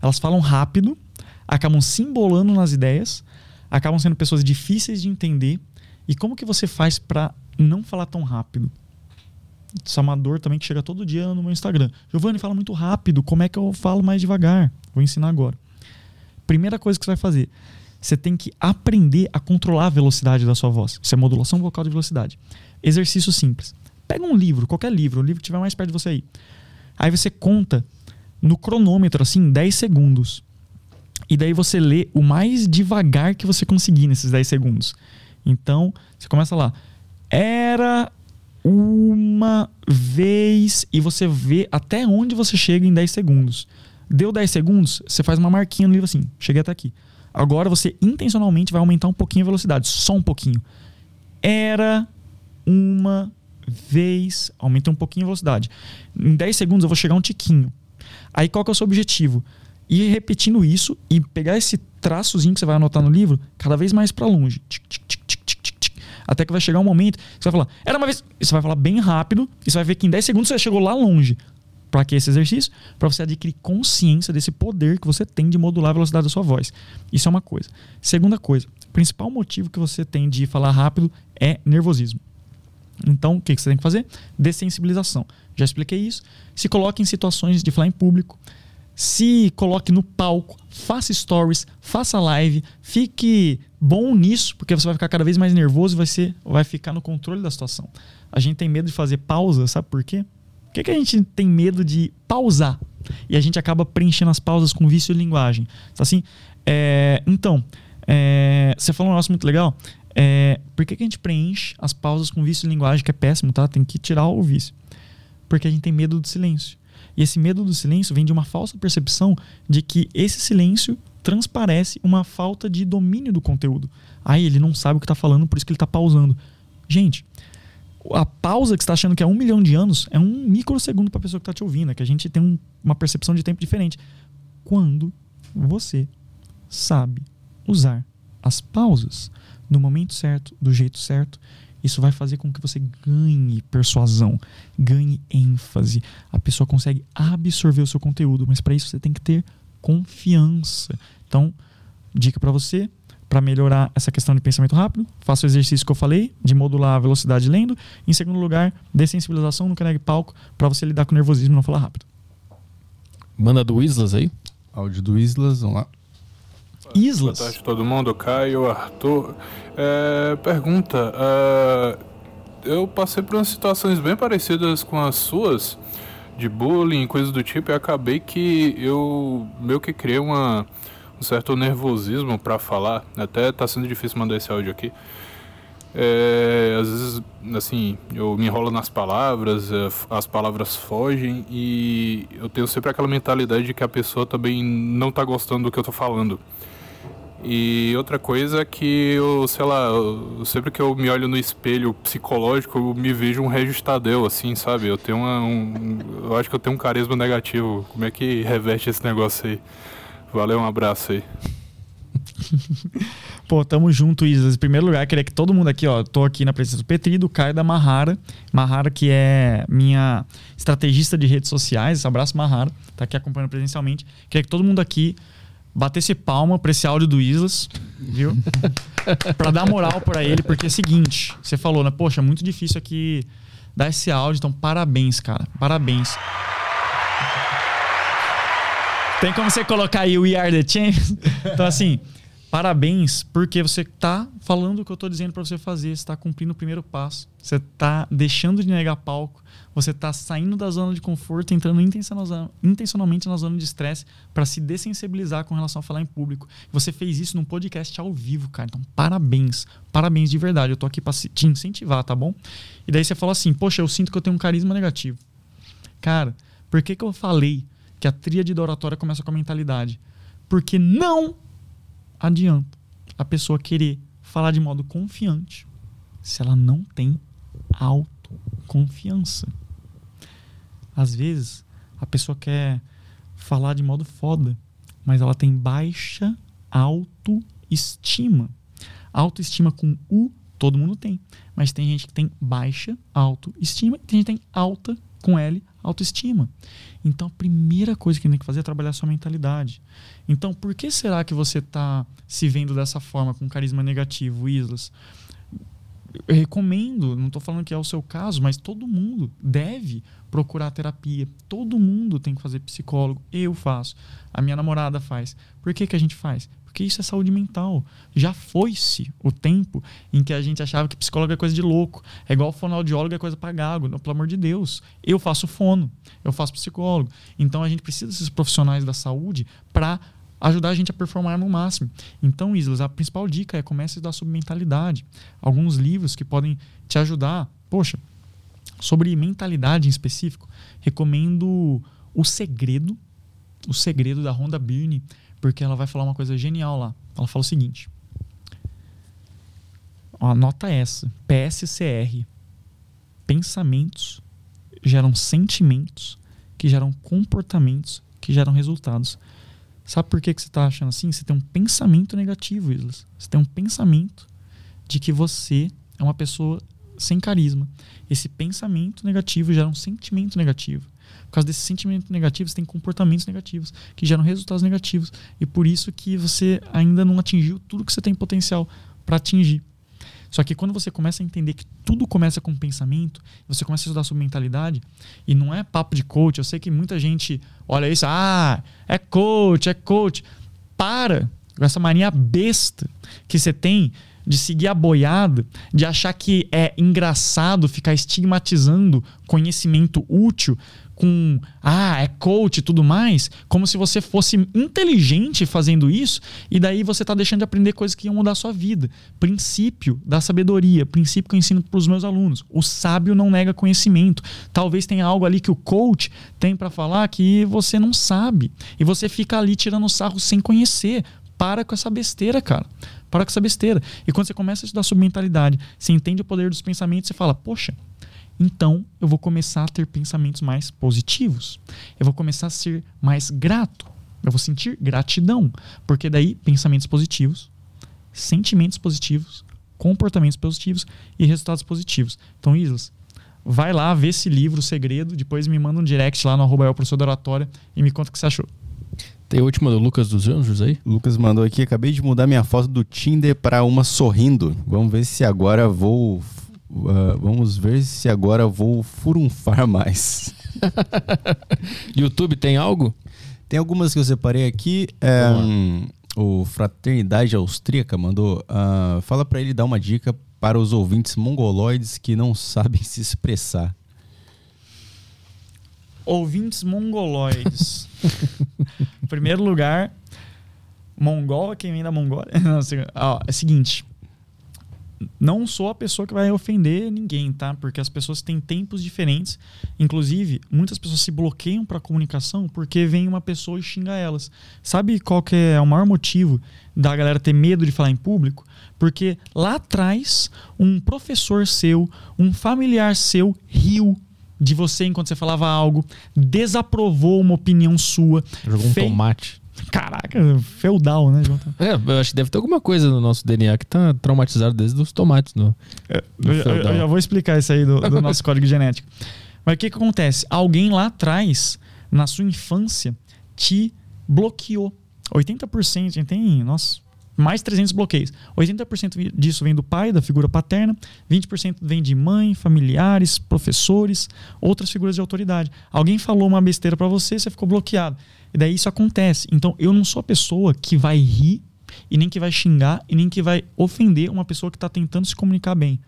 Elas falam rápido acabam se embolando nas ideias, acabam sendo pessoas difíceis de entender. E como que você faz para não falar tão rápido? Samador também que chega todo dia no meu Instagram. Giovanni fala muito rápido, como é que eu falo mais devagar? Vou ensinar agora. Primeira coisa que você vai fazer, você tem que aprender a controlar a velocidade da sua voz. Isso é modulação vocal de velocidade. Exercício simples. Pega um livro, qualquer livro, o livro que estiver mais perto de você aí. Aí você conta no cronômetro, assim, 10 segundos. E daí você lê o mais devagar que você conseguir nesses 10 segundos. Então, você começa lá. Era uma vez e você vê até onde você chega em 10 segundos. Deu 10 segundos, você faz uma marquinha no livro assim, cheguei até aqui. Agora você intencionalmente vai aumentar um pouquinho a velocidade, só um pouquinho. Era uma vez, aumenta um pouquinho a velocidade. Em 10 segundos eu vou chegar um tiquinho. Aí qual que é o seu objetivo? Ir repetindo isso e pegar esse traçozinho que você vai anotar no livro cada vez mais para longe. Tic, tic, tic, até que vai chegar um momento que você vai falar, era uma vez. Você vai falar bem rápido e você vai ver que em 10 segundos você chegou lá longe. Para que esse exercício? Para você adquirir consciência desse poder que você tem de modular a velocidade da sua voz. Isso é uma coisa. Segunda coisa, o principal motivo que você tem de falar rápido é nervosismo. Então, o que você tem que fazer? Dessensibilização. Já expliquei isso. Se coloque em situações de falar em público se coloque no palco, faça stories, faça live, fique bom nisso, porque você vai ficar cada vez mais nervoso e ser, vai ficar no controle da situação. A gente tem medo de fazer pausa, sabe por quê? Por que, que a gente tem medo de pausar? E a gente acaba preenchendo as pausas com vício de linguagem. Assim, é, então, é, você falou um negócio muito legal. É, por que, que a gente preenche as pausas com vício de linguagem, que é péssimo, tá? Tem que tirar o vício. Porque a gente tem medo do silêncio. E esse medo do silêncio vem de uma falsa percepção de que esse silêncio transparece uma falta de domínio do conteúdo. Aí ele não sabe o que está falando, por isso que ele está pausando. Gente, a pausa que está achando que é um milhão de anos é um microsegundo para a pessoa que está te ouvindo, é que a gente tem um, uma percepção de tempo diferente. Quando você sabe usar as pausas no momento certo, do jeito certo, isso vai fazer com que você ganhe persuasão, ganhe ênfase. A pessoa consegue absorver o seu conteúdo, mas para isso você tem que ter confiança. Então, dica para você, para melhorar essa questão de pensamento rápido, faça o exercício que eu falei, de modular a velocidade lendo. Em segundo lugar, dessensibilização no canal palco, para você lidar com o nervosismo e não falar rápido. Manda do Islas aí. Áudio do Islas, vamos lá. Islas. Boa tarde todo mundo, Caio, Arthur. É, pergunta, uh, eu passei por umas situações bem parecidas com as suas, de bullying, coisas do tipo, e acabei que eu meio que criei uma, um certo nervosismo para falar, até tá sendo difícil mandar esse áudio aqui. É, às vezes, assim, eu me enrolo nas palavras, é, as palavras fogem e eu tenho sempre aquela mentalidade de que a pessoa também não tá gostando do que eu tô falando. E outra coisa é que eu, sei lá, eu, sempre que eu me olho no espelho psicológico, eu me vejo um registadeu, assim, sabe? Eu tenho uma, um. Eu acho que eu tenho um carisma negativo. Como é que reveste esse negócio aí? Valeu, um abraço aí. Pô, tamo junto, Isas. Em primeiro lugar, queria que todo mundo aqui, ó, tô aqui na presença do Petri, do Caio da Mahara. Mahara, que é minha estrategista de redes sociais. Abraço, Mahara. Tá aqui acompanhando presencialmente. Queria que todo mundo aqui batesse palma pra esse áudio do Islas, viu? pra dar moral para ele, porque é o seguinte, você falou, né? Poxa, é muito difícil aqui dar esse áudio, então parabéns, cara. Parabéns. Tem como você colocar aí We Are the Champions? Então, assim, parabéns, porque você tá falando o que eu tô dizendo para você fazer. Você tá cumprindo o primeiro passo. Você tá deixando de negar palco. Você tá saindo da zona de conforto, entrando intencionalmente na zona de estresse para se dessensibilizar com relação a falar em público. Você fez isso num podcast ao vivo, cara. Então, parabéns. Parabéns de verdade. Eu tô aqui para te incentivar, tá bom? E daí você fala assim: Poxa, eu sinto que eu tenho um carisma negativo. Cara, por que, que eu falei que a tríade da oratória começa com a mentalidade? Porque não adianta a pessoa querer falar de modo confiante se ela não tem autoconfiança. Às vezes, a pessoa quer falar de modo foda, mas ela tem baixa autoestima. Autoestima com U, todo mundo tem. Mas tem gente que tem baixa autoestima e tem gente que tem alta com L, autoestima. Então, a primeira coisa que tem que fazer é trabalhar a sua mentalidade. Então, por que será que você está se vendo dessa forma, com carisma negativo, Islas? Eu recomendo, não estou falando que é o seu caso, mas todo mundo deve procurar terapia. Todo mundo tem que fazer psicólogo. Eu faço. A minha namorada faz. Por que, que a gente faz? Porque isso é saúde mental. Já foi-se o tempo em que a gente achava que psicólogo é coisa de louco. É igual fonoaudiólogo é coisa para gago. Não, pelo amor de Deus. Eu faço fono, eu faço psicólogo. Então a gente precisa desses profissionais da saúde para ajudar a gente a performar no máximo. Então, Islas, a principal dica é comece sobre mentalidade. Alguns livros que podem te ajudar. Poxa, Sobre mentalidade em específico, recomendo O Segredo, O Segredo da Rhonda Byrne, porque ela vai falar uma coisa genial lá. Ela fala o seguinte: anota essa, PSCR. Pensamentos geram sentimentos, que geram comportamentos, que geram resultados. Sabe por que, que você está achando assim? Você tem um pensamento negativo, Islas. Você tem um pensamento de que você é uma pessoa sem carisma. Esse pensamento negativo gera um sentimento negativo. Por causa desse sentimento negativo, você tem comportamentos negativos que geram resultados negativos. E por isso que você ainda não atingiu tudo que você tem potencial para atingir. Só que quando você começa a entender que tudo começa com pensamento, você começa a estudar sobre mentalidade, e não é papo de coach, eu sei que muita gente olha isso, ah, é coach, é coach. Para com essa mania besta que você tem de seguir a boiada, de achar que é engraçado ficar estigmatizando conhecimento útil com ah, é coach e tudo mais, como se você fosse inteligente fazendo isso, e daí você está deixando de aprender coisas que iam mudar a sua vida. Princípio da sabedoria, princípio que eu ensino para os meus alunos. O sábio não nega conhecimento. Talvez tenha algo ali que o coach tem para falar que você não sabe. E você fica ali tirando sarro sem conhecer. Para com essa besteira, cara. Para com essa besteira. E quando você começa a estudar sobre mentalidade, você entende o poder dos pensamentos, você fala, poxa, então eu vou começar a ter pensamentos mais positivos. Eu vou começar a ser mais grato. Eu vou sentir gratidão. Porque daí, pensamentos positivos, sentimentos positivos, comportamentos positivos e resultados positivos. Então, Islas, vai lá ver esse livro, O Segredo, depois me manda um direct lá no arroba professor da oratória, e me conta o que você achou. Tem a última do Lucas dos Anjos aí? Lucas mandou aqui, acabei de mudar minha foto do Tinder para uma sorrindo. Vamos ver se agora vou Uh, vamos ver se agora vou furunfar mais. YouTube tem algo? Tem algumas que eu separei aqui. É, um, o Fraternidade Austríaca mandou. Uh, fala para ele dar uma dica para os ouvintes mongoloides que não sabem se expressar. Ouvintes mongoloides. em primeiro lugar, mongol é quem vem da Mongólia. Assim, ó, é o seguinte. Não sou a pessoa que vai ofender ninguém, tá? Porque as pessoas têm tempos diferentes. Inclusive, muitas pessoas se bloqueiam para comunicação porque vem uma pessoa e xinga elas. Sabe qual que é o maior motivo da galera ter medo de falar em público? Porque lá atrás, um professor seu, um familiar seu riu de você enquanto você falava algo, desaprovou uma opinião sua. Jogou um tomate. Caraca, feudal, né, Jonathan? É, eu acho que deve ter alguma coisa no nosso DNA que tá traumatizado desde os tomates. No, é, no eu, eu, já vou explicar isso aí do, do nosso código genético. Mas o que, que acontece? Alguém lá atrás, na sua infância, te bloqueou. 80% a gente tem, nossa, mais 300 bloqueios. 80% disso vem do pai, da figura paterna, 20% vem de mãe, familiares, professores, outras figuras de autoridade. Alguém falou uma besteira para você, você ficou bloqueado. E daí isso acontece. Então eu não sou a pessoa que vai rir e nem que vai xingar e nem que vai ofender uma pessoa que está tentando se comunicar bem.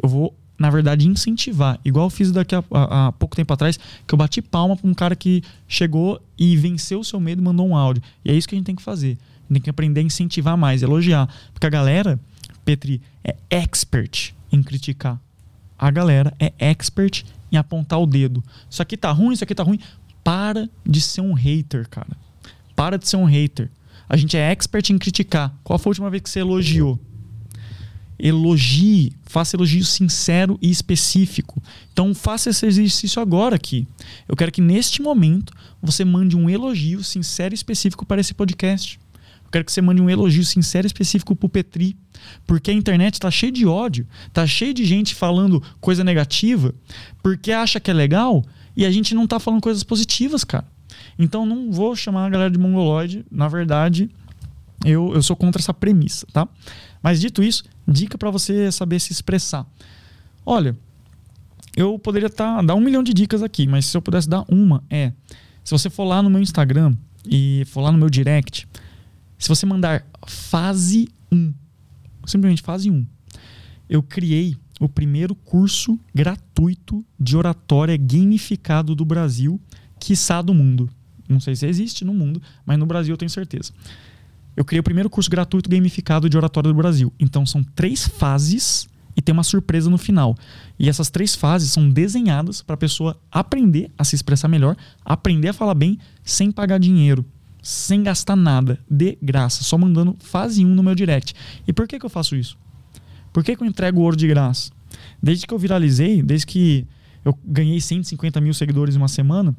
Eu vou, na verdade, incentivar. Igual eu fiz daqui a, a, a pouco tempo atrás, que eu bati palma para um cara que chegou e venceu o seu medo e mandou um áudio. E é isso que a gente tem que fazer. A gente tem que aprender a incentivar mais, elogiar. Porque a galera, Petri, é expert em criticar. A galera é expert em apontar o dedo. Isso aqui tá ruim, isso aqui tá ruim. Para de ser um hater, cara. Para de ser um hater. A gente é expert em criticar. Qual foi a última vez que você elogiou? Elogie, faça elogio sincero e específico. Então faça esse exercício agora aqui. Eu quero que neste momento você mande um elogio sincero e específico para esse podcast. Eu quero que você mande um elogio sincero e específico pro Petri. Porque a internet está cheia de ódio, tá cheia de gente falando coisa negativa, porque acha que é legal e a gente não tá falando coisas positivas, cara. Então não vou chamar a galera de mongoloide. Na verdade, eu, eu sou contra essa premissa, tá? Mas dito isso, dica para você saber se expressar. Olha, eu poderia tá, dar um milhão de dicas aqui, mas se eu pudesse dar uma, é: se você for lá no meu Instagram e for lá no meu direct, se você mandar fase 1, simplesmente fase 1, eu criei o primeiro curso gratuito de oratória gamificado do Brasil, quiçá do mundo. Não sei se existe no mundo, mas no Brasil eu tenho certeza. Eu criei o primeiro curso gratuito gamificado de oratória do Brasil. Então são três fases e tem uma surpresa no final. E essas três fases são desenhadas para a pessoa aprender a se expressar melhor, aprender a falar bem sem pagar dinheiro sem gastar nada, de graça, só mandando fase 1 no meu direct. E por que, que eu faço isso? Por que, que eu entrego ouro de graça? Desde que eu viralizei, desde que eu ganhei 150 mil seguidores em uma semana,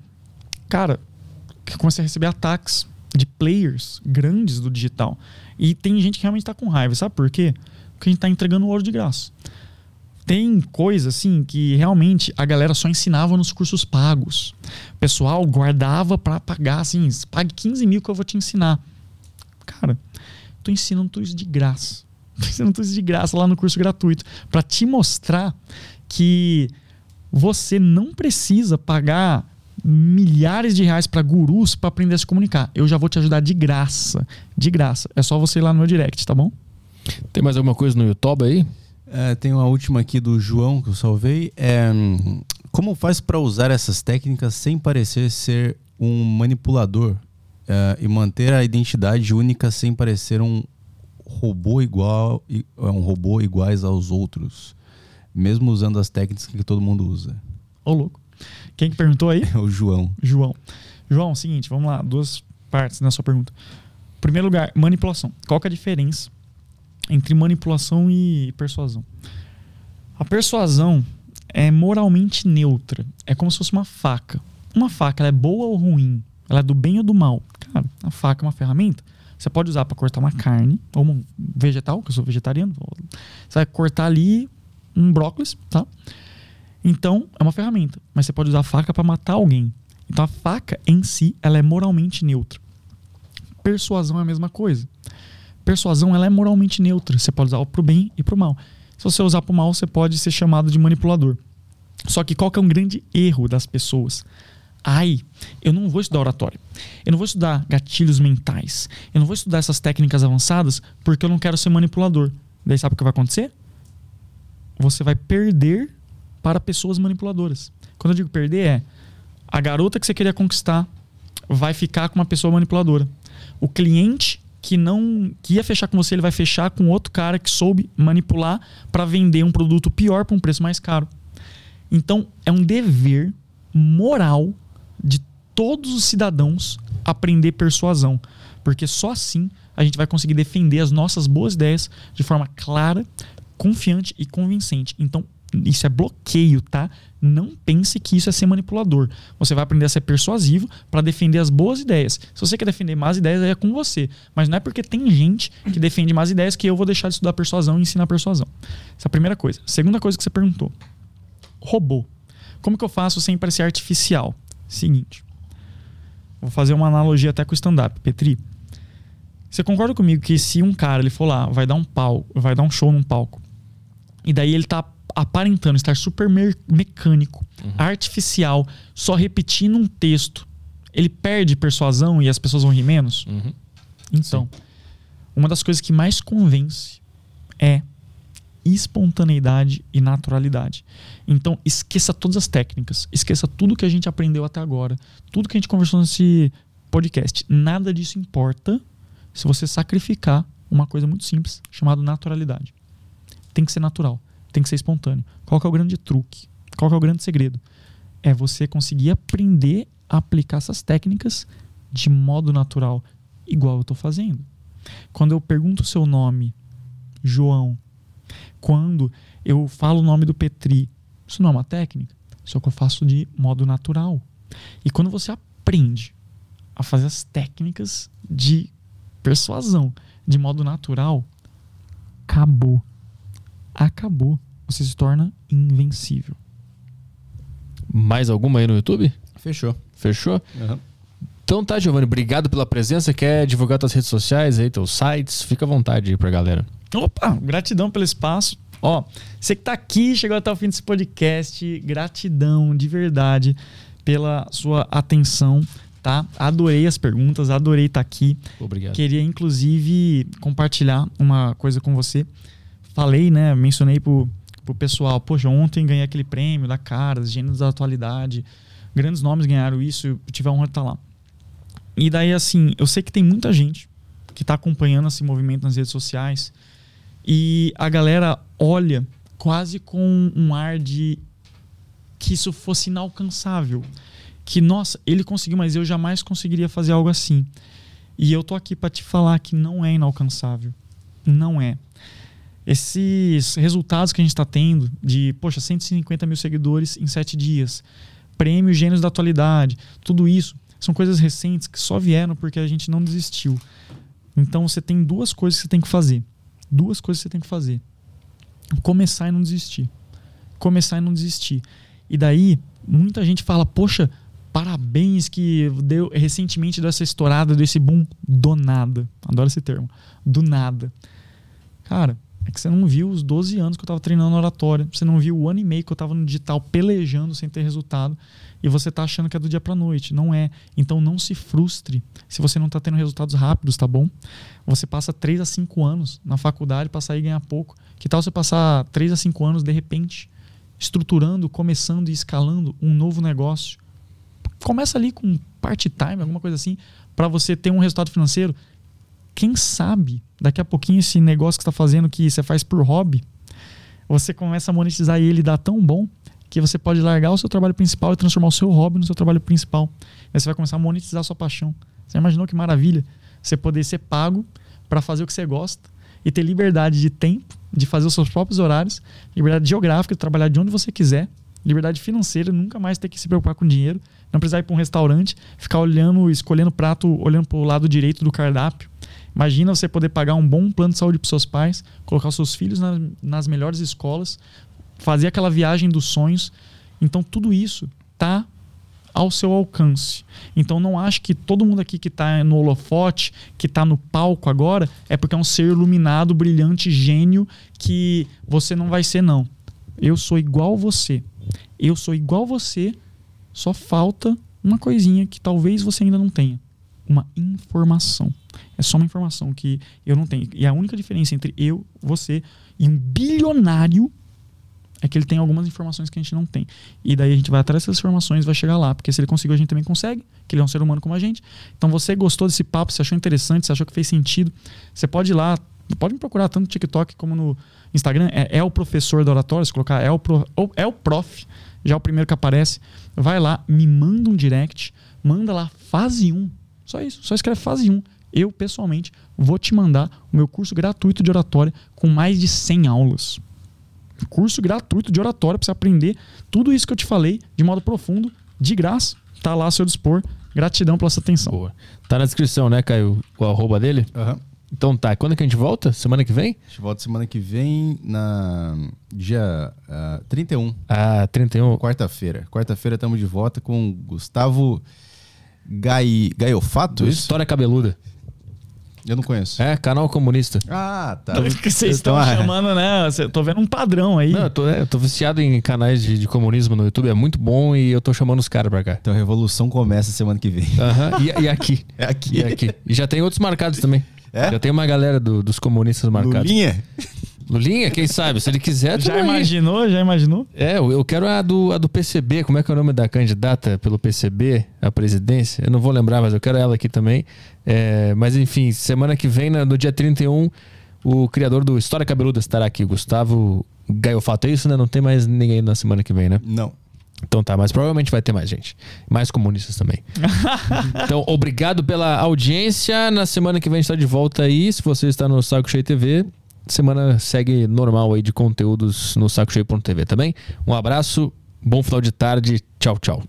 cara, eu comecei a receber ataques de players grandes do digital. E tem gente que realmente está com raiva. Sabe por quê? Porque a gente está entregando ouro de graça tem coisa assim que realmente a galera só ensinava nos cursos pagos. O pessoal guardava para pagar assim, pague 15 mil que eu vou te ensinar. Cara, tô ensinando tudo isso de graça. Tudo isso de graça lá no curso gratuito para te mostrar que você não precisa pagar milhares de reais para gurus para aprender a se comunicar. Eu já vou te ajudar de graça, de graça. É só você ir lá no meu direct, tá bom? Tem mais alguma coisa no YouTube aí? É, tem uma última aqui do João que eu salvei. É, como faz para usar essas técnicas sem parecer ser um manipulador é, e manter a identidade única sem parecer um robô igual é, um robô iguais aos outros, mesmo usando as técnicas que todo mundo usa? Ô, louco. Quem que perguntou aí? o João. João. João, seguinte, vamos lá, duas partes na sua pergunta. Primeiro lugar, manipulação. Qual que é a diferença entre manipulação e persuasão. A persuasão é moralmente neutra. É como se fosse uma faca. Uma faca ela é boa ou ruim? Ela é do bem ou do mal? Cara, a faca é uma ferramenta. Você pode usar para cortar uma carne ou um vegetal, que eu sou vegetariano. Você vai cortar ali um brócolis, tá? Então, é uma ferramenta. Mas você pode usar a faca para matar alguém. Então, a faca em si, ela é moralmente neutra. Persuasão é a mesma coisa persuasão ela é moralmente neutra. Você pode usar para o bem e para o mal. Se você usar para o mal, você pode ser chamado de manipulador. Só que qual que é um grande erro das pessoas? Ai, eu não vou estudar oratória. Eu não vou estudar gatilhos mentais. Eu não vou estudar essas técnicas avançadas porque eu não quero ser manipulador. Daí sabe o que vai acontecer? Você vai perder para pessoas manipuladoras. Quando eu digo perder é a garota que você queria conquistar vai ficar com uma pessoa manipuladora. O cliente que não que ia fechar com você, ele vai fechar com outro cara que soube manipular para vender um produto pior por um preço mais caro. Então, é um dever moral todos os cidadãos aprender persuasão, porque só assim a gente vai conseguir defender as nossas boas ideias de forma clara, confiante e convincente. Então, isso é bloqueio, tá? Não pense que isso é ser manipulador. Você vai aprender a ser persuasivo para defender as boas ideias. Se você quer defender más ideias, aí é com você. Mas não é porque tem gente que defende más ideias que eu vou deixar de estudar persuasão e ensinar persuasão. Essa é a primeira coisa. Segunda coisa que você perguntou: robô. Como que eu faço sem parecer artificial? Seguinte. Vou fazer uma analogia até com o stand-up. Petri, Você concorda comigo que se um cara ele for lá, vai dar um pau, vai dar um show num palco, e daí ele tá aparentando estar super me mecânico, uhum. artificial, só repetindo um texto, ele perde persuasão e as pessoas vão rir menos? Uhum. Então, Sim. uma das coisas que mais convence é espontaneidade e naturalidade. Então, esqueça todas as técnicas, esqueça tudo que a gente aprendeu até agora, tudo que a gente conversou nesse podcast. Nada disso importa se você sacrificar uma coisa muito simples chamada naturalidade. Tem que ser natural, tem que ser espontâneo. Qual é o grande truque? Qual é o grande segredo? É você conseguir aprender a aplicar essas técnicas de modo natural, igual eu estou fazendo. Quando eu pergunto o seu nome, João, quando eu falo o nome do Petri, isso não é uma técnica, só que eu faço de modo natural. E quando você aprende a fazer as técnicas de persuasão de modo natural, acabou. Acabou. Você se torna invencível. Mais alguma aí no YouTube? Fechou. Fechou? Uhum. Então tá, Giovanni, obrigado pela presença. Quer divulgar tuas redes sociais aí, teus sites? Fica à vontade aí pra galera. Opa, gratidão pelo espaço. Ó, você que tá aqui, chegou até o fim desse podcast, gratidão de verdade pela sua atenção tá? Adorei as perguntas, adorei estar tá aqui. Obrigado. Queria, inclusive, compartilhar uma coisa com você. Falei, né? Mencionei pro, pro pessoal, poxa, ontem ganhei aquele prêmio da Caras, Gêneros da Atualidade. Grandes nomes ganharam isso, eu tive a honra de estar tá lá. E daí, assim, eu sei que tem muita gente que está acompanhando esse movimento nas redes sociais e a galera olha quase com um ar de que isso fosse inalcançável que, nossa, ele conseguiu, mas eu jamais conseguiria fazer algo assim. E eu tô aqui para te falar que não é inalcançável. Não é. Esses resultados que a gente está tendo de, poxa, 150 mil seguidores em sete dias, prêmio Gênios da Atualidade, tudo isso são coisas recentes que só vieram porque a gente não desistiu. Então você tem duas coisas que você tem que fazer. Duas coisas que você tem que fazer. Começar e não desistir. Começar e não desistir. E daí, muita gente fala, poxa, parabéns que deu recentemente dessa estourada, desse boom do nada. Adoro esse termo. Do nada. Cara, é que você não viu os 12 anos que eu estava treinando oratória, você não viu o ano e meio que eu estava no digital pelejando sem ter resultado, e você está achando que é do dia para noite. Não é. Então não se frustre se você não está tendo resultados rápidos, tá bom? Você passa 3 a 5 anos na faculdade para sair e ganhar pouco. Que tal você passar 3 a 5 anos de repente estruturando, começando e escalando um novo negócio? começa ali com part-time, alguma coisa assim, para você ter um resultado financeiro. Quem sabe daqui a pouquinho esse negócio que está fazendo que você faz por hobby, você começa a monetizar ele e dá tão bom que você pode largar o seu trabalho principal e transformar o seu hobby no seu trabalho principal. Aí você vai começar a monetizar a sua paixão. Você imaginou que maravilha? Você poder ser pago para fazer o que você gosta e ter liberdade de tempo, de fazer os seus próprios horários, liberdade geográfica, de trabalhar de onde você quiser, liberdade financeira, nunca mais ter que se preocupar com dinheiro, não precisar ir para um restaurante, ficar olhando, escolhendo prato, olhando para o lado direito do cardápio. Imagina você poder pagar um bom plano de saúde para seus pais, colocar seus filhos na, nas melhores escolas, fazer aquela viagem dos sonhos. Então tudo isso tá ao seu alcance. Então não acho que todo mundo aqui que está no holofote, que está no palco agora, é porque é um ser iluminado, brilhante, gênio que você não vai ser não. Eu sou igual você. Eu sou igual você só falta uma coisinha que talvez você ainda não tenha. Uma informação. É só uma informação que eu não tenho. E a única diferença entre eu, você e um bilionário é que ele tem algumas informações que a gente não tem. E daí a gente vai atrás dessas informações vai chegar lá. Porque se ele conseguiu, a gente também consegue, que ele é um ser humano como a gente. Então você gostou desse papo, você achou interessante, você achou que fez sentido, você pode ir lá, pode me procurar tanto no TikTok como no Instagram. É, é o professor da oratória, se colocar é o, pro, é o prof, já é o primeiro que aparece. Vai lá, me manda um direct, manda lá fase 1. Só isso, só escreve fase 1. Eu, pessoalmente, vou te mandar o meu curso gratuito de oratória com mais de 100 aulas. Curso gratuito de oratória para você aprender tudo isso que eu te falei de modo profundo, de graça. Tá lá a seu dispor. Gratidão pela sua atenção. Boa. Tá na descrição, né, Caio? O arroba dele? Uhum. Então tá, quando é que a gente volta? Semana que vem? A gente volta semana que vem, na dia uh, 31. Ah, 31. Quarta-feira. Quarta-feira estamos de volta com Gustavo Gai... Gaiofato, isso? História Cabeluda. Eu não conheço. É, canal comunista. Ah, tá. Vocês estão Então, é. chamando, né? Tô vendo um padrão aí. Não, eu tô, é, eu tô viciado em canais de, de comunismo no YouTube, é muito bom e eu tô chamando os caras pra cá. Então a revolução começa semana que vem. Aham, e, e aqui. É aqui. E aqui. E já tem outros marcados também. É? Já tem uma galera do- dos comunistas marcados. Lulinha? Lulinha, quem sabe? Se ele quiser, Já tamo aí. imaginou? Já imaginou? É, eu quero a do, a do PCB. Como é que é o nome da candidata pelo PCB à presidência? Eu não vou lembrar, mas eu quero ela aqui também. É, mas enfim, semana que vem, no dia 31, o criador do História Cabeluda estará aqui, Gustavo Gaiofato. É isso, né? Não tem mais ninguém na semana que vem, né? Não. Então tá, mas provavelmente vai ter mais gente. Mais comunistas também. então, obrigado pela audiência. Na semana que vem a gente tá de volta aí. Se você está no Saco Cheio TV, semana segue normal aí de conteúdos no sacocheio.tv, tá? Um abraço, bom final de tarde. Tchau, tchau.